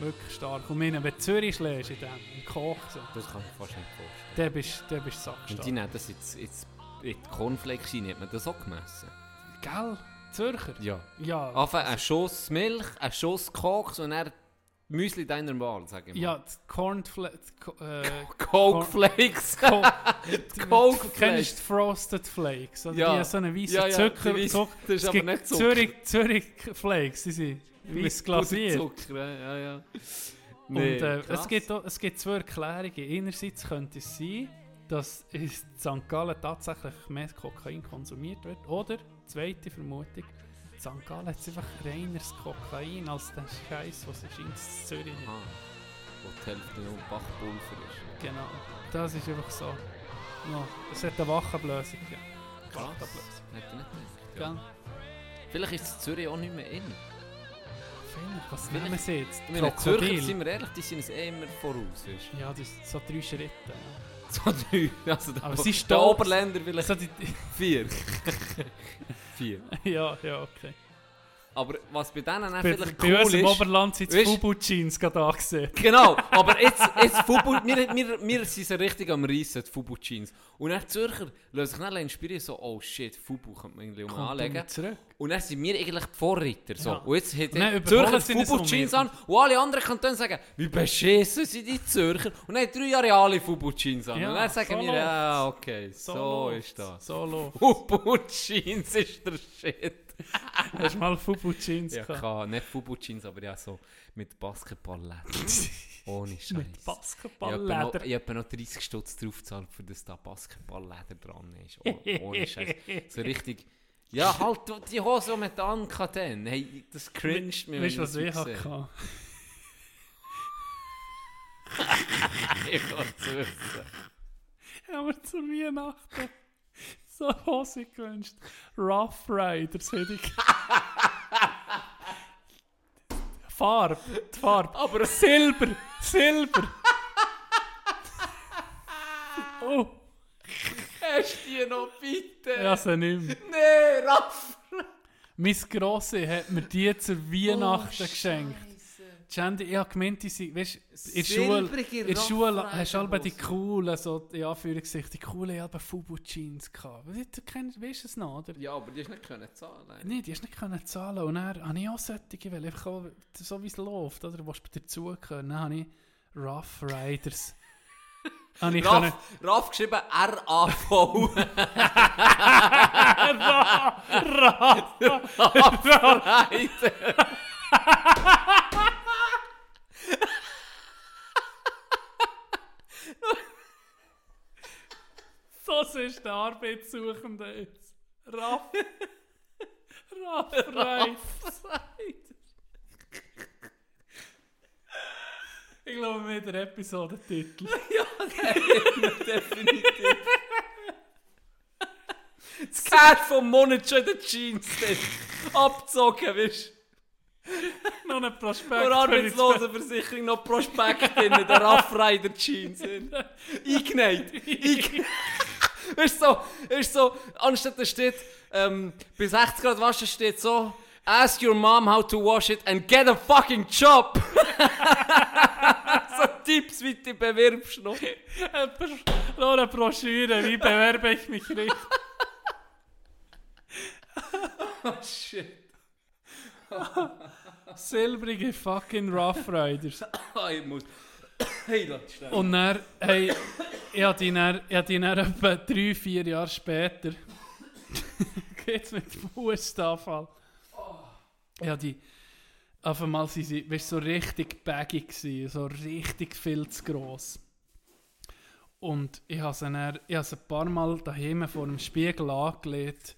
wirklich stark. Und meine, wenn du Zürich schlägst in dem, im Kochsen, Das kann ich fast nicht vorstellen. dann bist dann bist du Und sackstark. die nehmen das jetzt, jetzt in die Cornflakes rein, hat man das auch gemessen? Gell? Zürcher? Ja. Ja. Anfangen ein Schuss Milch, ein Schuss Koks und dann Müsli deiner Wahl, sage ich mal. Ja, die Cornflakes. Äh, Coke Flakes. Co Coke Du kennst Flakes. die Frosted Flakes? Oder Ja. die so eine weiße Ja, ja, Zucker. weiss- Zucker. das ist aber nicht Zucker. Zürich, Zürich Flakes, die sind weiß glasiert. Zucker, ja, ja. Und Nee, äh, krass. es, gibt auch, es gibt zwei Erklärungen. Einerseits könnte es sein, dass in St. Gallen tatsächlich mehr Kokain konsumiert wird. Oder, zweite Vermutung, St. Gallen hat es einfach reineres Kokain als der Scheiß, was es in Zürich hat. Wo die Hälfte nur Bachpulver ist. Genau. Das ist einfach so. No, es hat eine Wachablösung gegeben. Krass. Hätte ich nicht gedacht. Ja. Vielleicht ist es Zürich auch nicht mehr in. Vielleicht, was Vielleicht- nehmen sie jetzt? Meine, Zürcher, sind wir ehrlich, die sind es eh immer voraus. Weißt? Ja, das sind so drei Schritte. ja. So drei. Also der, Aber sie der stolz. Oberländer vielleicht So die, vier. vier. ja, ja, okay. Aber was bei denen dann Bei, vielleicht bei uns cool im ist... Oberland sind Weisst- Fubu-Jeans gerade angesehen. Genau, aber jetzt, jetzt Fubu, wir, wir, wir sind so richtig am Reissen, die Fubu-Jeans. Und dann die Zürcher lassen sich dann inspirieren, so, oh shit, Fubu könnte man irgendwie Kommt anlegen. Und dann sind wir eigentlich die Vorreiter. So. Ja. Und jetzt hat die Zürcher Fubu-Jeans an und alle anderen Kantonen sagen, wie beschissen sind die Zürcher. Und dann drei Jahre alle Fubu-Jeans an. Ja, und dann sagen so wir, ja, okay, so, läuft's. ist das. So läuft Fubu-Jeans ist der Shit. Hast du mal Fubu-Jeans Ja, gehabt? kann, nicht Fubu-Jeans, aber ja, so mit Basketball-Leder. Ohne Scheiß. Mit Ich habe noch, hab noch 30 Stutz draufgezahlt, für das da Basketballleder dran ist. Oh, ohne Scheiß. So richtig. Ja, halt die Hose die mit Anka dann. Hey, das cringed mir. Weißt du, was ich hatte? Ich kann es wissen. Mir zu Weihnachten so Hose gewünscht. Rough Riders hätte ich. Farbe, die Farbe. Aber Silber, Silber. oh, hast du die noch bitte? ja, sie nicht mehr. Nee, Raff! Mein Grosse hat mir die zur Weihnachten Oh, geschenkt. Jandy, ich habe gemeint, die sind, weißt, in der Schule, in der Schule hast du alle die coolen, so, in Anführungszeichen, die coolen halben Fubu-Jeans gehabt. Du kennst, weißt du es noch, oder? Ja, aber die hast nicht können zahlen. Nein, die hast du nicht können zahlen. Und dann habe ich auch solche, weil einfach auch, so wie es läuft, oder? Du willst dazugehören. Dann habe ich Rough Riders. habe ich können... Raff, Raff geschrieben R-A-V. Reiter. Das ist der Arbeitssuchende jetzt. Raff. Raff Riders. Ich glaube, wir haben den Episodentitel. Definitiv. Das Cash vom Monat schon in den Jeans. drin. abgezogen, weißt Noch ein du? Prospekt. Vor Arbeitslosenversicherung noch Prospekt in der Rough Rider Jeans. Eingenäht. Eingenäht. Du, so, du, so, anstatt da steht, ähm, bei 60 Grad waschen steht so, ask your mom how to wash it and get a fucking job. so Tipps, wie du bewirbst noch. Noch eine Broschüre, wie bewerbe ich mich richtig? Oh shit. Silbrige fucking Rough Riders. Ah, ich muss... Hey. Und dann, hey, ich habe die dann, ich dann etwa drei, vier Jahre später, geht's mit Fußanfall. Ich habe die, auf einmal sind sie, so richtig baggy gewesen, so richtig viel zu gross. Und ich habe sie dann, ich habe sie ein paar Mal daheim vor dem Spiegel angelegt.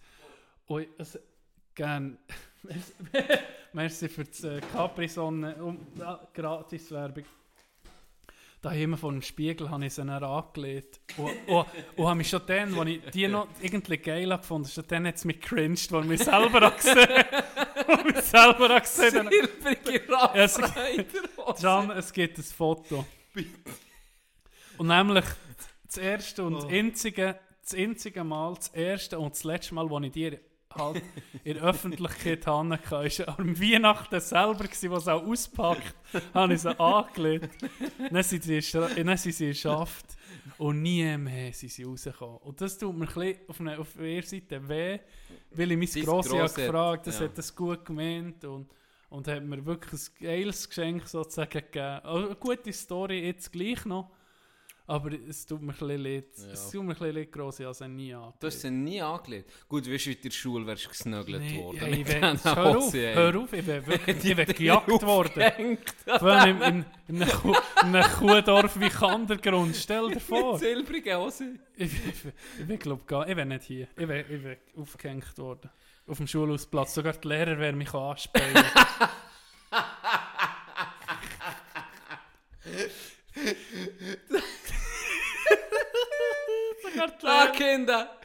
Und ich, also, gern, merci für die äh, Capri-Sonne, um, ja, Gratis-Werbung daheim vor dem Spiegel habe ich sie dann angelegt. Und, und, und habe mich schon dann, als ich die noch irgendwie geil habe gefunden, schon dann hat es mich cringed, als ich mich selber habe gesehen habe. mich selber habe gesehen habe. Silbrige Rider Can, es gibt ein Foto. Und nämlich das erste und Oh. einzige, das einzige Mal, das erste und das letzte Mal, wo ich dir halt in der Öffentlichkeit hatte, war am Weihnachten selber, gewesen, sie auch auspackt, habe ich sie angelegt. Dann sind sie, dann sind sie in Schaft und nie mehr sind sie rausgekommen. Und das tut mir ein bisschen auf, eine, auf der Seite weh, weil ich mein Grossi habe gefragt, das ja. hat das gut gemeint und und hat mir wirklich ein geiles Geschenk sozusagen gegeben. Also eine gute Story jetzt gleich noch, aber es tut mir ein bisschen leid. Ja. Es tut mir ein bisschen leid, gross, ich habe sie nie angelegt. Du hast sie nie angelegt. Gut, du, in der Schule wärst du gesnögelt Nee, worden. mit ich diesen hör auf, ey. hör auf, ich bin wirklich ich bin gejagt worden. Vor allem in, in, in, einem Kuh- in einem Kuhdorf wie Kandergrund. Stell dir vor. Mit silbrigen Hosen. Ich, ich, ich, glaube gar ich wäre nicht hier. Ich wäre ich wär aufgehängt worden. Auf dem Schulhausplatz. Sogar die Lehrer werden mich anspähen. Ah. Kinder!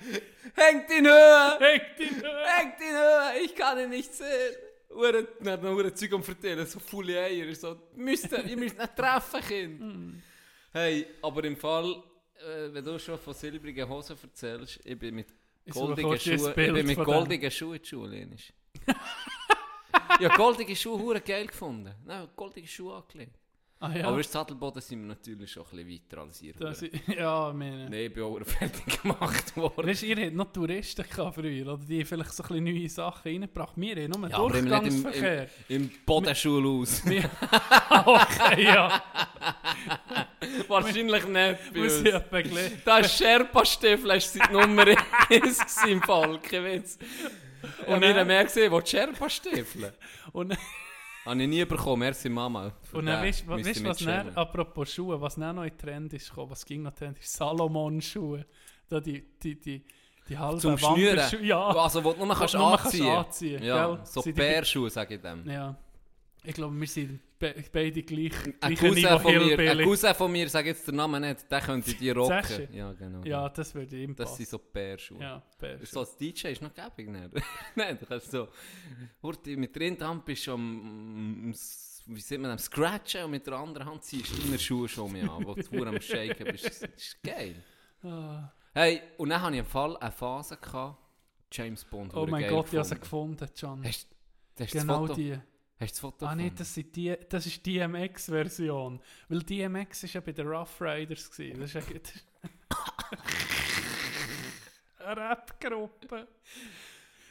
Hängt ihn höher! Hängt ihn höher. Hängt ihn höher! Ich kann ihn nicht sehen! Ure, dann hat noch Ure Zeug am Verteilen, so volle Eier. So, müsst ihr, ihr müsst nicht treffen, Kind! Hey, aber im Fall, äh, wenn du schon von silbrigen Hosen erzählst, ich bin mit goldigen Schuhen, ich bin mit goldigen Schuhen in die Schule. Habe goldige Schuhe hure geil gefunden. Nein, goldige Schuhe angelegt. Ah, ja. Aber im Sattelboden sind wir natürlich schon ein bisschen weiter als ihr. das, ist- ja, meine. Nein, ich bin auch fertig gemacht worden. Weißt ihr habt noch Touristen gehabt früher, oder die vielleicht so ein bisschen neue Sachen reingebracht. Wir haben nur Ja, nicht im, Durchgangsverkehr. im, im Bodenschulhaus. Okay, ja. Wahrscheinlich nicht Muss ich etwa gele- Das Sherpa-Stiefel ist seit Nummer 1 gewesen im Volk, kein Witz. Und Und wir haben mehr gesehen, wo die Sherpa-Stiefel. Und, Habe ich nie bekommen, merci Mama. Für und dann den weißt du, müsst ihr mich was dann, schämen. apropos Schuhe, was dann noch in Trend ist, gekommen, was ging noch Trend ist, Salomon-Schuhe. Da die, die, die, die halben Zum Schnüren? Wanderschuhe. Ja, Also, wo du nur kannst du nur anziehen anziehen, Ja, gell? so Sind die- Bärschuhe, sage ich dem. ja. Ich glaube, wir sind be beide gleich, Ein Cousin, von mir, ein. Cousin von mir, sag jetzt den Namen nicht, der könnte die rocken. Ja, genau. Ja, das würde ihm Das passen. sind so Bärschuhe. Ja, Bärschuhe. So als DJ ist noch gäbig, ne? Nein, du kannst so... Hurti, mit der einen Hand bist du am... Wie sieht man am Scratchen und mit der anderen Hand ziehst du deine Schuhe schon mehr an, wo du vor am Shaken bist. Das ist geil. Ah. Hey, und dann hatte ich im Fall eine Phase, gehabt, James Bond, Oh mein Gott, ich habe sie gefunden. gefunden, John. Hast, hast Genau die. Hast du das Foto Ah gefunden? das, sind die, das ist die DMX-Version. Weil DMX ist ja bei den Rough Riders gewesen. Das ist ja eine Rap-Gruppe.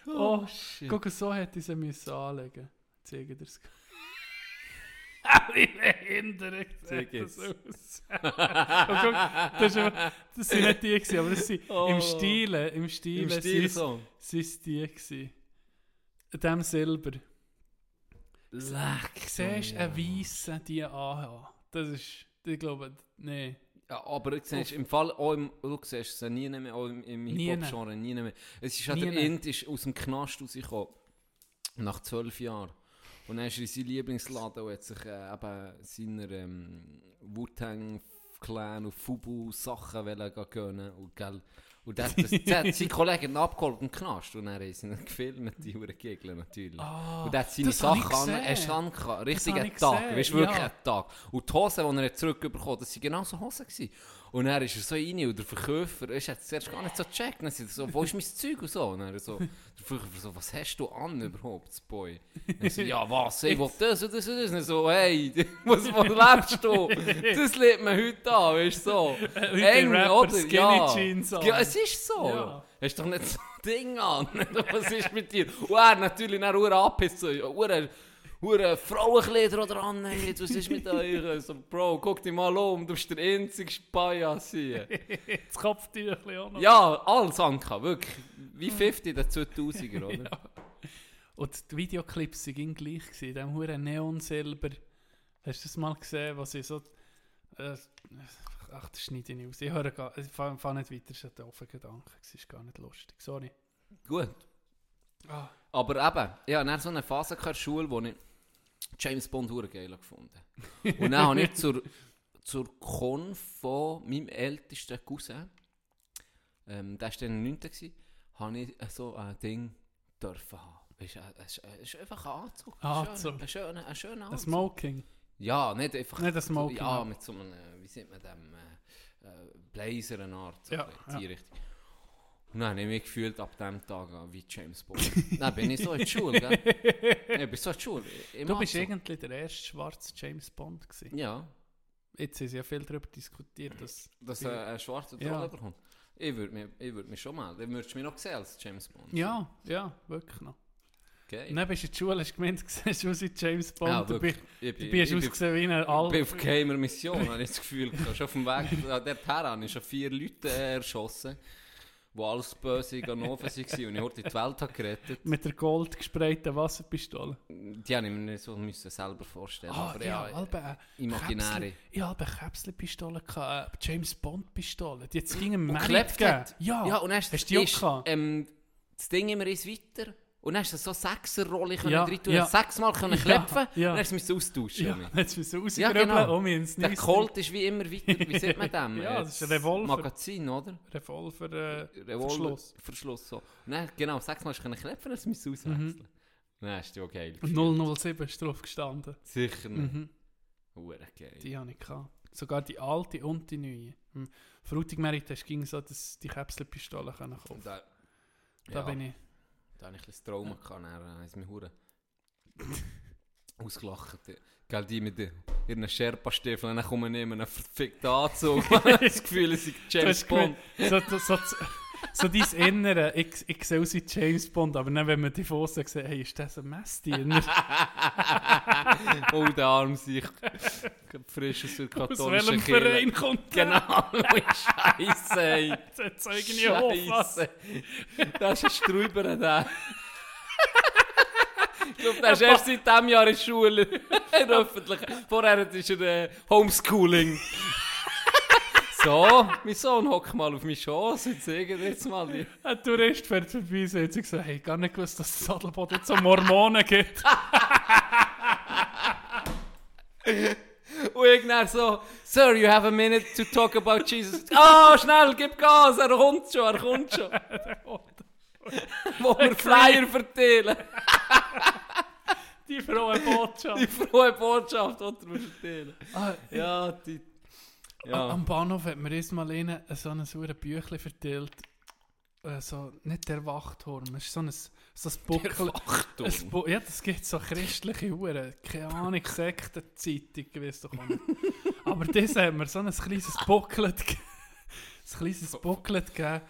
Oh, shit. guck, so hätte ich sie müssen anlegen. Zeige dir es. Wie behindert sieht das aus. Guck, das, ist, aber- das sind nicht die gewesen, aber das sind Oh. im Stile, im Stile, Im Stil sind- es die gewesen. Dem Silber. Leck. Siehst du einen Weissen die anhaben? Das ist, ich glaube, nee. Ja, aber du siehst, im Fall, auch im, du siehst es nie mehr, auch im, im Hip-Hop-Genre, nie mehr. Es ist ja Nie der. Int ist aus dem Knast rausgekommen, nach zwölf Jahren. Und dann ist er in seinen Lieblingsladen und hat sich äh, eben seiner ähm, Wu-Tang Clan und Fubu Sachen wollen gehen gönnen und gell. Und das, das, das hat sein Kollege hat ihn abgeholt im Knast und haben sie ihn gefilmt, die Huren Gegner natürlich. Ah, und er hat seine Sachen an, er ist richtig hab ein ich Tag, weißt wirklich ja. ein Tag. Und die Hosen, die er zurückbekommen hat, das waren genau so Hosen. Gewesen. Und dann ist er so rein und der Verkäufer, er hat zuerst gar nicht so gecheckt, dann er so, wo ist mein Zeug und so. Und dann so, der Verkäufer so, was hast du an überhaupt, das Boy? Und er so, ja was, ich will das und das und das. Und so, hey, was, was lebst du? Das lebt man heute an, weißt du, so. Heute Eng, Rapper oder? Skinny ja. Jeans an. Ja, es ist so. Ja. Hast doch nicht so ein Ding an. Was ist mit dir? Und er natürlich dann Uhr abpisst. So, Uhr, Uhr Frauenkleider dran. Hey, was ist mit euch? So, Bro, guck dich mal um. Du bist der einzige Spajas hier. Das Kopftüchchen auch noch. ja, alles Anka, wirklich. Wie 50 der 2000er, oder? Ja. Und die Videoclips waren gleich. Gewesen. In diesem huren Neonsilber. Hast du das mal gesehen, was ich so... Äh, ach, das schneide ich nicht aus. Ich höre gar... Ich fahre fahr nicht weiter, das war ein doofer Gedanke. Das ist gar nicht lustig. Sorry. Gut. Ah. Aber eben, ich hatte so eine Phase in der Schule, wo ich James Bond geil gefunden Und dann habe ich zur, zur Con von meinem ältesten Cousin, ähm, der war dann in der 9. gewesen, habe ich so ein Ding dürfen haben. Weißt Es ist- es ist einfach ein Anzug. Ein Anzug. schöner- Ein schöner, ein schöner Ein Anzug. Smoking. Ja, nicht einfach... Nicht ein Smoking, Ja, ja. mit so einem, äh, wie sieht man dem, äh, äh, Blazer eine Art. So Ja, ein ja. Richtung. Und dann habe ich mich gefühlt ab dem Tag an wie James Bond. dann bin ich so in die Schule, gell? Ich bin so in die Schule. Du bist Anzug. eigentlich der erste schwarze James Bond gewesen. Ja, Jetzt sie ja viel darüber diskutiert, dass... dass er einen schwarzen Ja. Troll bekommt. Ich würde mich, ich würd mich schon melden. Dann würdest du mich noch sehen als James Bond. Ja, ja, wirklich noch. Okay. Und dann bist du in die Schule, hast gemeint, siehst du aus wie James Bond. Ja, du wirklich. bist, Ich du bin, bist ich bin, ausgesehen wie ein ich bin auf geheimer Mission, habe ich das Gefühl. gehabt. Schon auf dem Weg der Terra habe ich schon vier Leute äh, erschossen, die alles böse Ganoven waren und ich heute die Welt habe gerettet. Mit der gold gesprayten Wasserpistole. Die habe ich mir nicht so müssen selber vorstellen. Ah, aber ja, ja, äh, imaginäre. Ich habe eine Käpsli-Pistole, gehabt, eine James. Die hat gegen einen Und Merit geklebt gegeben. hat. Ja, Ja, und dann hast du die auch ist, ähm, das Ding immer eins weiter. Und dann hast du so Sechser-Rolle Ja, rein tun. ja. Sechsmal können Ja, klepfen. ja. Und dann hast du es austauschen. ja, jetzt müssen wir Ja, genau. um ins Der Colt ist wie immer weiter. Wie sieht man dem? Ja, das ist ein Revolver. Magazin, oder? Revolver äh, Revolver, Verschluss. Verschluss so. Und dann, genau, sechsmal du können klepfen, dann hast du auswechseln. Mhm. Dann hast du ja geil. Und 007 ist drauf gestanden. Sicher nicht. Mhm. Hure geil. Die habe ich gehabt. Sogar die alte und die neue. Hm. Frutig Merit hast ging so, dass die Käpsli-Pistole können kaufen. Und da, Da ja, bin ich. Da habe ich ein bisschen Trauma gehabt. Dann haben sie mich hure ausgelacht. Gell, die mit den- ihren Sherpa-Stiefeln, dann kommen wir einen verfickten Anzug. das Gefühl, es ist Du James Bond. gemeint, So, so, so, so dein Innere, ich, ich sehe aus wie James Bond, aber dann, wenn man die Fosse sieht, hey, ist das ein Messdiener? oh, der Arm sich frisch aus der Aus katholischen welchem Kirche. Verein kommt der? Genau, Scheiße, ey. Das zeigen ich auf. Scheisse. Das ist ein Strüber da. Ich glaube, der ist erst seit diesem Jahr in der Schule. Der. Vorher ist er äh, Homeschooling. So, mein Sohn hockt mal auf meine Chance. Jetzt sehen jetzt mal die. Ein Tourist fährt vorbei und hat gesagt, hey, gar nicht gewusst, dass es Sadelboden jetzt so Mormonen gibt. Und ich dann so, Sir, you have a minute to talk about Jesus. Ah, schnell, gib Gas, er kommt schon, er kommt schon. Wo wir Flyer verteilen. Die frohe Botschaft. Die frohe Botschaft, die wir verteilen. Ah, Ja, die... Am- Ja. Am Bahnhof hat mir erst mal eine, so ein saures Büchlein verteilt. Äh, so, nicht der Wachturm, es ist so ein, so ein Buckel. Ein Bu ja, das gibt so christliche Uhren. Keine Ahnung, Sektenzeitung, weiss doch auch nicht. Aber das hat mir so ein kleines Booklet gegeben. Ein kleines Booklet gegeben.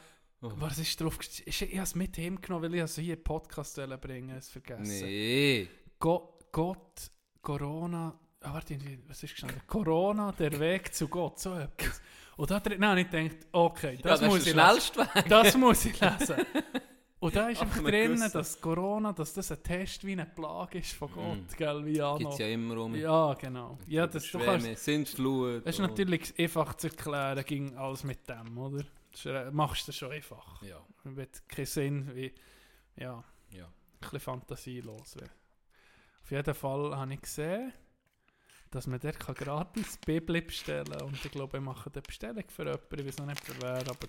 Oh. Was ist drauf? Ich, ich habe es mit heimgenommen, weil ich es hier in den Podcast wollte bringen es vergessen. Nee. Go Gott, Corona, ah, warte, was ist gestanden? Corona, der Weg zu Gott, so etwas. Und da drin habe ich gedacht, okay, das, ja, muss ist ich lesen. Weg. Das muss ich lesen. Und da ist Ach, einfach drin, gewusst. dass Corona, dass das ein Test wie eine Plage ist von Gott, Mm. gell, wie Jano. es ja immer um. Ja, genau. Ja, das, du kannst, Schwämme, Sintflut. das ist natürlich einfach zu erklären, ging alles mit dem, oder? Das äh, machst du schon einfach. Ja, Es hat keinen Sinn, wie, ja, ja. ein bisschen fantasielos. Auf jeden Fall habe ich gesehen, dass man dort gratis Bibel bestellen kann. Und ich glaube, ich mache eine Bestellung für jemanden. Ich weiß noch nicht für wer, aber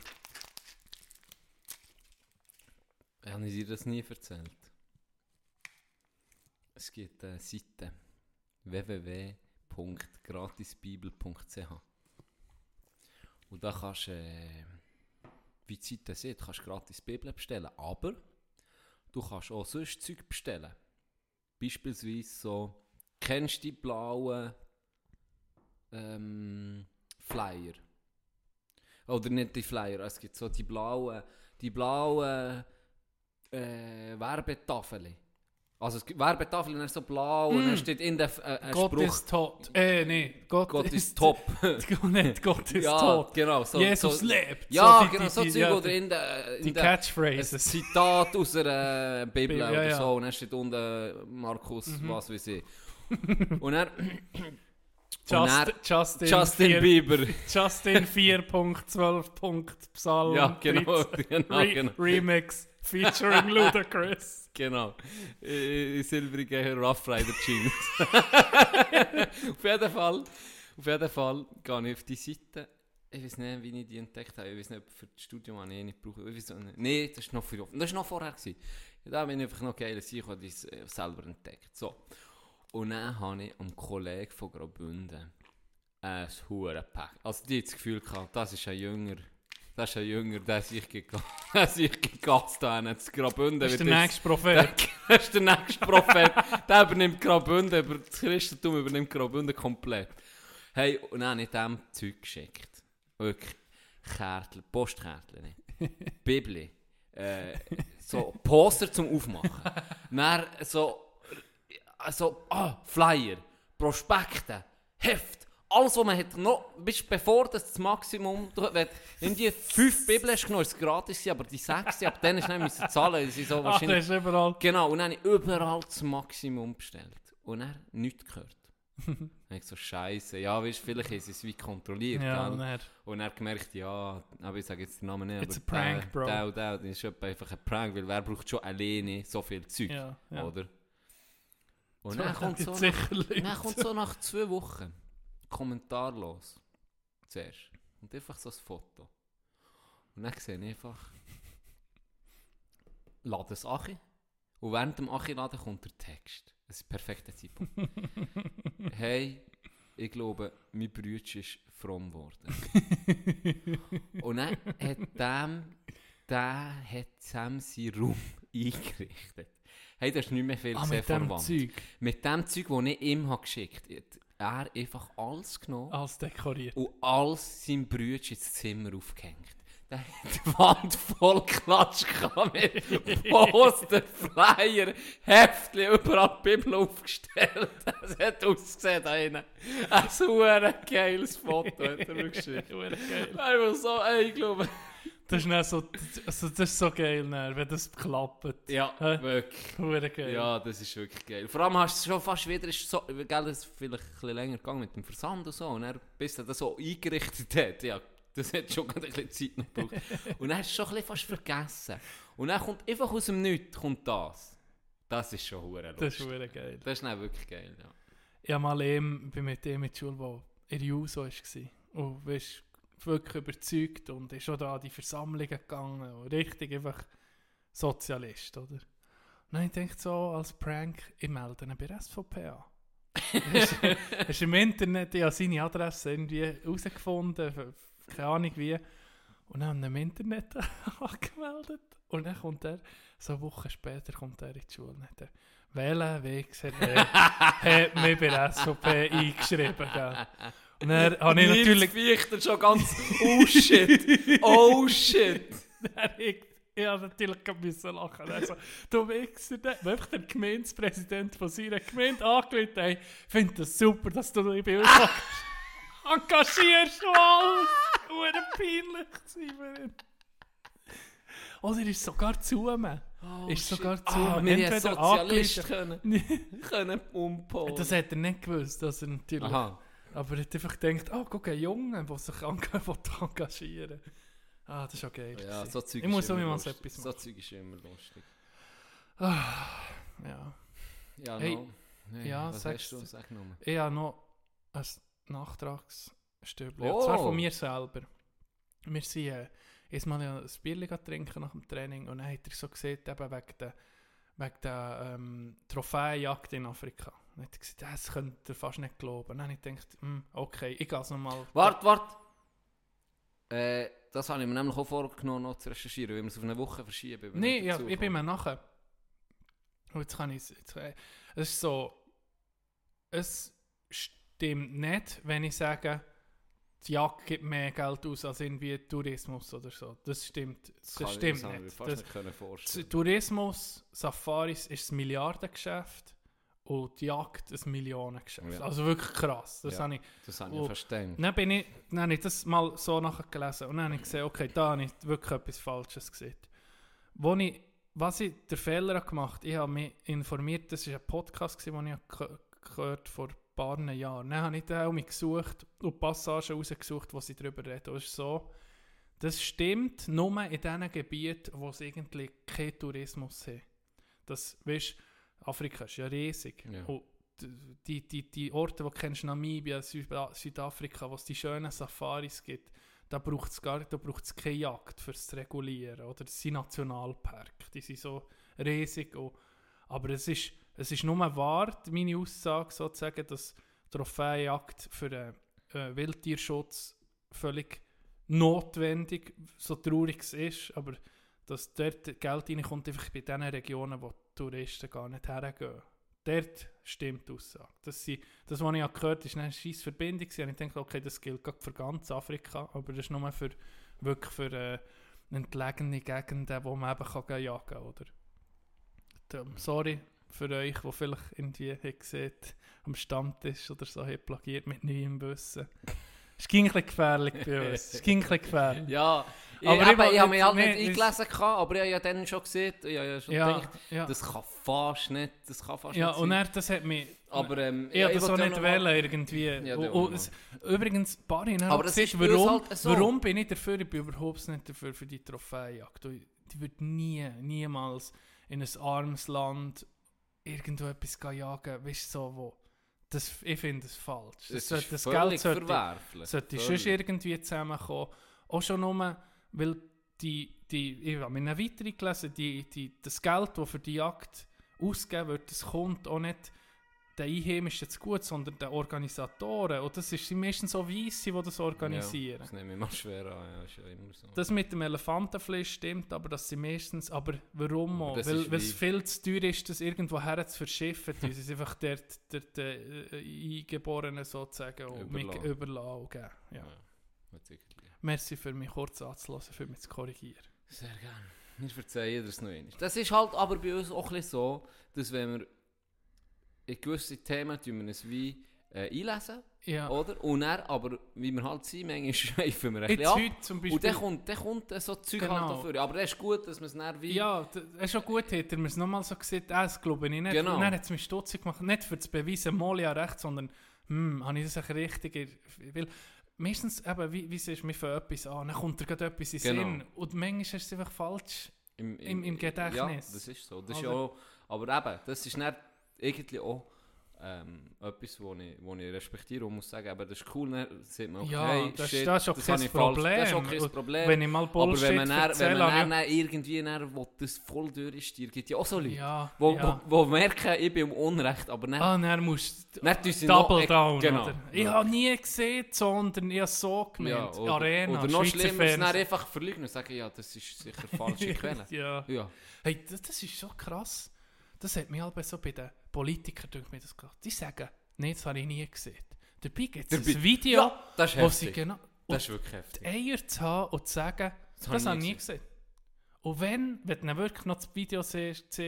Habe ich dir das nie erzählt? Es gibt eine Seite www.gratisbibel.ch Und da kannst du, äh, wie die Seite sieht, kannst du gratis Bibel bestellen. Aber du kannst auch sonst Zeug bestellen. Beispielsweise so, kennst du die blauen ähm, Flyer? Oder nicht die Flyer, es gibt so die blauen, die blauen äh, Werbetafeln. Also es gibt Werbetafeln, sind so blau und dann steht in der äh, ein Gott Spruch, ist tot. Äh, nee. Gott, Gott ist top. nicht Gott ist ja, tot. genau. So, Jesus so, lebt. Ja, die- genau, so Zeug, ja, oder in der, in Die der Catchphrases. Zitat aus einer Bibel Ja, oder so und dann steht unten Markus, Mhm. was weiß ich. Und dann Just, und Justin, Justin 4 Bieber. Justin 4.12. Psalm Ja, genau, 13. genau, Re genau. Remix featuring Ludacris. Genau. Äh, In silbrigen Rough Rider Jeans. auf jeden Fall, auf jeden Fall gehe ich auf die Seite. Ich weiß nicht, wie ich die entdeckt habe. Ich weiß nicht, ob für das Studium habe ich nicht gebraucht. Ich weiß nicht. Nein, das ist noch für Das war noch vorher. Gewesen. Da bin ich einfach noch geil. Ich habe das äh, selber entdeckt. So. Und dann habe ich am Kollegen von Graubünden ein Hurenpack. Also die hat das Gefühl gehabt, das ist ein Jünger. Das ist ein Jünger, der sich gegatzt hat. Das Graubünden Das ist der nächste Prophet. das ist der nächste Prophet. der übernimmt Graubünden, über das Christentum übernimmt Graubünden komplett. Hey, und dann habe ich dem Zeug geschickt. Wirklich. Kärtchen, Postkärtchen. Bibli. Äh, so Poster zum Aufmachen. Dann so, so ah, Flyer, Prospekte, Heft. Alles, was man hat, noch, bis bevor das, das Maximum, du, wenn in die fünf Bibeln hast genommen, ist es gratis, aber die sechs, ab dann hast du nicht müssen zahlen. Ist so Ach, wahrscheinlich das ist überall. Genau, und dann habe ich überall das Maximum bestellt. Und dann nichts gehört. dann habe ich so, Scheiße, ja, weißt du, vielleicht ist es wie kontrolliert. Ja, dann. Und dann gemerkt, ja, aber ich sage jetzt den Namen nicht, It's aber a prank, bro. Der, der, das ist einfach ein Prank, weil wer braucht schon alleine so viel Zeug, Ja, ja. oder? Und dann kommt, so nach, dann kommt so nach zwei Wochen kommentarlos zuerst. Und einfach so ein Foto. Und dann sehe ich einfach, lade das Achi. Und während dem Achi-Laden kommt der Text. Das ist der perfekte Zeitpunkt. hey, ich glaube, mein Bruder ist fromm geworden. Und dann hat dem, der hat Sam seinen Raum eingerichtet. Hey, das ist nicht mehr viel Ah, gesehen mit dem. Zeug. Mit dem Zeug, das ich ihm habe geschickt habe, hat er einfach alles genommen Als dekoriert. und alles seinem Bruder ins Zimmer aufgehängt. Der hat die Wand voll Klatsch mit Poster, Flyer, Heftchen, überall die Bibel aufgestellt. Das hat ausgesehen da hinten. Ein super geiles Foto hat er mir geschickt. Geil. Einfach so, ey, ich glaube... Das ist, dann so, also das ist so geil, dann, wenn das klappt. Ja, Hä? wirklich. Hure geil. Ja, das ist wirklich geil. Vor allem hast du schon fast wieder, ist so, gell, das ist vielleicht ein bisschen länger gegangen mit dem Versand und so, und er bis er das so eingerichtet hat, ja, das hat schon ein bisschen Zeit noch gebraucht. und dann hast du schon ein bisschen fast vergessen. Und dann kommt einfach aus dem Nichts kommt das. Das ist schon hure Das ist hure geil. Das ist dann wirklich geil, ja. Ich habe mal eben, bin mit dem in die Schule, wo in Juso war. Und weißt, wirklich überzeugt und ist schon da an die Versammlungen gegangen. Und richtig einfach Sozialist, oder? Und dann habe ich so als Prank, ich melde ihn bei der SVP an. Hast hast im Internet, ich seine Adresse irgendwie herausgefunden, keine Ahnung wie. Und dann im Internet angemeldet. Und dann kommt er, so eine Woche später kommt er in die Schule. Hat er, welcher Weg hat mich bei der SVP eingeschrieben. Gell? Und dann habe ich natürlich... Fichter schon ganz, oh shit, oh shit. Ich, ich habe natürlich gerade müssen lachen. Also, du Wichser, einfach der Gemeindepräsident von seiner Gemeinde hat, ich finde das super, dass du dich bei uns engagierst alles. Hure peinlich ihn. Oder er ist sogar zu mir. Oh, Ist shit. sogar zu ah, wir hätten Entweder Sozialist angelistet- können, können umpolen. Das hat er nicht gewusst, dass er natürlich... Aha. Aber er hat einfach gedacht, oh, guck, ein Junge, der sich eng- will engagieren Ah, das ist geil. Ja, so Zeug Ich muss ist immer etwas So machen. Zeug ist immer lustig. Ah, ja. Ja, Hey, no. Nee, ja, was sag's- hast du? Sag nochmal. Ich habe noch ein Nachtragsstübli. Oh. Und zwar von mir selber. Wir sind äh, ist mal ein Bier trinken nach dem Training und dann hat er so gesehen, eben wegen der, wegen der ähm, Trophäenjagd in Afrika. Und er gesagt, das könnt ihr fast nicht glauben. Und dann habe ich gedacht, hm, okay, ich gehe es nochmal. Warte, warte. Äh, das habe ich mir nämlich auch vorgenommen, noch zu recherchieren, weil wir es auf eine Woche verschieben. Nein, ja, ich bin mir nachher. Und jetzt kann ich es. äh, Es ist so. Es stimmt nicht, wenn ich sage, die Jagd gibt mehr Geld aus als irgendwie Tourismus oder so. Das stimmt, das, ich- stimmt ich mir nicht. fast Das, nicht können vorstellen. Tourismus, Safaris ist ein Milliardengeschäft und die Jagd ein Millionengeschäft. Ja. Also wirklich krass. Das Ja. habe ich Das habe ich verstanden. dann, bin ich, dann habe ich das mal so nachgelesen und dann habe ich gesehen, okay, da habe ich wirklich etwas Falsches gesehen. Wo ich, was ich der Fehler habe gemacht ich habe mich informiert, das war ein Podcast, den ich ge- gehört vor ein paar Jahren. Dann habe ich den auch gesucht und Passagen rausgesucht, wo sie darüber reden. Es ist so, das stimmt nur in den Gebieten, wo es eigentlich keinen Tourismus haben. Das, weißt, Afrika ist ja riesig. Ja. Und die, die, die Orte, die du kennst, Namibia, Süda Südafrika, wo es die schönen Safaris gibt, da braucht es gar da braucht's keine Jagd fürs zu regulieren. Oder das sind Nationalpark, die sind so riesig. Und, aber es ist, es ist nur wahr, meine Aussage sozusagen, dass Trophäenjagd für den äh, Wildtierschutz völlig notwendig, so traurig es ist, aber dass dort Geld reinkommt, einfach bei den Regionen, wo die Touristen gar nicht hergehen. Dort stimmt die Aussage. Das, sind, das was ich gehört habe, ist eine scheisse Verbindung. Und ich denke, okay, das gilt für ganz Afrika, aber das ist nur für, wirklich für äh, entlegene Gegenden, wo man eben kann jagen kann. Oder? Ähm, Sorry für euch, die vielleicht irgendwie gesehen am Stammtisch oder so habt plagiert mit neuem Wissen. Es ging ein bisschen gefährlich bei uns. Es ging ein bisschen gefährlich. Ja, ich, Aber ich will ich, habe mich halt nicht nicht- eingelesen, gehabt, aber ich habe ja dann schon gesehen, ich habe ja schon Ja, gedacht, ja. das kann fast nicht, das kann fast ja nicht und sein. er, das hat mich... aber ähm, Ich habe das auch ja nicht wählen, irgendwie. Ja, und, und es, übrigens, Barry, Aber das siehst, warum, halt so. warum bin ich dafür? Ich bin überhaupt nicht dafür für die Trophäenjagd. Und Die wird nie, niemals in ein armes Land irgendwo etwas jagen, weißt du, so, wo... Das, ich finde es falsch. Das, das völlig Geld sollte, verwerflich. sollte Völlig. sonst irgendwie zusammenkommen. Auch schon nur, weil die, die, ich habe mir noch weiter gelesen, die, die, das Geld, das für die Jagd ausgegeben wird, das kommt auch nicht den Einheimischen zu gut, sondern den Organisatoren. Und das ist, sind meistens so Weisse, die das Ja, organisieren. das nehme ich mal schwer an, ja, ist ja immer so. Das mit dem Elefantenfleisch stimmt, aber das sind meistens, aber warum auch? Weil weil es viel zu teuer ist, das irgendwo her zu verschiffen. Die sind einfach dort, dort äh, Eingeborenen sozusagen und mit Überlassen. überlassen. geben. Ja. Ja. Merci für mich kurz anzulassen, für mich zu korrigieren. Sehr gerne. Wir verzeihen das noch einmal. Das ist halt aber bei uns auch ein bisschen so, dass wenn wir in gewisse Themen tun wir uns wie äh, einlesen, Ja. oder? Und dann, aber wie wir halt sind, manchmal schweifen wir ein Jetzt bisschen ab. zum Beispiel. Und dann kommt, dann kommt so Zeug Genau. halt dafür. Aber das ist gut, dass man es dann wie... ja, es ist schon gut, hätte er mir es nochmal so gesagt, ah, das glaube ich nicht. Genau. Und dann hat es mich stutzig gemacht, nicht für zu beweisen, mal ja recht, sondern, hm, habe ich das echt richtig... Weil meistens, eben, wie, wie siehst du, wir fangen etwas an, dann kommt dir gerade etwas in den Genau. Sinn. Und manchmal ist es einfach falsch. Im, Im- im Gedächtnis. Ja, das ist so. Das ist ja Also- auch, aber eben, das ist nicht irgendwie auch ähm, etwas, wo ich, wo ich respektiere und muss sagen, aber das ist cool, dann sieht man, okay, Ja, das- shit, das ist auch ich falsch- Das ist auch Problem. kein Problem. Wenn ich mal Bullshit aber wenn man, dann, wenn erzähle, man dann, irgendwie dann, will, das voll durchstiert, gibt ja auch so Leute, ja, wo, ja. wo, wo merken, ich bin im Unrecht, aber dann, Ah, dann musst du noch- Double down, genau. oder? Ich Ja. habe nie gesehen, sondern ich habe so ja, gemeint. oder, Arena, oder noch Schweizer schlimmer, es dann einfach verleugnen und sagen, ja, das ist sicher falsche Quelle. ja. Ja, Hey, das, das ist so krass. Das hat mich halt so bei den Politikern durch mir das gedacht. Die sagen, nee, das habe ich nie gesehen. Dabei gibt es ein Video, ja, das wo sie genau... Das ist wirklich heftig. die Eier zu haben und zu sagen, das, ich habe ich nie gesehen. Und wenn, wenn du dann wirklich noch das Video siehst,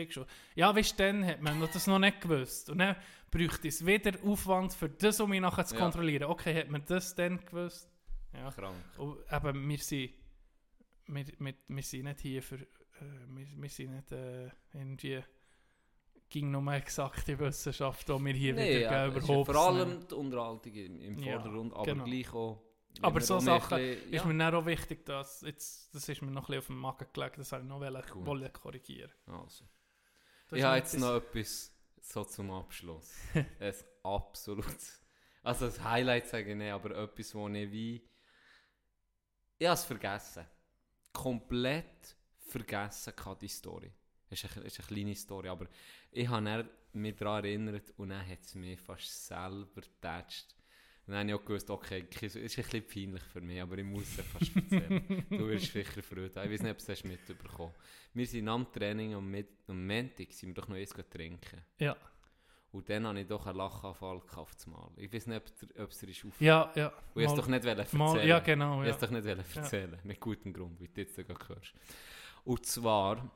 ja, weißt du, dann hat man das noch nicht gewusst. Und dann bräuchte es wieder Aufwand für das, um mich nachher zu Ja. kontrollieren. Okay, hat man das dann gewusst? Ja. Krank. Und eben, wir sind, wir, wir, wir sind nicht hier für, äh, wir, wir sind nicht äh, irgendwie, ging nur exakte Wissenschaft, die wir hier Nee, wieder ja, ja überhaupt vor allem die Unterhaltung im, im Ja, Vordergrund, aber genau. gleich auch... Aber so Sachen bisschen- ist mir dann auch wichtig, dass, jetzt, das ist mir noch ein bisschen auf dem Magen gelegt, das habe ich noch wollen, wollen korrigieren. Also. Das Ich habe jetzt noch etwas so zum Abschluss. ein absolut... Also ein Highlight sage ich nicht, aber etwas, wo ich wie... Ich habe es vergessen. komplett vergessen gehabt, die Story. Es ist eine, es ist eine kleine Story, aber ich habe mich daran erinnert und dann hat es mich fast selber getatscht. Und dann habe ich auch gewusst, okay, es ist ein bisschen peinlich für mich, aber ich muss es fast erzählen. du wirst sicher Freude haben. Ich weiß nicht, ob du es mitbekommen hast. Wir sind am Training am, Mit am Montag sind wir doch noch eins trinken. Ja. Und dann habe ich doch einen Lachanfall gehabt mal. Ich weiß nicht, ob es dir ist. Ja, ja. Und ich es doch nicht erzählen. mal, ja, genau. Ich Ja. es doch nicht erzählen. Mit gutem Grund, wie du jetzt gerade hörst. Und zwar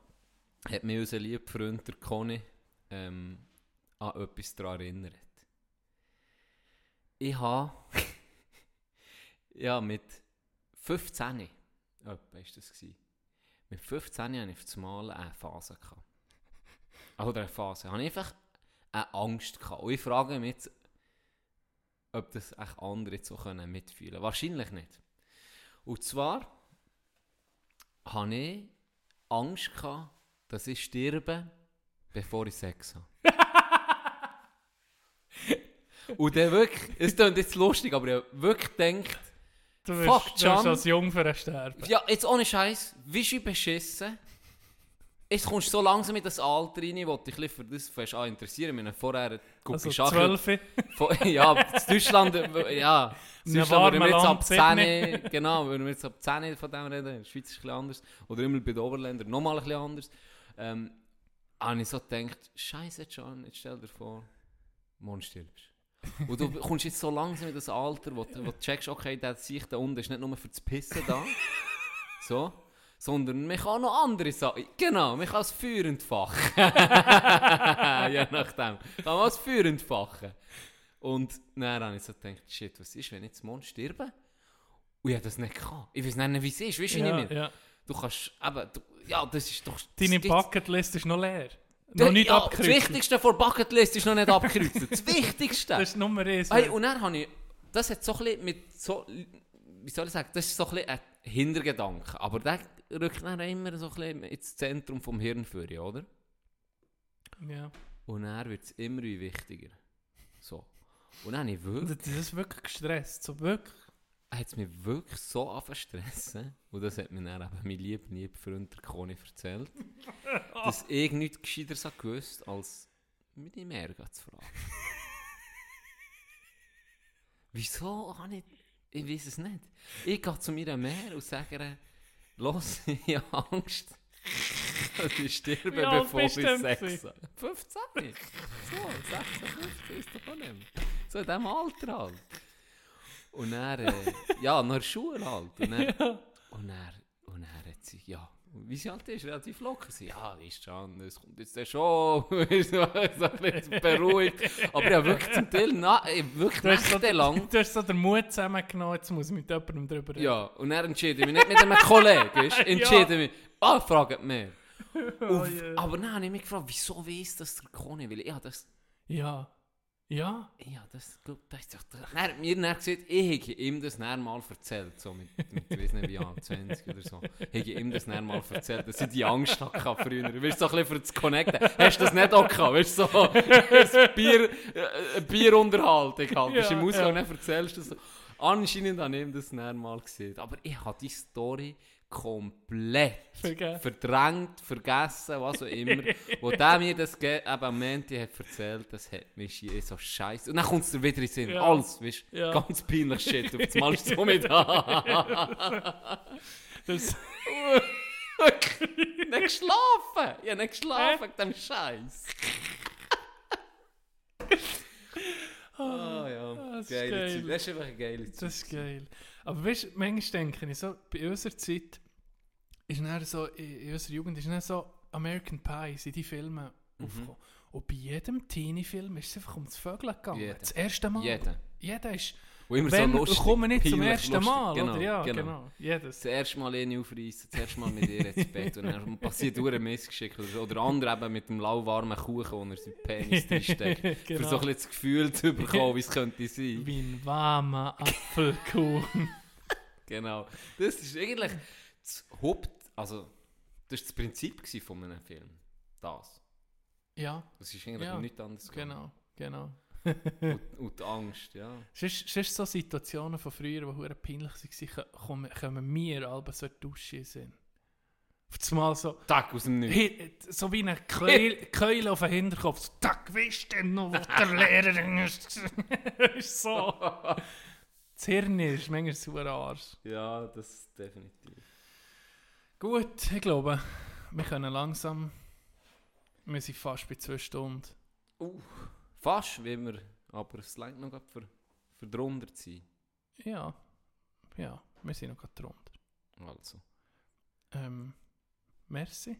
hat mich unser lieber Freund, der Conny, ähm, an etwas daran erinnert. Ich habe ja, mit 15, etwa ist das gewesen. Mit 15 hatte ich auf das Mal eine Phase. Gehabt. Oder eine Phase. Ich einfach eine Angst gehabt. Und ich frage mich jetzt, ob das echt andere so können. Wahrscheinlich nicht. Und zwar hatte ich Angst gehabt, dass ich sterbe, bevor ich Sex habe. Und dann wirklich, es klingt jetzt lustig, aber ich habe wirklich gedacht, Du Fuck, wirst, du wirst als Jungfer sterben. ja, jetzt ohne Scheiß, wie ich beschissen. Jetzt kommst du so langsam in das Alter rein, wo dich ein für das fast an interessieren. Ich meine, vorher gucke Also ich Schachel. 12. Von- ja, in Deutschland, äh, ja. In Deutschland würden wir jetzt ab Land, 10, genau, würden wir jetzt ab 10 von dem reden. In der Schweiz ist es ein bisschen anders. Oder immer bei den Oberländern nochmal ein bisschen anders. Ähm, habe ich so gedacht, Scheiße, John, jetzt stell dir vor, morgen stirbst. Und du kommst jetzt so langsam in das Alter, wo, du- wo du checkst, okay, der Sicht da unten ist nicht nur für das Pissen da. so. Sondern man kann noch andere Sachen. Genau, man kann das Feuer entfachen. Je nachdem. Kann man das Feuer entfachen. Und dann habe ich so gedacht, shit, was ist, wenn ich jetzt morgen sterbe? Und ich habe das nicht gehabt. Ich weiß nicht, wie es ist, weißt du Ja, nicht mehr? ja. Du kannst, eben, du, ja, das ist doch... Deine das- Bucketlist ist noch leer. das- Noch nicht ja, Das abgekreuzt. Wichtigste vor Bucketlist ist noch nicht abgekreuzt. Das Wichtigste! Das ist Nummer 1. Hey, und dann habe ich, das hat so ein bisschen mit so, wie soll ich sagen, das ist so ein bisschen ein Hintergedanke, aber der rückt dann immer so ein bisschen ins Zentrum vom Hirn für, oder? ja. Und dann wird es immer wichtiger. So. Und dann habe ich wirklich, Das ist wirklich gestresst. So wirklich. Hat es mich wirklich so angefangen zu stressen, und das hat mir dann eben mein lieber, lieber Freund der Conny erzählt, dass ich nichts Gescheiteres habe gewusst, als ihm Ärger zu fragen. Wieso habe ich... Ich weiß es nicht. Ich gehe zu meiner Mehr und sage ihr, los, ich habe Angst, dass ich sterbe, bevor ich bist du denn Sex gewesen? habe. 15. So, 56 ist doch nicht mehr. So in diesem Alter halt. Und dann, äh, ja, nach der Schule halt. Und dann, und dann, und dann hat sie, ja, wie sie halt ist, relativ locker. Sie, ja, ist schon, es kommt jetzt ja schon, ist so ein bisschen beruhigt. Aber ja, wirklich zum Teil, na, wirklich Du hast, so, nächtelang. du hast so den Mut zusammengenommen, jetzt muss ich mit jemandem drüber reden. Ja, und dann entschieden mich nicht mit einem Kollegen, weißt, entschieden mich, ah, fragt mich. Oh, yeah. Aber habe ich mich gefragt, wieso weiss das der Conny? Weil ich habe das, Ja. Ja. ja, das, glaub, das ist doch, dann hat mir dann gesagt, ich hätte ihm das dann mal erzählt, so mit, mit ich weiß nicht wie alt, 20 oder so, ich ihm das dann mal erzählt, dass ich die Angst hatte früher, du, so ein bisschen für das Connecten, hast du das nicht auch gehabt, weißt du, so ein Bier, äh, Bierunterhaltung halt, Ja, im Ausgang, ja. dann erzählst du das so. Anscheinend habe ich ihm das dann mal gesehen, aber ich habe die Story komplett Vergessen. verdrängt, vergessen, was auch immer. Wo der mir das eben am Montag hat erzählt, das hat mich hier so scheiße. Und dann kommt es dir wieder in den Sinn. Ja. Alles, weißt du, Ja. ganz peinlich Shit. Auf einmal ist es so mit Das, Nicht geschlafen! Ich habe nicht geschlafen wegen dem Scheiß. Ah ja, das ist geile geil. Zeit. Das ist einfach eine geile Zeit. das ist geil. Aber weißt du, manchmal denke ich so, bei unserer Zeit ist dann so, in unserer Jugend ist dann so American Pie, sind die Filme Mhm. aufgekommen. Und bei jedem Teenie-Film ist es einfach um das Vögeln gegangen. Jeder. Das erste Mal. Jeder. Jeder ist, Wo immer wenn, so lustig, kommen nicht zum ersten lustig. Mal, genau, oder? Ja, genau. genau. Jedes. Das erste Mal eine aufreißen, das erste Mal mit ihr ins Bett und dann passiert nur ein Missgeschick. Oder, oder andere eben mit dem lauwarmen Kuchen, wo er seinen Penis drinsteckt. Für Genau. so ein bisschen das Gefühl zu bekommen, wie es könnte sein. Wie ein warmer Apfelkuchen. Genau. Das ist eigentlich das Haupt... Also, das war das Prinzip von einem Film. Das. ja, Das ist eigentlich Ja, nichts anderes. genau, genau. Und, und die Angst, ja. Sonst, sonst so Situationen von früher, die hure peinlich waren, kommen, kommen wir alle so in die Dusche sind. Auf das Mal so, Tag aus dem Nichts. so wie eine Keule, Keule auf den Hinterkopf. So, Tag, wisst denn noch, was der Lehrerin ist? ist so. Das Hirn ist manchmal so ein Arsch. Ja, das definitiv. Gut, ich glaube, wir können langsam. Wir sind fast bei zwei Stunden. Uh, fast, wie wir, aber es längt noch grad für, für drunter zu sein. Ja, ja, wir sind noch gerade drunter. Also, Ähm, merci.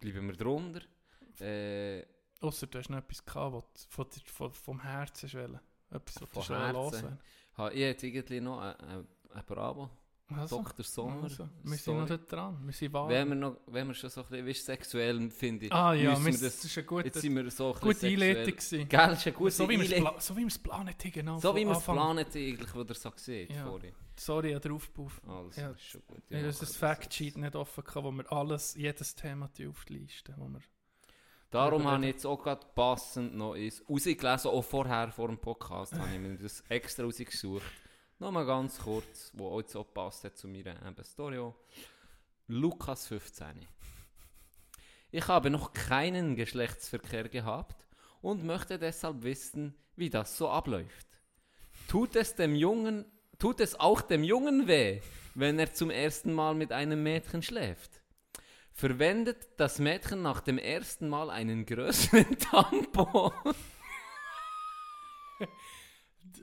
bleiben wir drunter. Äh, Ausser du hast noch etwas gehabt, was von, dir- von, vom Herzen schwellen. Etwas, was Von du schon Herzen. hören ha, ich hätte irgendwie noch ein, ein, ein Bravo. Also, Dr. Sommer. also, wir sind noch dort dran. Wir sind warm. Wenn wir, noch, wenn wir schon so ein bisschen weißt, sexuell finde ich, ah ja, wir, wir das, das, ist eine gute, jetzt sind wir so ein gute Einleitung. gewesen. Gell, ist eine gute So wie wir es Einleitung. so wie wir es planet haben, genau. So wie wir es planen, eigentlich, wo ihr so seht Ja. vorhin. Sorry, ich habe drauf Also, Ja. ist schon gut. Ich habe machen das Factsheet nicht offen gehabt, wo wir alles, jedes Thema auf die Liste, wo wir Darum habe ich jetzt auch gerade passend noch eins rausgelesen, auch vorher, vor dem Podcast, habe ich mir das extra rausgesucht. Nochmal ganz kurz, wo auch auch passt zu meiner eben Story. Lukas 15. Ich habe noch keinen Geschlechtsverkehr gehabt und möchte deshalb wissen, wie das so abläuft. Tut es dem Jungen, tut es auch dem Jungen weh, wenn er zum ersten Mal mit einem Mädchen schläft? Verwendet das Mädchen nach dem ersten Mal einen größeren Tampon?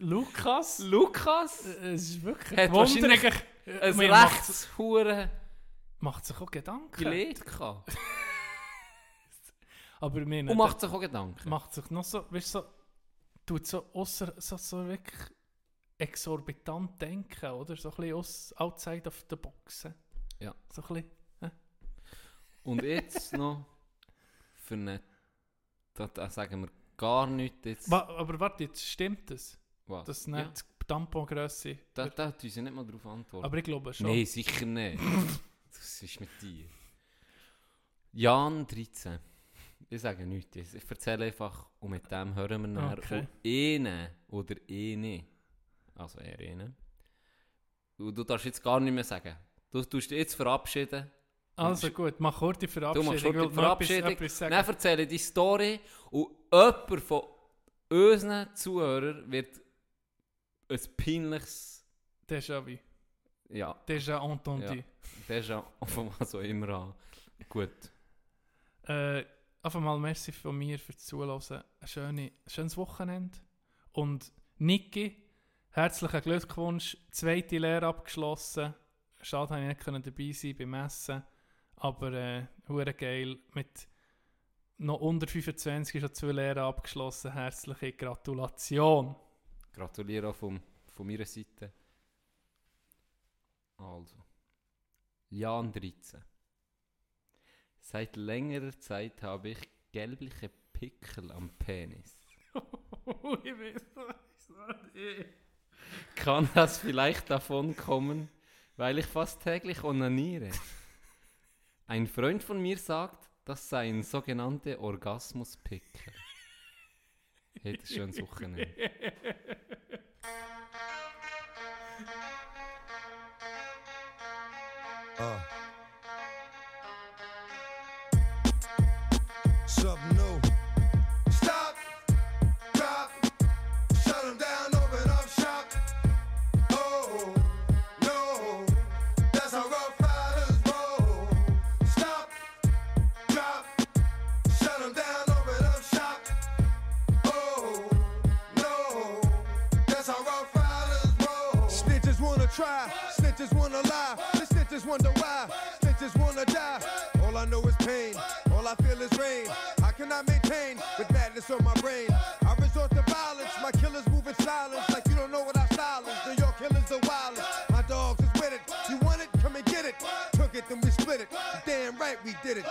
Lukas? Lukas? Es ist wirklich Hat wahrscheinlich Ein man macht, Rechtshuren macht sich auch Gedanken. gelegt. Aber mir Und macht sich auch Gedanken. macht sich noch so, weißt du, so, tut so, ausser, so, so wirklich exorbitant denken, oder? So ein bisschen aus, outside of the box. Ja. So ein bisschen. Und jetzt noch für eine, da, da sagen wir gar nichts jetzt. Aber warte, jetzt stimmt das? Was? Das ja, nicht die Tampongrösse. da, da tun sie nicht mal drauf antworten. Aber ich glaube schon. Nein, sicher nicht. das ist mit dir. Jan 13. Ich sage nichts. Ich erzähle einfach und mit dem hören wir nachher. Okay. Und eine oder eine, also er eine, du, du darfst jetzt gar nicht mehr sagen. Du tust dich jetzt verabschieden. Also gut, mach kurz die Du Verabschiedung. machst die noch etwas- Verabschiedung. etwas sagen. Dann erzähle die Story und jemand von unseren Zuhörern wird ein peinliches, Déjà-vu. ja, Déjà entendu. Ja. von was auch immer an. Gut. Äh, einfach mal merci von mir fürs Zuhören. Ein, schöne, schönes Wochenende. Und Niki, herzlichen Glückwunsch. Zweite Lehre abgeschlossen. Schade, dass ich nicht dabei sein beim Essen. Aber äh, geil. Mit noch unter 25 schon zwei Lehren abgeschlossen. Herzliche Gratulation. Gratuliere auch vom, von meiner Seite. Also. Jan 13. Seit längerer Zeit habe ich gelbliche Pickel am Penis. ich weiß nicht. Kann das vielleicht davon kommen, weil ich fast täglich onaniere? Ein Freund von mir sagt, das seien sogenannte Orgasmuspickel. Hey, das ist schön Wochenende. Uh. Pain, all I feel is rain. I maintain with madness on my brain? I resort to violence, my killers move in silence like you don't know what I is. New York killers are wildest, my dogs is with it. You want it? Come and get it. Took it, then we split it. Damn right we did it.